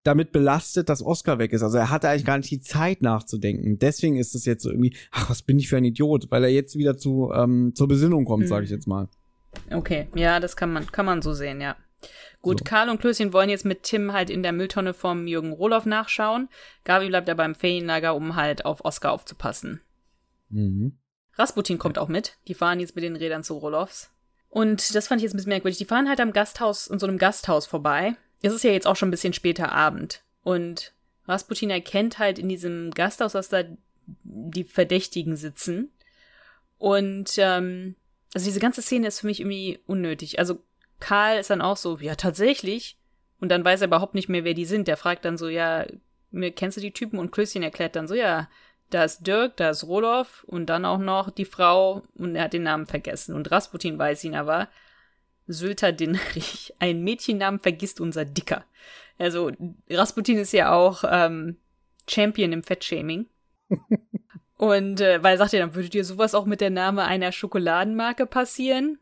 B: damit belastet, dass Oscar weg ist. Also er hatte eigentlich gar nicht die Zeit nachzudenken. Deswegen ist es jetzt so irgendwie, ach, was bin ich für ein Idiot, weil er jetzt wieder zu ähm, zur Besinnung kommt,
C: Mhm.
B: sage ich jetzt mal.
C: Okay, ja, das kann man, kann man so sehen, ja. Gut,
B: So.
C: Karl und Klößchen wollen jetzt mit Tim halt in der Mülltonne vom Jürgen Roloff nachschauen. Gabi bleibt aber im Ferienlager, um halt auf Oscar aufzupassen.
B: Mhm.
C: Rasputin kommt auch mit. Die fahren jetzt mit den Rädern zu Roloffs. Und das fand ich jetzt ein bisschen merkwürdig. Die fahren halt am Gasthaus, an so einem Gasthaus vorbei. Es ist ja jetzt auch schon ein bisschen später Abend. Und Rasputin erkennt halt in diesem Gasthaus, dass da die Verdächtigen sitzen. Und ähm, also diese ganze Szene ist für mich irgendwie unnötig. Also Karl ist dann auch so, ja, tatsächlich. Und dann weiß er überhaupt nicht mehr, wer die sind. Der fragt dann so, ja, kennst du die Typen? Und Klößchen erklärt dann so, ja, da ist Dirk, da ist Roloff und dann auch noch die Frau und er hat den Namen vergessen. Und Rasputin weiß ihn aber. Sylter Dinrich. Ein Mädchennamen vergisst unser Dicker. Also Rasputin ist ja auch ähm, Champion im Fettshaming. und äh, weil er sagt ja, dann würde dir sowas auch mit der Name einer Schokoladenmarke passieren?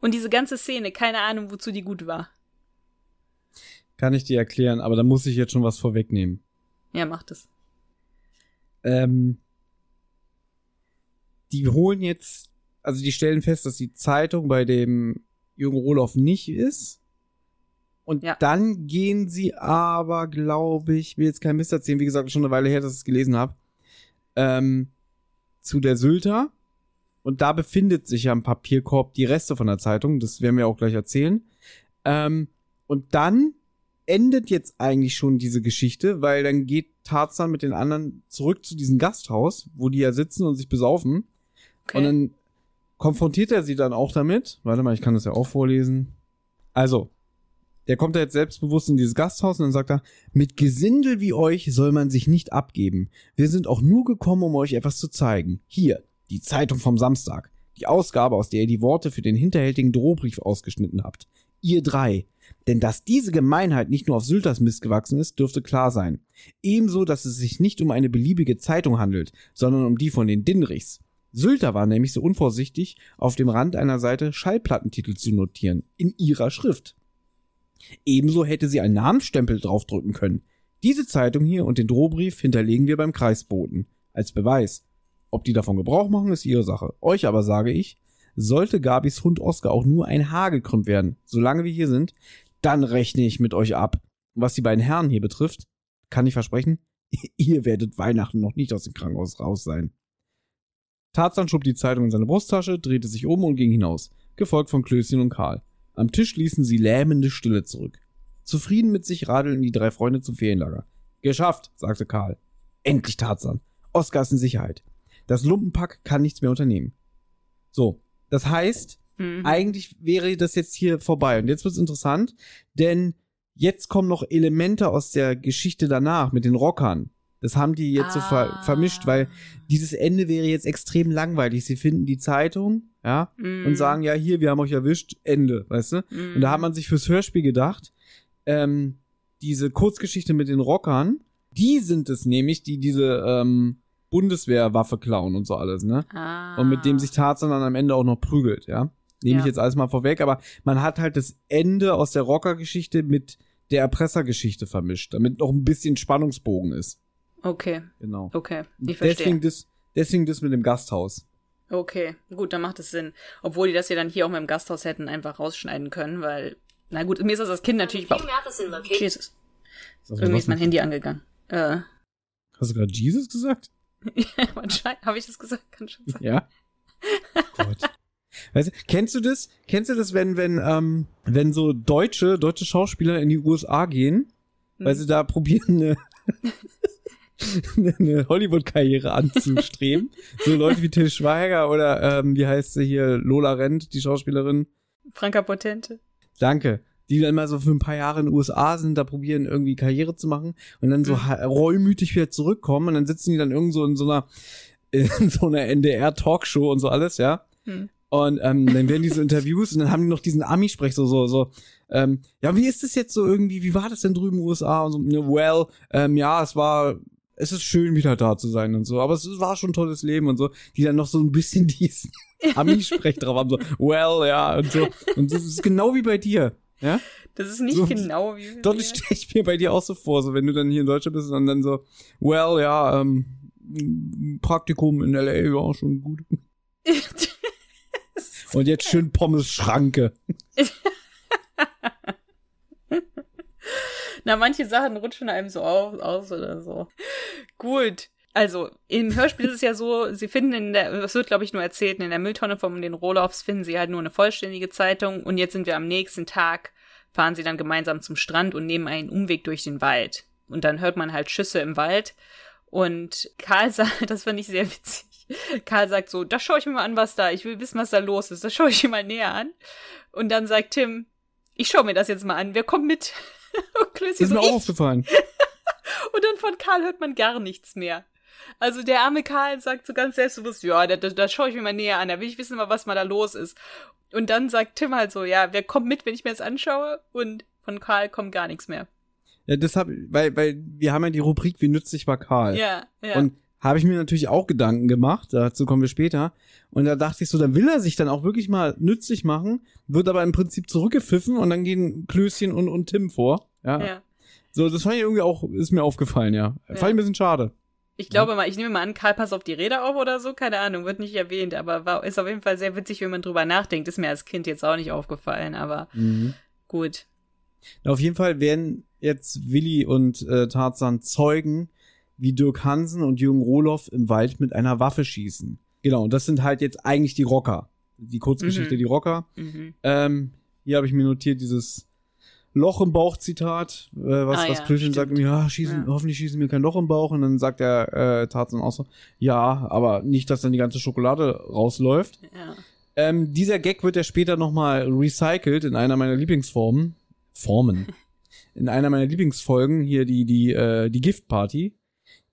C: Und diese ganze Szene, keine Ahnung, wozu die gut war.
B: Kann ich dir erklären, aber da muss ich jetzt schon was vorwegnehmen.
C: Ja, macht es.
B: Ähm, die holen jetzt, also die stellen fest, dass die Zeitung bei dem Jürgen Roloff nicht ist. Und
C: Ja.
B: dann gehen sie aber, glaube ich, will jetzt kein Mist erzählen, wie gesagt, schon eine Weile her, dass ich es gelesen habe, ähm, zu der Sylter. Und da befindet sich ja im Papierkorb die Reste von der Zeitung. Das werden wir auch gleich erzählen. Ähm, und dann endet jetzt eigentlich schon diese Geschichte, weil dann geht Tarzan mit den anderen zurück zu diesem Gasthaus, wo die ja sitzen und sich besaufen.
C: Okay.
B: Und dann konfrontiert er sie dann auch damit. Warte mal, ich kann das ja auch vorlesen. Also, der kommt da jetzt selbstbewusst in dieses Gasthaus und dann sagt er, mit Gesindel wie euch soll man sich nicht abgeben. Wir sind auch nur gekommen, um euch etwas zu zeigen. Hier, die Zeitung vom Samstag. Die Ausgabe, aus der ihr die Worte für den hinterhältigen Drohbrief ausgeschnitten habt. Ihr drei. Denn dass diese Gemeinheit nicht nur auf Sylters Mist gewachsen ist, dürfte klar sein. Ebenso, dass es sich nicht um eine beliebige Zeitung handelt, sondern um die von den Dinrichs. Sylter war nämlich so unvorsichtig, auf dem Rand einer Seite Schallplattentitel zu notieren, in ihrer Schrift. Ebenso hätte sie einen Namensstempel draufdrücken können. Diese Zeitung hier und den Drohbrief hinterlegen wir beim Kreisboten. Als Beweis. Ob die davon Gebrauch machen, ist ihre Sache. Euch aber sage ich, sollte Gabis Hund Oscar auch nur ein Haar gekrümmt werden, solange wir hier sind, dann rechne ich mit euch ab. Was die beiden Herren hier betrifft, kann ich versprechen, ihr werdet Weihnachten noch nicht aus dem Krankenhaus raus sein. Tarzan schob die Zeitung in seine Brusttasche, drehte sich um und ging hinaus, gefolgt von Klößchen und Karl. Am Tisch ließen sie lähmende Stille zurück. Zufrieden mit sich radelten die drei Freunde zum Ferienlager. Geschafft, sagte Karl. Endlich Tarzan. Oskar ist in Sicherheit. Das Lumpenpack kann nichts mehr unternehmen. So, das heißt,
C: Mhm.
B: eigentlich wäre das jetzt hier vorbei. Und jetzt wird's interessant, denn jetzt kommen noch Elemente aus der Geschichte danach mit den Rockern. Das haben die jetzt so ver
C: Ah.
B: vermischt, weil dieses Ende wäre jetzt extrem langweilig. Sie finden die Zeitung, ja,
C: Mhm.
B: und sagen, ja, hier, wir haben euch erwischt, Ende, weißt du?
C: Mhm.
B: Und da hat man sich fürs Hörspiel gedacht, ähm, diese Kurzgeschichte mit den Rockern, die sind es nämlich, die diese ähm, Bundeswehrwaffe klauen und so alles, ne?
C: ah.
B: Und mit dem sich Tarzan dann am Ende auch noch prügelt, ja? Nehme
C: Ja.
B: ich jetzt alles mal vorweg, aber man hat halt das Ende aus der Rockergeschichte mit der Erpressergeschichte vermischt, damit noch ein bisschen Spannungsbogen ist.
C: Okay,
B: Genau.
C: okay. Ich verstehe.
B: Deswegen das, deswegen das mit dem Gasthaus.
C: Okay, gut, dann macht es Sinn. Obwohl die das ja dann hier auch mit dem Gasthaus hätten einfach rausschneiden können, weil, na gut, mir ist das als Kind natürlich. Jesus, irgendwie ist mein Handy angegangen. Äh,
B: Hast du gerade Jesus gesagt?
C: wahrscheinlich, habe ich das gesagt? Kann schon sein.
B: Ja. Gott. Weißt du, kennst du das? Kennst du das, wenn, wenn, ähm, wenn so deutsche, deutsche Schauspieler in die USA gehen, weil
C: Hm.
B: sie da probieren, eine, eine Hollywood-Karriere anzustreben? so Leute wie Till Schweiger oder, ähm, wie heißt sie hier, Lola Rent, die Schauspielerin.
C: Franka Potente.
B: Danke. Die dann mal so für ein paar Jahre in den USA sind, da probieren irgendwie Karriere zu machen und dann so
C: Mhm.
B: reumütig wieder zurückkommen und dann sitzen die dann irgend so in so einer, in so einer NDR-Talkshow und so alles, ja.
C: Hm.
B: Und ähm, dann werden diese Interviews und dann haben die noch diesen Ami-Sprech so, so, so, ähm, ja, wie ist das jetzt so irgendwie, wie war das denn drüben in den USA? Und so, well, ähm, ja, es war, es ist schön wieder da zu sein und so, aber es war schon ein tolles Leben und so, die dann noch so ein bisschen diesen Ami-Sprech drauf haben, so, well, ja, und so. Und das ist genau wie bei dir, ja?
C: Das ist nicht
B: So-
C: genau wie.
B: Doch, das stelle ich mir bei dir auch so vor, so wenn du dann hier in Deutschland bist und dann so, well, ja, ähm, Praktikum in L.A. war auch schon gut. Und jetzt schön Pommes-Schranke.
C: Na, manche Sachen rutschen einem so auf, aus oder so. Gut. Also, im Hörspiel ist es ja so, sie finden in der, das wird glaube ich nur erzählt, in der Mülltonne von den Rohloffs finden sie halt nur eine vollständige Zeitung und jetzt sind wir am nächsten Tag, fahren sie dann gemeinsam zum Strand und nehmen einen Umweg durch den Wald. Und dann hört man halt Schüsse im Wald und Karl sagt, das fand ich sehr witzig. Karl sagt so, da schaue ich mir mal an, was da, ich will wissen, was da los ist, das schaue ich mir mal näher an. Und dann sagt Tim, ich schaue mir das jetzt mal an, wer kommt mit? Und Klößchen
B: Ist
C: so,
B: mir auch aufgefallen.
C: Und dann von Karl hört man gar nichts mehr. Also der arme Karl sagt so ganz selbstbewusst, ja, da, da, da schaue ich mir mal näher an, da will ich wissen, was mal da los ist. Und dann sagt Tim halt so, ja, wer kommt mit, wenn ich mir das anschaue? Und von Karl kommt gar nichts mehr.
B: Ja, das hab, weil, weil wir haben ja die Rubrik, wie nützlich war Karl.
C: Ja, ja.
B: Und habe ich mir natürlich auch Gedanken gemacht, dazu kommen wir später. Und da dachte ich so, dann will er sich dann auch wirklich mal nützlich machen, wird aber im Prinzip zurückgepfiffen und dann gehen Klößchen und, und Tim vor. Ja.
C: ja.
B: So, das fand ich irgendwie auch, ist mir aufgefallen, ja.
C: Ja.
B: Fand ich ein bisschen schade.
C: Ich glaube mal, ich nehme mal an, Karl passt auf die Rede auf oder so, keine Ahnung, wird nicht erwähnt, aber war, ist auf jeden Fall sehr witzig, wenn man drüber nachdenkt. Ist mir als Kind jetzt auch nicht aufgefallen, aber
B: Mhm.
C: gut.
B: Na, Auf jeden Fall werden jetzt Willi und äh, Tarzan Zeugen, wie Dirk Hansen und Jürgen Rohloff im Wald mit einer Waffe schießen. Genau, und das sind halt jetzt eigentlich die Rocker. Die Kurzgeschichte,
C: Mhm.
B: die Rocker.
C: Mhm.
B: Ähm, hier habe ich mir notiert dieses Loch im Bauch Zitat, äh, was,
C: Ah,
B: was
C: ja,
B: Klößchen sagt, ja, schießen,
C: Ja.
B: hoffentlich schießen mir kein Loch im Bauch. Und dann sagt der äh, Tarzan auch so, ja, aber nicht, dass dann die ganze Schokolade rausläuft.
C: Ja.
B: Ähm, dieser Gag wird ja später nochmal recycelt in einer meiner Lieblingsformen. Formen. In einer meiner Lieblingsfolgen, hier die, die, äh, die Giftparty.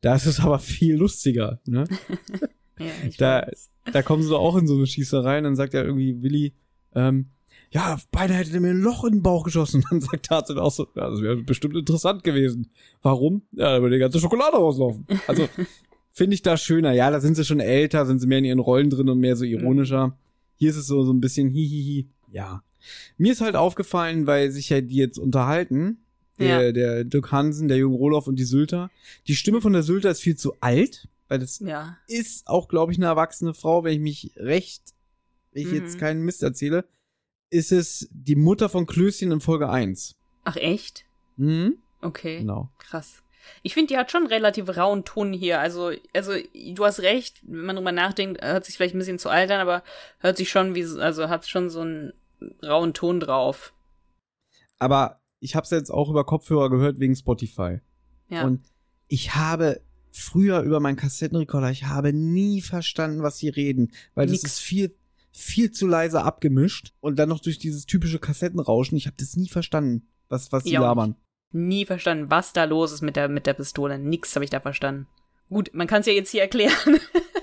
B: Da ist es aber viel lustiger, ne?
C: Ja,
B: Da-
C: weiß.
B: Da kommen sie doch auch in so eine Schießerei und dann sagt ja irgendwie Willi, ähm, ja, beinahe hätte er mir ein Loch in den Bauch geschossen. Und dann sagt Tarzan auch so, ja, das wäre bestimmt interessant gewesen. Warum? Ja, da würde die ganze Schokolade rauslaufen. Also, finde ich da schöner. Ja, da sind sie schon älter, sind sie mehr in ihren Rollen drin und mehr so ironischer. Hier ist es so, so ein bisschen hihihi. Ja. Mir ist halt aufgefallen, weil sich ja die jetzt unterhalten, der,
C: Ja.
B: der Dirk Hansen, der Jürgen Roloff und die Sylter. Die Stimme von der Sylter ist viel zu alt, weil das
C: Ja.
B: ist auch, glaube ich, eine erwachsene Frau, wenn ich mich recht, wenn ich
C: Mhm.
B: jetzt keinen Mist erzähle, ist es die Mutter von Klößchen in Folge 1.
C: Ach, echt?
B: Mhm.
C: Okay.
B: Genau.
C: Krass. Ich finde, die hat schon einen relativ rauen Ton hier. Also, also, du hast recht, wenn man drüber nachdenkt, hört sich vielleicht ein bisschen zu alt an, aber hört sich schon wie, so- also hat schon so einen rauen Ton drauf.
B: Aber ich habe es jetzt auch über Kopfhörer gehört wegen Spotify.
C: Ja.
B: Und ich habe früher über meinen Kassettenrekorder, ich habe nie verstanden, was sie reden, weil das
C: Nix.
B: ist viel viel zu leise abgemischt und dann noch durch dieses typische Kassettenrauschen. Ich habe das nie verstanden, was was sie
C: Ja,
B: labern.
C: Nie verstanden, was da los ist mit der, mit der Pistole. Nix habe ich da verstanden. Gut, man kann es ja jetzt hier erklären.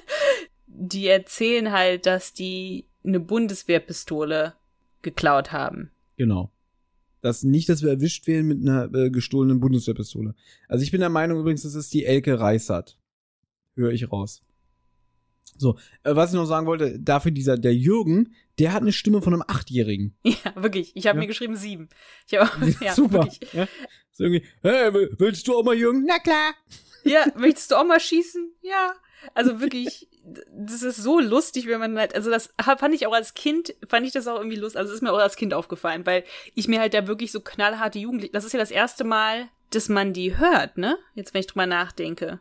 C: die erzählen halt, dass die eine Bundeswehrpistole geklaut haben.
B: Genau. Das nicht, dass wir erwischt werden mit einer äh, gestohlenen Bundeswehrpistole. Also ich bin der Meinung übrigens, das ist die Elke Reissert. Höre ich raus. So, äh, was ich noch sagen wollte, dafür dieser, der Jürgen, der hat eine Stimme von einem Achtjährigen.
C: Ja, wirklich. Ich habe
B: Ja.
C: mir geschrieben sieben. Ich hab, ja,
B: Super. Ja? So irgendwie, hey, will- willst du auch mal Jürgen? Na klar.
C: Ja, möchtest du auch mal schießen? Ja. Also wirklich, das ist so lustig, wenn man halt, also das fand ich auch als Kind, fand ich das auch irgendwie lustig, also es ist mir auch als Kind aufgefallen, weil ich mir halt da wirklich so knallharte Jugendliche, das ist ja das erste Mal, dass man die hört, ne? Jetzt, wenn ich drüber nachdenke.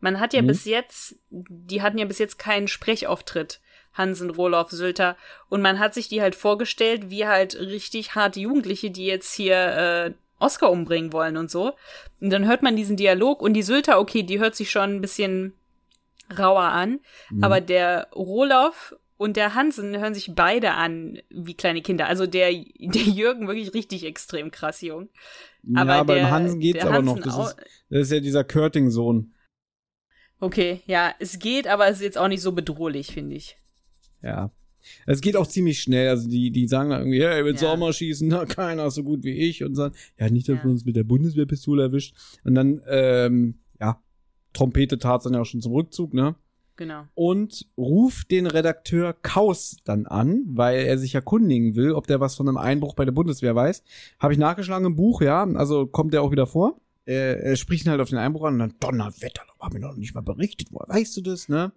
C: Man hat ja
B: Mhm.
C: bis jetzt, die hatten ja bis jetzt keinen Sprechauftritt. Hansen, Roloff, Sylter. Und man hat sich die halt vorgestellt, wie halt richtig harte Jugendliche, die jetzt hier äh, Oscar umbringen wollen und so. Und dann hört man diesen Dialog und die Sylter, okay, die hört sich schon ein bisschen rauer an.
B: Mhm.
C: Aber der Roloff und der Hansen hören sich beide an wie kleine Kinder. Also der, der Jürgen wirklich richtig extrem krass jung. Aber,
B: ja, beim Hansen geht's
C: der
B: aber
C: Hansen
B: noch. Das ist, das ist ja dieser Körting-Sohn.
C: Okay, ja, es geht, aber es ist jetzt auch nicht so bedrohlich, finde ich.
B: Ja. Es geht auch ziemlich schnell. Also die, die sagen dann irgendwie, hey, willst du
C: Ja.
B: auch mal schießen? Na, keiner so gut wie ich. Und sagen, ja, nicht, dass
C: Ja.
B: man uns mit der Bundeswehrpistole erwischt. Und dann, ähm, Trompete tat dann ja auch schon zum Rückzug, ne?
C: Genau.
B: Und ruft den Redakteur Kaus dann an, weil er sich erkundigen will, ob der was von einem Einbruch bei der Bundeswehr weiß. Habe ich nachgeschlagen im Buch, ja. Also kommt der auch wieder vor. Er, er spricht ihn halt auf den Einbruch an und dann Donnerwetter, da haben wir noch nicht mal berichtet. Woher weißt du das, ne?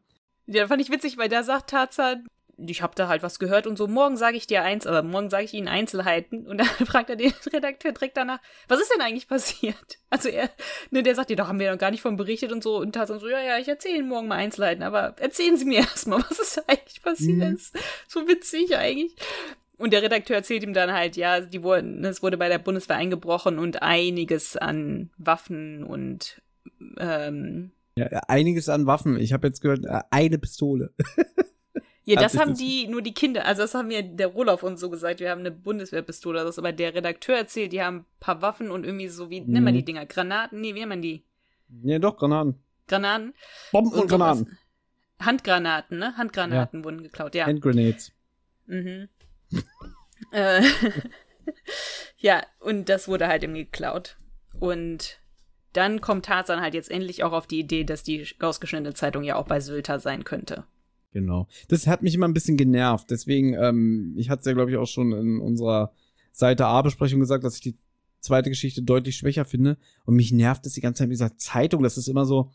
C: Ja, fand ich witzig, weil da sagt Tarzan, ich habe da halt was gehört und so, morgen sage ich dir eins, aber morgen sage ich Ihnen Einzelheiten. Und dann fragt er den Redakteur direkt danach, was ist denn eigentlich passiert? Also er, ne, der sagt dir, da haben wir noch gar nicht von berichtet und so. Und Tarzan so, ja, ja, ich erzähle Ihnen morgen mal Einzelheiten, aber erzählen Sie mir erstmal, was ist eigentlich passiert
B: Mhm.
C: ist. So witzig eigentlich. Und der Redakteur erzählt ihm dann halt, ja, die wurden, es wurde bei der Bundeswehr eingebrochen und einiges an Waffen und ähm,
B: Ja, einiges an Waffen. Ich habe jetzt gehört, äh, eine Pistole.
C: Ja, das haben die, nur die Kinder, also das haben mir der Roloff und so gesagt, wir haben eine Bundeswehrpistole, das ist aber der Redakteur erzählt, die haben ein paar Waffen und irgendwie so, wie nennt man
B: Mhm.
C: die Dinger? Granaten? Nee, wie nennt man die?
B: Ja, doch, Granaten.
C: Granaten?
B: Bomben und,
C: sowas.
B: Granaten.
C: Handgranaten, ne? Handgranaten wurden geklaut, ja.
B: Handgrenades.
C: Mhm. äh, ja, und das wurde halt irgendwie geklaut. Und dann kommt Tarzan halt jetzt endlich auch auf die Idee, dass die ausgeschnittene Zeitung ja auch bei Sylter sein könnte.
B: Genau. Das hat mich immer ein bisschen genervt. Deswegen, ähm, ich hatte es ja, glaube ich, auch schon in unserer Seite A-Besprechung gesagt, dass ich die zweite Geschichte deutlich schwächer finde. Und mich nervt es die ganze Zeit mit dieser Zeitung. Das ist immer so,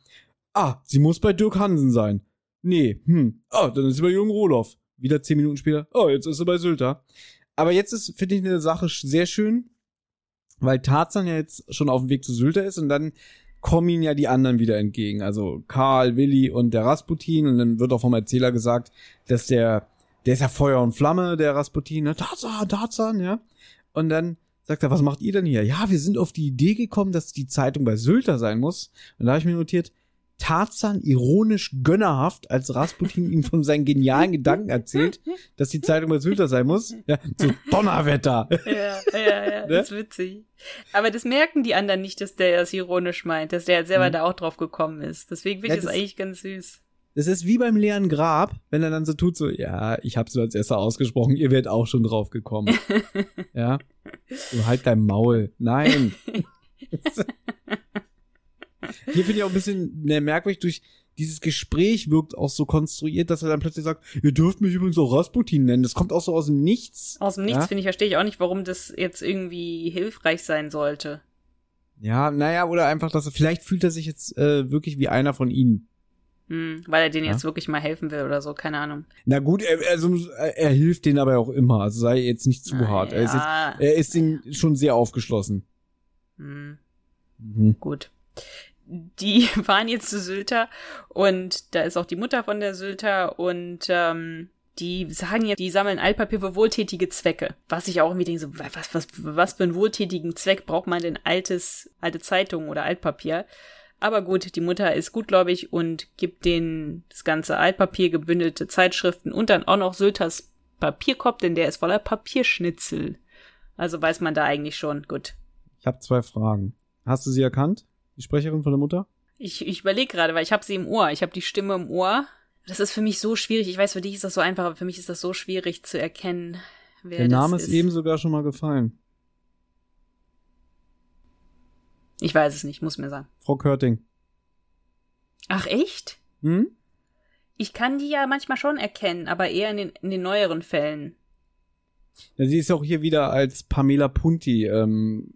B: ah, sie muss bei Dirk Hansen sein. Nee, hm, ah, dann ist sie bei Jürgen Roloff. Wieder zehn Minuten später, oh, jetzt ist sie bei Sylter. Aber jetzt ist, finde ich, eine Sache sehr schön, weil Tarzan ja jetzt schon auf dem Weg zu Sylter ist und dann kommen ihm ja die anderen wieder entgegen. Also Karl, Willi und der Rasputin. Und dann wird auch vom Erzähler gesagt, dass der, der ist ja Feuer und Flamme, der Rasputin. Ne? Tarzan, Tarzan, ja. Und dann sagt er, was macht ihr denn hier? Ja, wir sind auf die Idee gekommen, dass die Zeitung bei Sylter sein muss. Und da habe ich mir notiert, Tarzan ironisch gönnerhaft, als Rasputin ihm von seinen genialen Gedanken erzählt, dass die Zeitung bei Sylter sein muss. Ja, so Donnerwetter.
C: Ja, ja, ja,
B: Ne?
C: das ist witzig. Aber das merken die anderen nicht, dass der das ironisch meint, dass der selber
B: Mhm.
C: da auch drauf gekommen ist. Deswegen finde
B: Ja,
C: ich das
B: das-
C: eigentlich ganz süß.
B: Das ist wie beim leeren Grab, wenn er dann so tut, so, ja, ich hab's nur als erster ausgesprochen, ihr werdet auch schon drauf gekommen. ja. Du halt dein Maul. Nein. Hier finde ich auch ein bisschen merkwürdig durch dieses Gespräch wirkt auch so konstruiert, dass er dann plötzlich sagt, ihr dürft mich übrigens auch Rasputin nennen. Das kommt auch so aus dem Nichts.
C: Aus dem Nichts,
B: Ja?
C: finde ich, verstehe ich auch nicht, warum das jetzt irgendwie hilfreich sein sollte.
B: Ja, naja, oder einfach, dass er, vielleicht fühlt er sich jetzt äh, wirklich wie einer von ihnen.
C: Hm, weil er denen
B: Ja.
C: jetzt wirklich mal helfen will oder so, keine Ahnung.
B: Na gut, er, also, er hilft denen aber auch immer, also sei jetzt nicht zu hart. Er ist, jetzt,
C: ja.
B: er ist ihnen schon sehr aufgeschlossen.
C: hm.
B: Mhm.
C: Gut. Die fahren jetzt zu Sylter und da ist auch die Mutter von der Sylter und ähm, die sagen jetzt, die sammeln Altpapier für wohltätige Zwecke. Was ich auch irgendwie denke, so, was, was, was für einen wohltätigen Zweck braucht man denn altes, alte Zeitungen oder Altpapier? Aber gut, die Mutter ist gutgläubig und gibt denen das ganze Altpapier, gebündelte Zeitschriften und dann auch noch Sylters Papierkorb, denn der ist voller Papierschnitzel. Also weiß man da eigentlich schon. Gut.
B: Ich habe zwei Fragen. Hast du sie erkannt? Die Sprecherin von der Mutter?
C: Ich, ich überlege gerade, weil ich habe sie im Ohr. Ich habe die Stimme im Ohr. Das ist für mich so schwierig. Ich weiß, für dich ist das so einfach, aber für mich ist das so schwierig zu erkennen, wer
B: der Name
C: das
B: ist eben sogar schon mal gefallen.
C: Ich weiß es nicht, muss mir sagen.
B: Frau Körting.
C: Ach echt?
B: Hm?
C: Ich kann die ja manchmal schon erkennen, aber eher in den, in den neueren Fällen.
B: Ja, sie ist ja auch hier wieder als Pamela Punti ähm,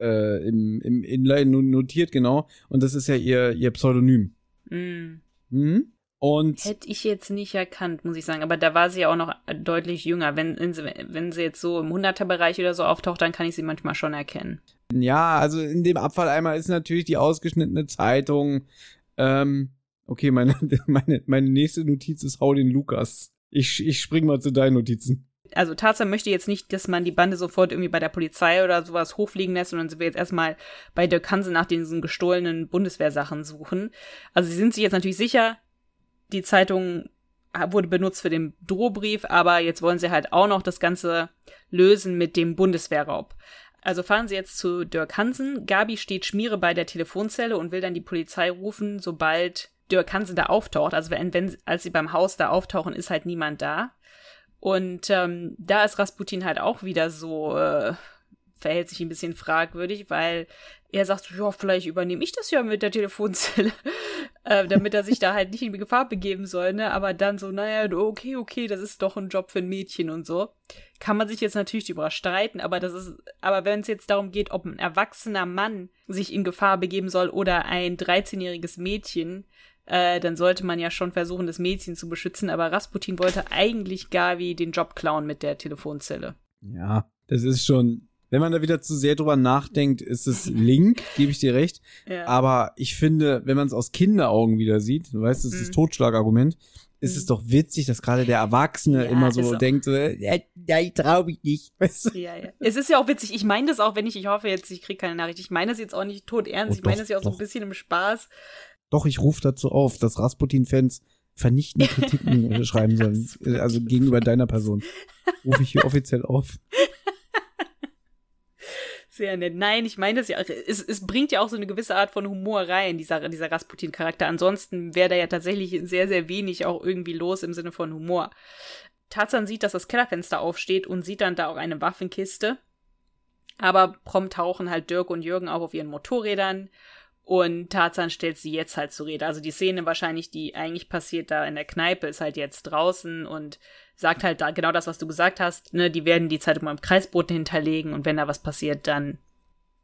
B: äh, im, im Inline notiert, genau. Und das ist ja ihr, ihr Pseudonym.
C: Hm.
B: Mhm. Und
C: Hätte ich jetzt nicht erkannt, muss ich sagen. Aber da war sie ja auch noch deutlich jünger. Wenn, wenn, sie, wenn sie jetzt so im 100er-Bereich oder so auftaucht, dann kann ich sie manchmal schon erkennen.
B: ja, also in dem Abfalleimer ist natürlich die ausgeschnittene Zeitung. Ähm, okay, meine, meine, meine nächste Notiz ist Hau den Lukas. Ich, ich spring mal zu deinen Notizen.
C: Also Tarzan möchte jetzt nicht, dass man die Bande sofort irgendwie bei der Polizei oder sowas hochfliegen lässt, sondern sie will jetzt erstmal bei Dirk Hansen nach diesen gestohlenen Bundeswehrsachen suchen. Also sie sind sich jetzt natürlich sicher, die Zeitung wurde benutzt für den Drohbrief, aber jetzt wollen sie halt auch noch das Ganze lösen mit dem Bundeswehrraub. Also fahren sie jetzt zu Dirk Hansen. Gabi steht Schmiere bei der Telefonzelle und will dann die Polizei rufen, sobald Dirk Hansen da auftaucht. Also wenn, wenn als sie beim Haus da auftauchen, ist halt niemand da. Und ähm, da ist Rasputin halt auch wieder so, äh, verhält sich ein bisschen fragwürdig, weil er sagt, ja, vielleicht übernehme ich das ja mit der Telefonzelle, äh, damit er sich da halt nicht in Gefahr begeben soll, ne? Aber dann so, naja, okay, okay, das ist doch ein Job für ein Mädchen und so. Kann man sich jetzt natürlich darüber streiten, aber das ist, aber wenn es jetzt darum geht, ob ein erwachsener Mann sich in Gefahr begeben soll oder ein 13-jähriges Mädchen, äh, dann sollte man ja schon versuchen, das Mädchen zu beschützen. Aber Rasputin wollte eigentlich Gavi den Job klauen mit der Telefonzelle.
B: Ja, das ist schon. Wenn man da wieder zu sehr drüber nachdenkt, ist es Link, gebe ich dir recht.
C: Ja.
B: Aber ich finde, wenn man es aus Kinderaugen wieder sieht, du weißt, das ist das
C: Mhm.
B: Totschlagargument, ist
C: Mhm.
B: es doch witzig, dass gerade der Erwachsene
C: Ja,
B: immer so denkt, so, ja, ich trau mich nicht. Weißt du?
C: Ja, ja. Es ist ja auch witzig. Ich meine das auch, wenn ich, ich hoffe jetzt, ich kriege keine Nachricht. Ich meine das jetzt auch nicht tot ernst.
B: Oh,
C: ich meine das ja auch so ein bisschen im Spaß.
B: Doch, ich rufe dazu auf, dass Rasputin-Fans vernichtende Kritiken schreiben sollen. Also gegenüber deiner Person. Rufe ich hier offiziell auf.
C: Sehr nett. Nein, ich meine das ja. Es, es bringt ja auch so eine gewisse Art von Humor rein, dieser, dieser Rasputin-Charakter. Ansonsten wäre da ja tatsächlich sehr, sehr wenig auch irgendwie los im Sinne von Humor. Tarzan sieht, dass das Kellerfenster aufsteht und sieht dann da auch eine Waffenkiste. Aber prompt tauchen halt Dirk und Jürgen auch auf ihren Motorrädern. Und Tarzan stellt sie jetzt halt zur Rede. Also die Szene wahrscheinlich, die eigentlich passiert da in der Kneipe, ist halt jetzt draußen und sagt halt da genau das, was du gesagt hast. Ne, die werden die Zeitung beim Kreisboten hinterlegen und wenn da was passiert, dann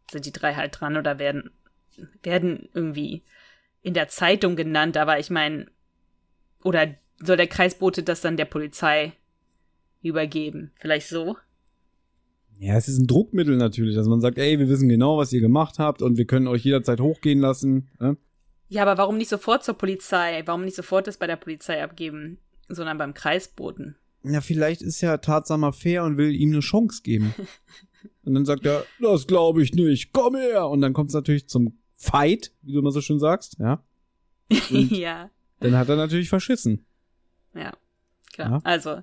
C: sind die drei halt dran oder werden, werden irgendwie in der Zeitung genannt. Aber ich meine, oder soll der Kreisbote das dann der Polizei übergeben? Vielleicht so?
B: Ja, es ist ein Druckmittel natürlich, dass man sagt, ey, wir wissen genau, was ihr gemacht habt und wir können euch jederzeit hochgehen lassen. Ne?
C: Ja, aber warum nicht sofort zur Polizei? Warum nicht sofort das bei der Polizei abgeben, sondern beim Kreisboten?
B: Ja, vielleicht ist ja Tarzan mal fair und will ihm eine Chance geben. und dann sagt er, das glaube ich nicht, komm her. Und dann kommt es natürlich zum Fight, wie du immer so schön sagst, ja.
C: Ja.
B: dann hat er natürlich verschissen.
C: Ja, klar.
B: Ja.
C: Also,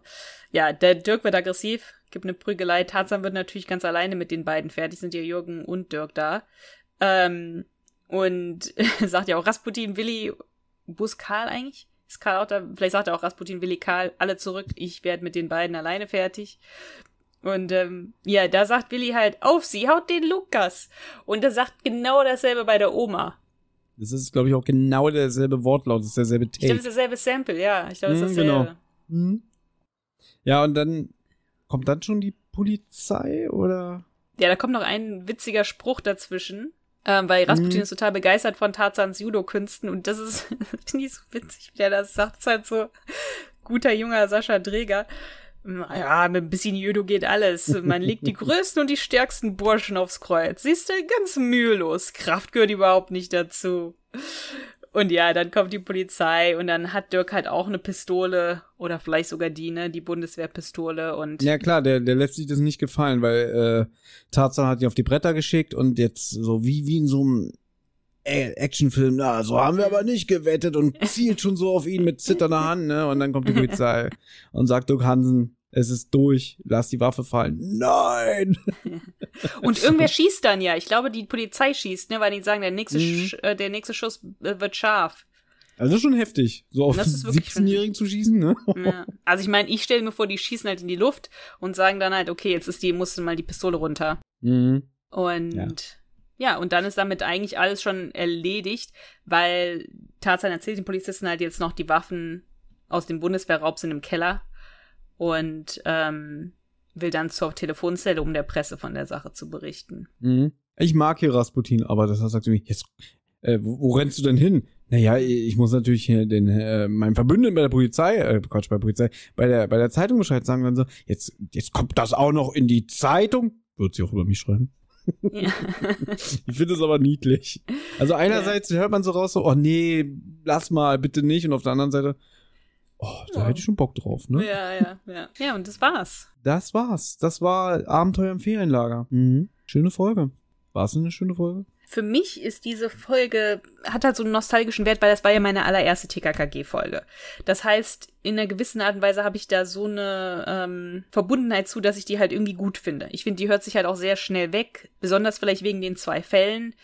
C: ja, der Dirk wird aggressiv, gibt eine Prügelei. Tarzan wird natürlich ganz alleine mit den beiden fertig, sind ja Jürgen und Dirk da. Ähm, und sagt ja auch Rasputin, Willi, ist Karl eigentlich? Ist Karl auch da? Vielleicht sagt er auch Rasputin, Willi, Karl, alle zurück, ich werde mit den beiden alleine fertig. Und ähm, ja, da sagt Willi halt, auf sie, haut den Lukas. Und er sagt genau dasselbe bei der Oma.
B: Das ist, glaube ich, auch genau derselbe Wortlaut, das ist derselbe
C: Ich glaube,
B: Take.
C: es ist dasselbe Sample, ja. Ich glaube, es ist
B: Mhm,
C: dasselbe.
B: genau. Mhm. Ja, und dann kommt dann schon die Polizei oder?
C: Ja, da kommt noch ein witziger Spruch dazwischen. Ähm, weil Rasputin
B: Mhm.
C: ist total begeistert von Tarzans Judo-Künsten und das ist, finde ich so witzig, wie der das sagt. Ist halt so guter junger Sascha Dreger. Ja, mit ein bisschen Judo geht alles. Man legt die größten und die stärksten Burschen aufs Kreuz. Siehst du, ganz mühelos. Kraft gehört überhaupt nicht dazu. Und ja, dann kommt die Polizei und dann hat Dirk halt auch eine Pistole oder vielleicht sogar die, ne, die Bundeswehrpistole und
B: Ja klar, der, der lässt sich das nicht gefallen, weil äh, Tarzan hat ihn auf die Bretter geschickt und jetzt so wie, wie in so einem Actionfilm, na, so haben wir aber nicht gewettet und zielt schon so auf ihn mit zitternder Hand, ne? Und dann kommt die Polizei und sagt Dirk Hansen, es ist durch, lass die Waffe fallen. Nein!
C: Und irgendwer schießt dann ja. Ich glaube, die Polizei schießt, ne, weil die sagen, der nächste,
B: Mhm.
C: Sch äh, der nächste Schuss äh, wird scharf.
B: Also schon heftig, so auf
C: Das ist wirklich
B: 17-Jährigen zu schießen, ne?
C: Ja. Also ich meine, ich stelle mir vor, die schießen halt in die Luft und sagen dann halt, okay, jetzt ist die, musste mal die Pistole runter.
B: Mhm.
C: Und
B: Ja.
C: ja. und dann ist damit eigentlich alles schon erledigt, weil Tarzan erzählt den Polizisten halt jetzt noch die Waffen aus dem Bundeswehrraub sind im Keller und ähm, will dann zur Telefonzelle, um der Presse von der Sache zu berichten.
B: Mhm. Ich mag hier Rasputin, aber das sagt mir, jetzt, äh, wo, wo rennst du denn hin? Naja, ich muss natürlich hier den, äh, meinem Verbündeten bei der Polizei, äh, Quatsch, bei der Polizei, bei der, bei der Zeitung Bescheid sagen, dann so, jetzt, jetzt kommt das auch noch in die Zeitung. Wird sie auch über mich schreiben.
C: Ja.
B: Ich finde es aber niedlich. Also einerseits hört man so raus, so, oh nee, lass mal, bitte nicht. Und auf der anderen Seite, oh, da
C: Ja.
B: hätte ich schon Bock drauf, ne?
C: ja, ja, ja. Ja, und das war's.
B: Das war's. Das war Abenteuer im Ferienlager. Mhm. Schöne Folge. War es eine schöne Folge?
C: Für mich ist diese Folge, hat halt so einen nostalgischen Wert, weil das war ja meine allererste TKKG-Folge. Das heißt, in einer gewissen Art und Weise habe ich da so eine ähm, Verbundenheit zu, dass ich die halt irgendwie gut finde. Ich finde, die hört sich halt auch sehr schnell weg, besonders vielleicht wegen den zwei Fällen,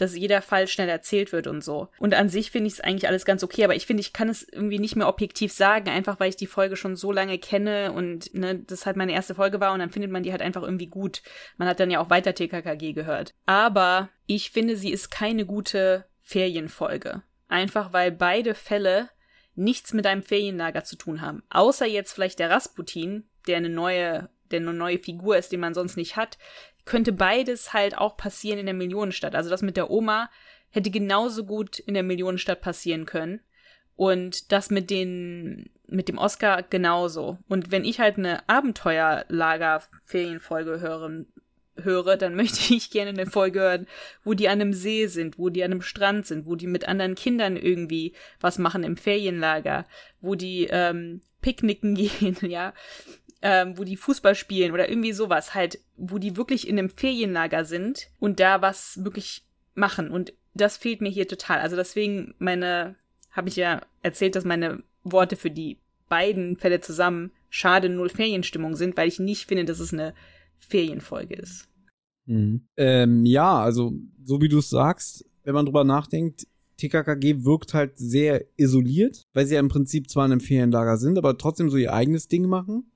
C: dass jeder Fall schnell erzählt wird und so. Und an sich finde ich es eigentlich alles ganz okay, aber ich finde, ich kann es irgendwie nicht mehr objektiv sagen, einfach weil ich die Folge schon so lange kenne und ne, das halt meine erste Folge war und dann findet man die halt einfach irgendwie gut. Man hat dann ja auch weiter TKKG gehört. Aber ich finde, sie ist keine gute Ferienfolge. Einfach weil beide Fälle nichts mit einem Ferienlager zu tun haben. Außer jetzt vielleicht der Rasputin, der eine neue, der eine neue Figur ist, den man sonst nicht hat, könnte beides halt auch passieren in der Millionenstadt. Also das mit der Oma hätte genauso gut in der Millionenstadt passieren können. Und das mit den, mit dem Oscar genauso. Und wenn ich halt eine Abenteuerlager-Ferienfolge höre, höre, dann möchte ich gerne eine Folge hören, wo die an einem See sind, wo die an einem Strand sind, wo die mit anderen Kindern irgendwie was machen im Ferienlager, wo die ähm, picknicken gehen, ja, ähm, wo die Fußball spielen oder irgendwie sowas, halt, wo die wirklich in einem Ferienlager sind und da was wirklich machen. Und das fehlt mir hier total. Also deswegen meine, habe ich ja erzählt, dass meine Worte für die beiden Fälle zusammen schade null Ferienstimmung sind, weil ich nicht finde, dass es eine Ferienfolge ist.
B: Mhm. Ähm, ja, also so wie du es sagst, wenn man drüber nachdenkt, TKKG wirkt halt sehr isoliert, weil sie ja im Prinzip zwar in einem Ferienlager sind, aber trotzdem so ihr eigenes Ding machen.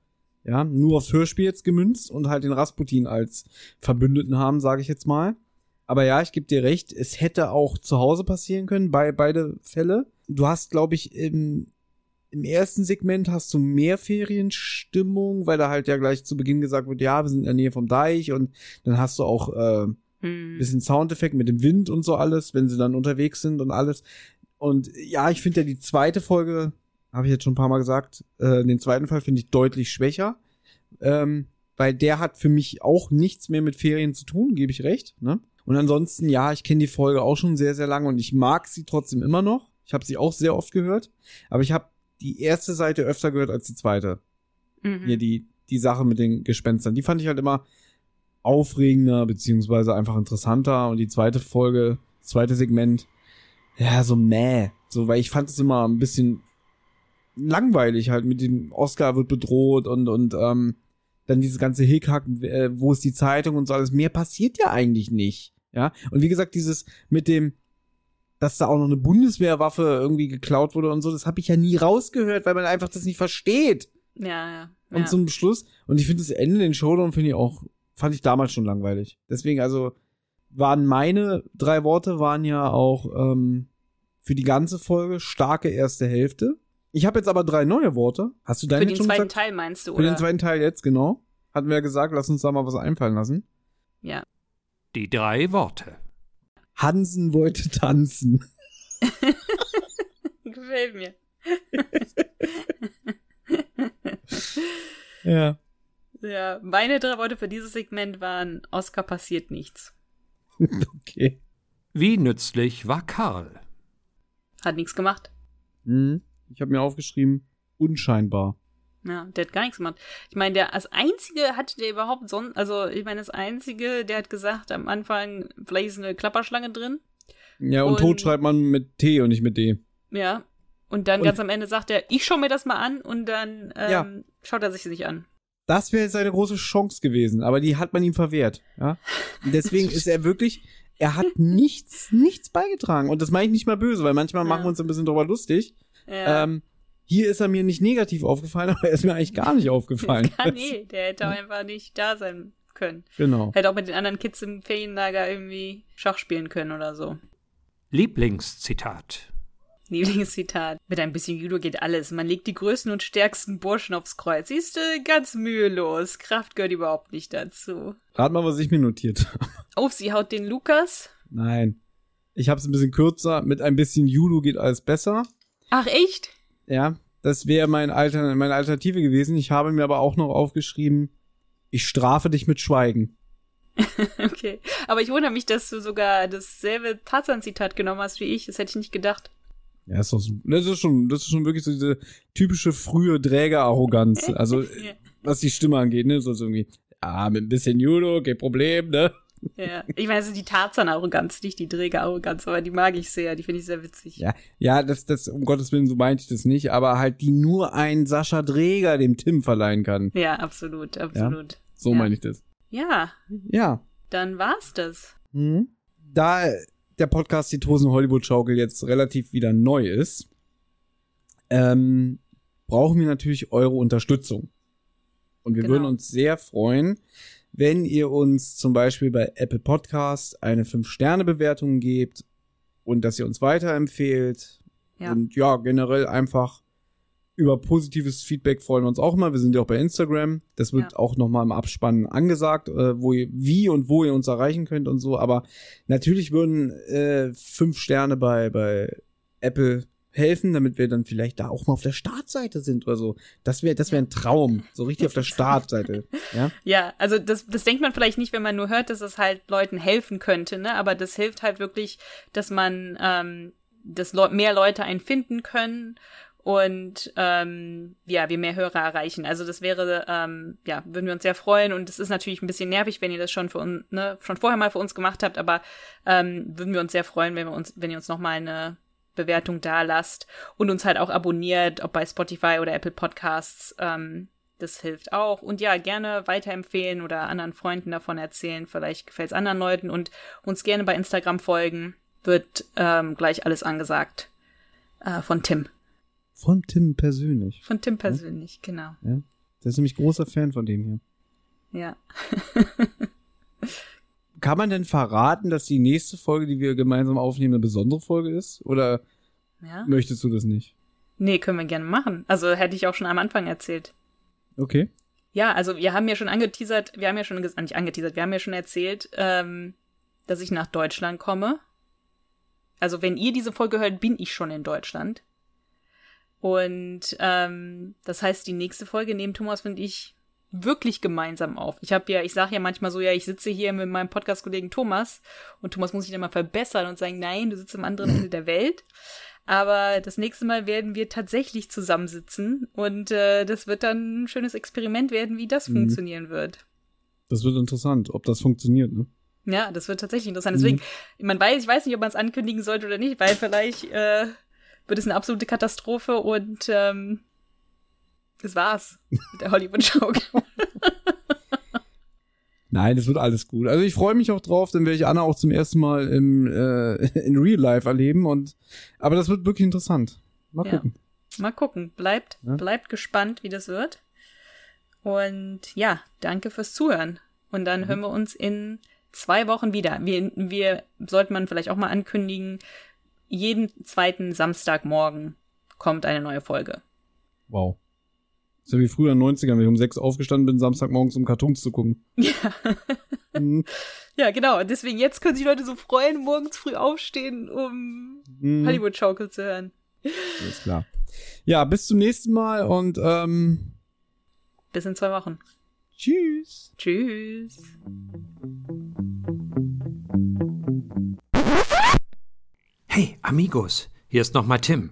B: Ja, nur aufs Hörspiel jetzt gemünzt und halt den Rasputin als Verbündeten haben, sage ich jetzt mal. Aber ja, ich gebe dir recht, es hätte auch zu Hause passieren können, bei beide Fälle. Du hast, glaube ich, im, im ersten Segment hast du mehr Ferienstimmung, weil da halt ja gleich zu Beginn gesagt wird, ja, wir sind in der Nähe vom Deich und dann hast du auch äh,
C: Hm.
B: bisschen Soundeffekt mit dem Wind und so alles, wenn sie dann unterwegs sind und alles. Und ja, ich finde ja die zweite Folge, habe ich jetzt schon ein paar Mal gesagt, äh, den zweiten Fall finde ich deutlich schwächer, ähm, weil der hat für mich auch nichts mehr mit Ferien zu tun, gebe ich recht. Ne? Und ansonsten, ja, ich kenne die Folge auch schon sehr, sehr lange und ich mag sie trotzdem immer noch. Ich habe sie auch sehr oft gehört, aber ich habe die erste Seite öfter gehört als die zweite.
C: Mhm.
B: Hier die, die Sache mit den Gespenstern. Die fand ich halt immer aufregender, beziehungsweise einfach interessanter. Und die zweite Folge, zweite Segment, ja, so mäh. So, weil ich fand es immer ein bisschen langweilig halt mit dem Oscar wird bedroht und, und, ähm, dann dieses ganze Hickhack, äh, wo ist die Zeitung und so alles. Mehr passiert ja eigentlich nicht. Ja. Und wie gesagt, dieses mit dem, dass da auch noch eine Bundeswehrwaffe irgendwie geklaut wurde und so, das habe ich ja nie rausgehört, weil man einfach das nicht versteht.
C: Ja, ja.
B: Und
C: ja.
B: zum Schluss, und ich finde das Ende, den Showdown, finde ich auch, fand ich damals schon langweilig. Deswegen, also, waren meine drei Worte waren ja auch ähm, für die ganze Folge starke erste Hälfte. Ich habe jetzt aber drei neue Worte. Hast du deine
C: Für den
B: schon
C: zweiten
B: gesagt?
C: Teil meinst du,
B: Für
C: oder?
B: den zweiten Teil jetzt, genau. Hatten wir ja gesagt, lass uns da mal was einfallen lassen.
C: ja.
A: Die drei Worte.
B: Hansen wollte tanzen.
C: Gefällt mir.
B: Ja.
C: Ja, meine drei Worte für dieses Segment waren Oscar passiert nichts.
B: Okay.
A: Wie nützlich war Karl?
C: Hat nichts gemacht.
B: Hm. Ich habe mir aufgeschrieben, unscheinbar.
C: Ja, der hat gar nichts gemacht. Ich meine, der als einzige hatte der überhaupt sonst, also ich meine, das einzige, der hat gesagt am Anfang, vielleicht ist eine Klapperschlange drin.
B: Ja, und,
C: Und-
B: tot schreibt man mit T und nicht mit D.
C: Ja. Und dann
B: Und-
C: ganz am Ende sagt er, ich schau mir das mal an und dann ähm,
B: Ja.
C: schaut er sich nicht an.
B: Das wäre seine große Chance gewesen, aber die hat man ihm verwehrt. Ja? Deswegen ist er wirklich, er hat nichts, nichts beigetragen. Und das meine ich nicht mal böse, weil manchmal
C: Ja.
B: machen wir uns ein bisschen drüber lustig.
C: Ja.
B: Ähm, hier ist er mir nicht negativ aufgefallen, aber er ist mir eigentlich gar nicht aufgefallen.
C: Ja, nee, der hätte auch einfach nicht da sein können.
B: Genau.
C: Hätte auch mit den anderen Kids im Ferienlager irgendwie Schach spielen können oder so.
A: Lieblingszitat.
C: Lieblingszitat. Mit ein bisschen Judo geht alles. Man legt die größten und stärksten Burschen aufs Kreuz. Siehst du, ganz mühelos. Kraft gehört überhaupt nicht dazu.
B: Rat mal, was ich mir notiert habe.
C: Oh, sie haut den Lukas.
B: Nein. Ich habe es ein bisschen kürzer. Mit ein bisschen Judo geht alles besser.
C: Ach, echt?
B: Ja, das wäre mein Alter, meine Alternative gewesen. Ich habe mir aber auch noch aufgeschrieben, ich strafe dich mit Schweigen.
C: Okay. Aber ich wundere mich, dass du sogar dasselbe Tarzan-Zitat genommen hast wie ich. Das hätte ich nicht gedacht.
B: Ja, ist doch so, das ist schon, das ist schon wirklich so diese typische frühe Trägerarroganz. Also,
C: Ja.
B: was die Stimme angeht, ne, so so irgendwie, ah, mit ein bisschen Judo, kein Problem, ne?
C: Ja. Ich ist die Tarzan-Arroganz, nicht die Träger-Arroganz, aber die mag ich sehr. Die finde ich sehr witzig.
B: Ja, ja, das, das, um Gottes Willen, so meinte ich das nicht, aber halt, die nur ein Sascha Dräger dem Tim verleihen kann.
C: Ja, absolut, absolut.
B: So
C: Ja.
B: meine ich das.
C: Ja,
B: Ja.
C: dann war's das.
B: Mhm. Da der Podcast Die Tosen Hollywood Schaukel jetzt relativ wieder neu ist, ähm, brauchen wir natürlich eure Unterstützung. Und wir
C: Genau.
B: würden uns sehr freuen, wenn ihr uns zum Beispiel bei Apple Podcast eine 5-Sterne-Bewertung gebt und dass ihr uns weiterempfehlt.
C: Ja.
B: Und ja, generell einfach über positives Feedback freuen wir uns auch immer. Wir sind ja auch bei Instagram. Das wird
C: Ja.
B: auch nochmal im Abspann angesagt, äh, wo ihr, wie und wo ihr uns erreichen könnt und so. Aber natürlich würden äh, fünf Sterne bei, bei Apple helfen, damit wir dann vielleicht da auch mal auf der Startseite sind oder so. Das wäre das wäre ein Traum. So richtig auf der Startseite. Ja.
C: Ja, also das, das denkt man vielleicht nicht, wenn man nur hört, dass es halt Leuten helfen könnte, ne? Aber das hilft halt wirklich, dass man, ähm, dass Leu mehr Leute einen finden können und ähm, ja, wir mehr Hörer erreichen. Also das wäre, ähm, ja, würden wir uns sehr freuen und es ist natürlich ein bisschen nervig, wenn ihr das schon für uns, ne, schon vorher mal für uns gemacht habt, aber ähm, würden wir uns sehr freuen, wenn wir uns, wenn ihr uns nochmal eine Bewertung da lasst und uns halt auch abonniert, ob bei Spotify oder Apple Podcasts. Ähm, das hilft auch. Und ja, gerne weiterempfehlen oder anderen Freunden davon erzählen. Vielleicht gefällt es anderen Leuten und uns gerne bei Instagram folgen. Wird ähm, gleich alles angesagt. Äh, von Tim.
B: Von Tim persönlich.
C: Von Tim persönlich, genau.
B: Der ist nämlich großer Fan von dem hier.
C: Ja.
B: Kann man denn verraten, dass die nächste Folge, die wir gemeinsam aufnehmen, eine besondere Folge ist? Oder
C: Ja.
B: möchtest du das nicht?
C: Nee, können wir gerne machen. Also hätte ich auch schon am Anfang erzählt.
B: Okay.
C: Ja, also wir haben ja schon angeteasert, wir haben ja schon, ges- nicht angeteasert, wir haben ja schon erzählt, ähm, dass ich nach Deutschland komme. Also wenn ihr diese Folge hört, bin ich schon in Deutschland. Und ähm, das heißt, die nächste Folge nehmen Thomas und ich wirklich gemeinsam auf. Ich habe ja, ich sage ja manchmal so, ja, ich sitze hier mit meinem Podcast-Kollegen Thomas und Thomas muss sich dann mal verbessern und sagen, nein, du sitzt am anderen Ende der Welt. Aber das nächste Mal werden wir tatsächlich zusammensitzen und äh, das wird dann ein schönes Experiment werden, wie das
B: Mhm.
C: funktionieren wird.
B: Das wird interessant, ob das funktioniert, ne?
C: Ja, das wird tatsächlich interessant. Deswegen, man weiß, ich weiß nicht, ob man es ankündigen sollte oder nicht, weil vielleicht äh, wird es eine absolute Katastrophe und ähm, das war's mit der Hollywood-Show.
B: Nein, das wird alles gut. Also ich freue mich auch drauf, dann werde ich Anna auch zum ersten Mal im, äh, in Real Life erleben und aber das wird wirklich interessant. Mal
C: Ja.
B: gucken.
C: Mal gucken. Bleibt,
B: Ja.
C: bleibt gespannt, wie das wird. Und ja, danke fürs Zuhören. Und dann hören wir uns in zwei Wochen wieder. Wir, wir sollte man vielleicht auch mal ankündigen, jeden zweiten Samstagmorgen kommt eine neue Folge.
B: Wow. Das ist ja wie früher in den 90ern, wenn ich um sechs aufgestanden bin, Samstagmorgens um Cartoons zu gucken.
C: Ja.
B: Mhm.
C: ja, genau. Und deswegen jetzt können sich Leute so freuen, morgens früh aufstehen, um
B: Mhm.
C: Hollywood-Schaukel zu hören.
B: Alles klar. Ja, bis zum nächsten Mal und ähm,
C: Bis in zwei Wochen.
B: tschüss.
C: Tschüss.
A: Hey, Amigos, hier ist nochmal Tim.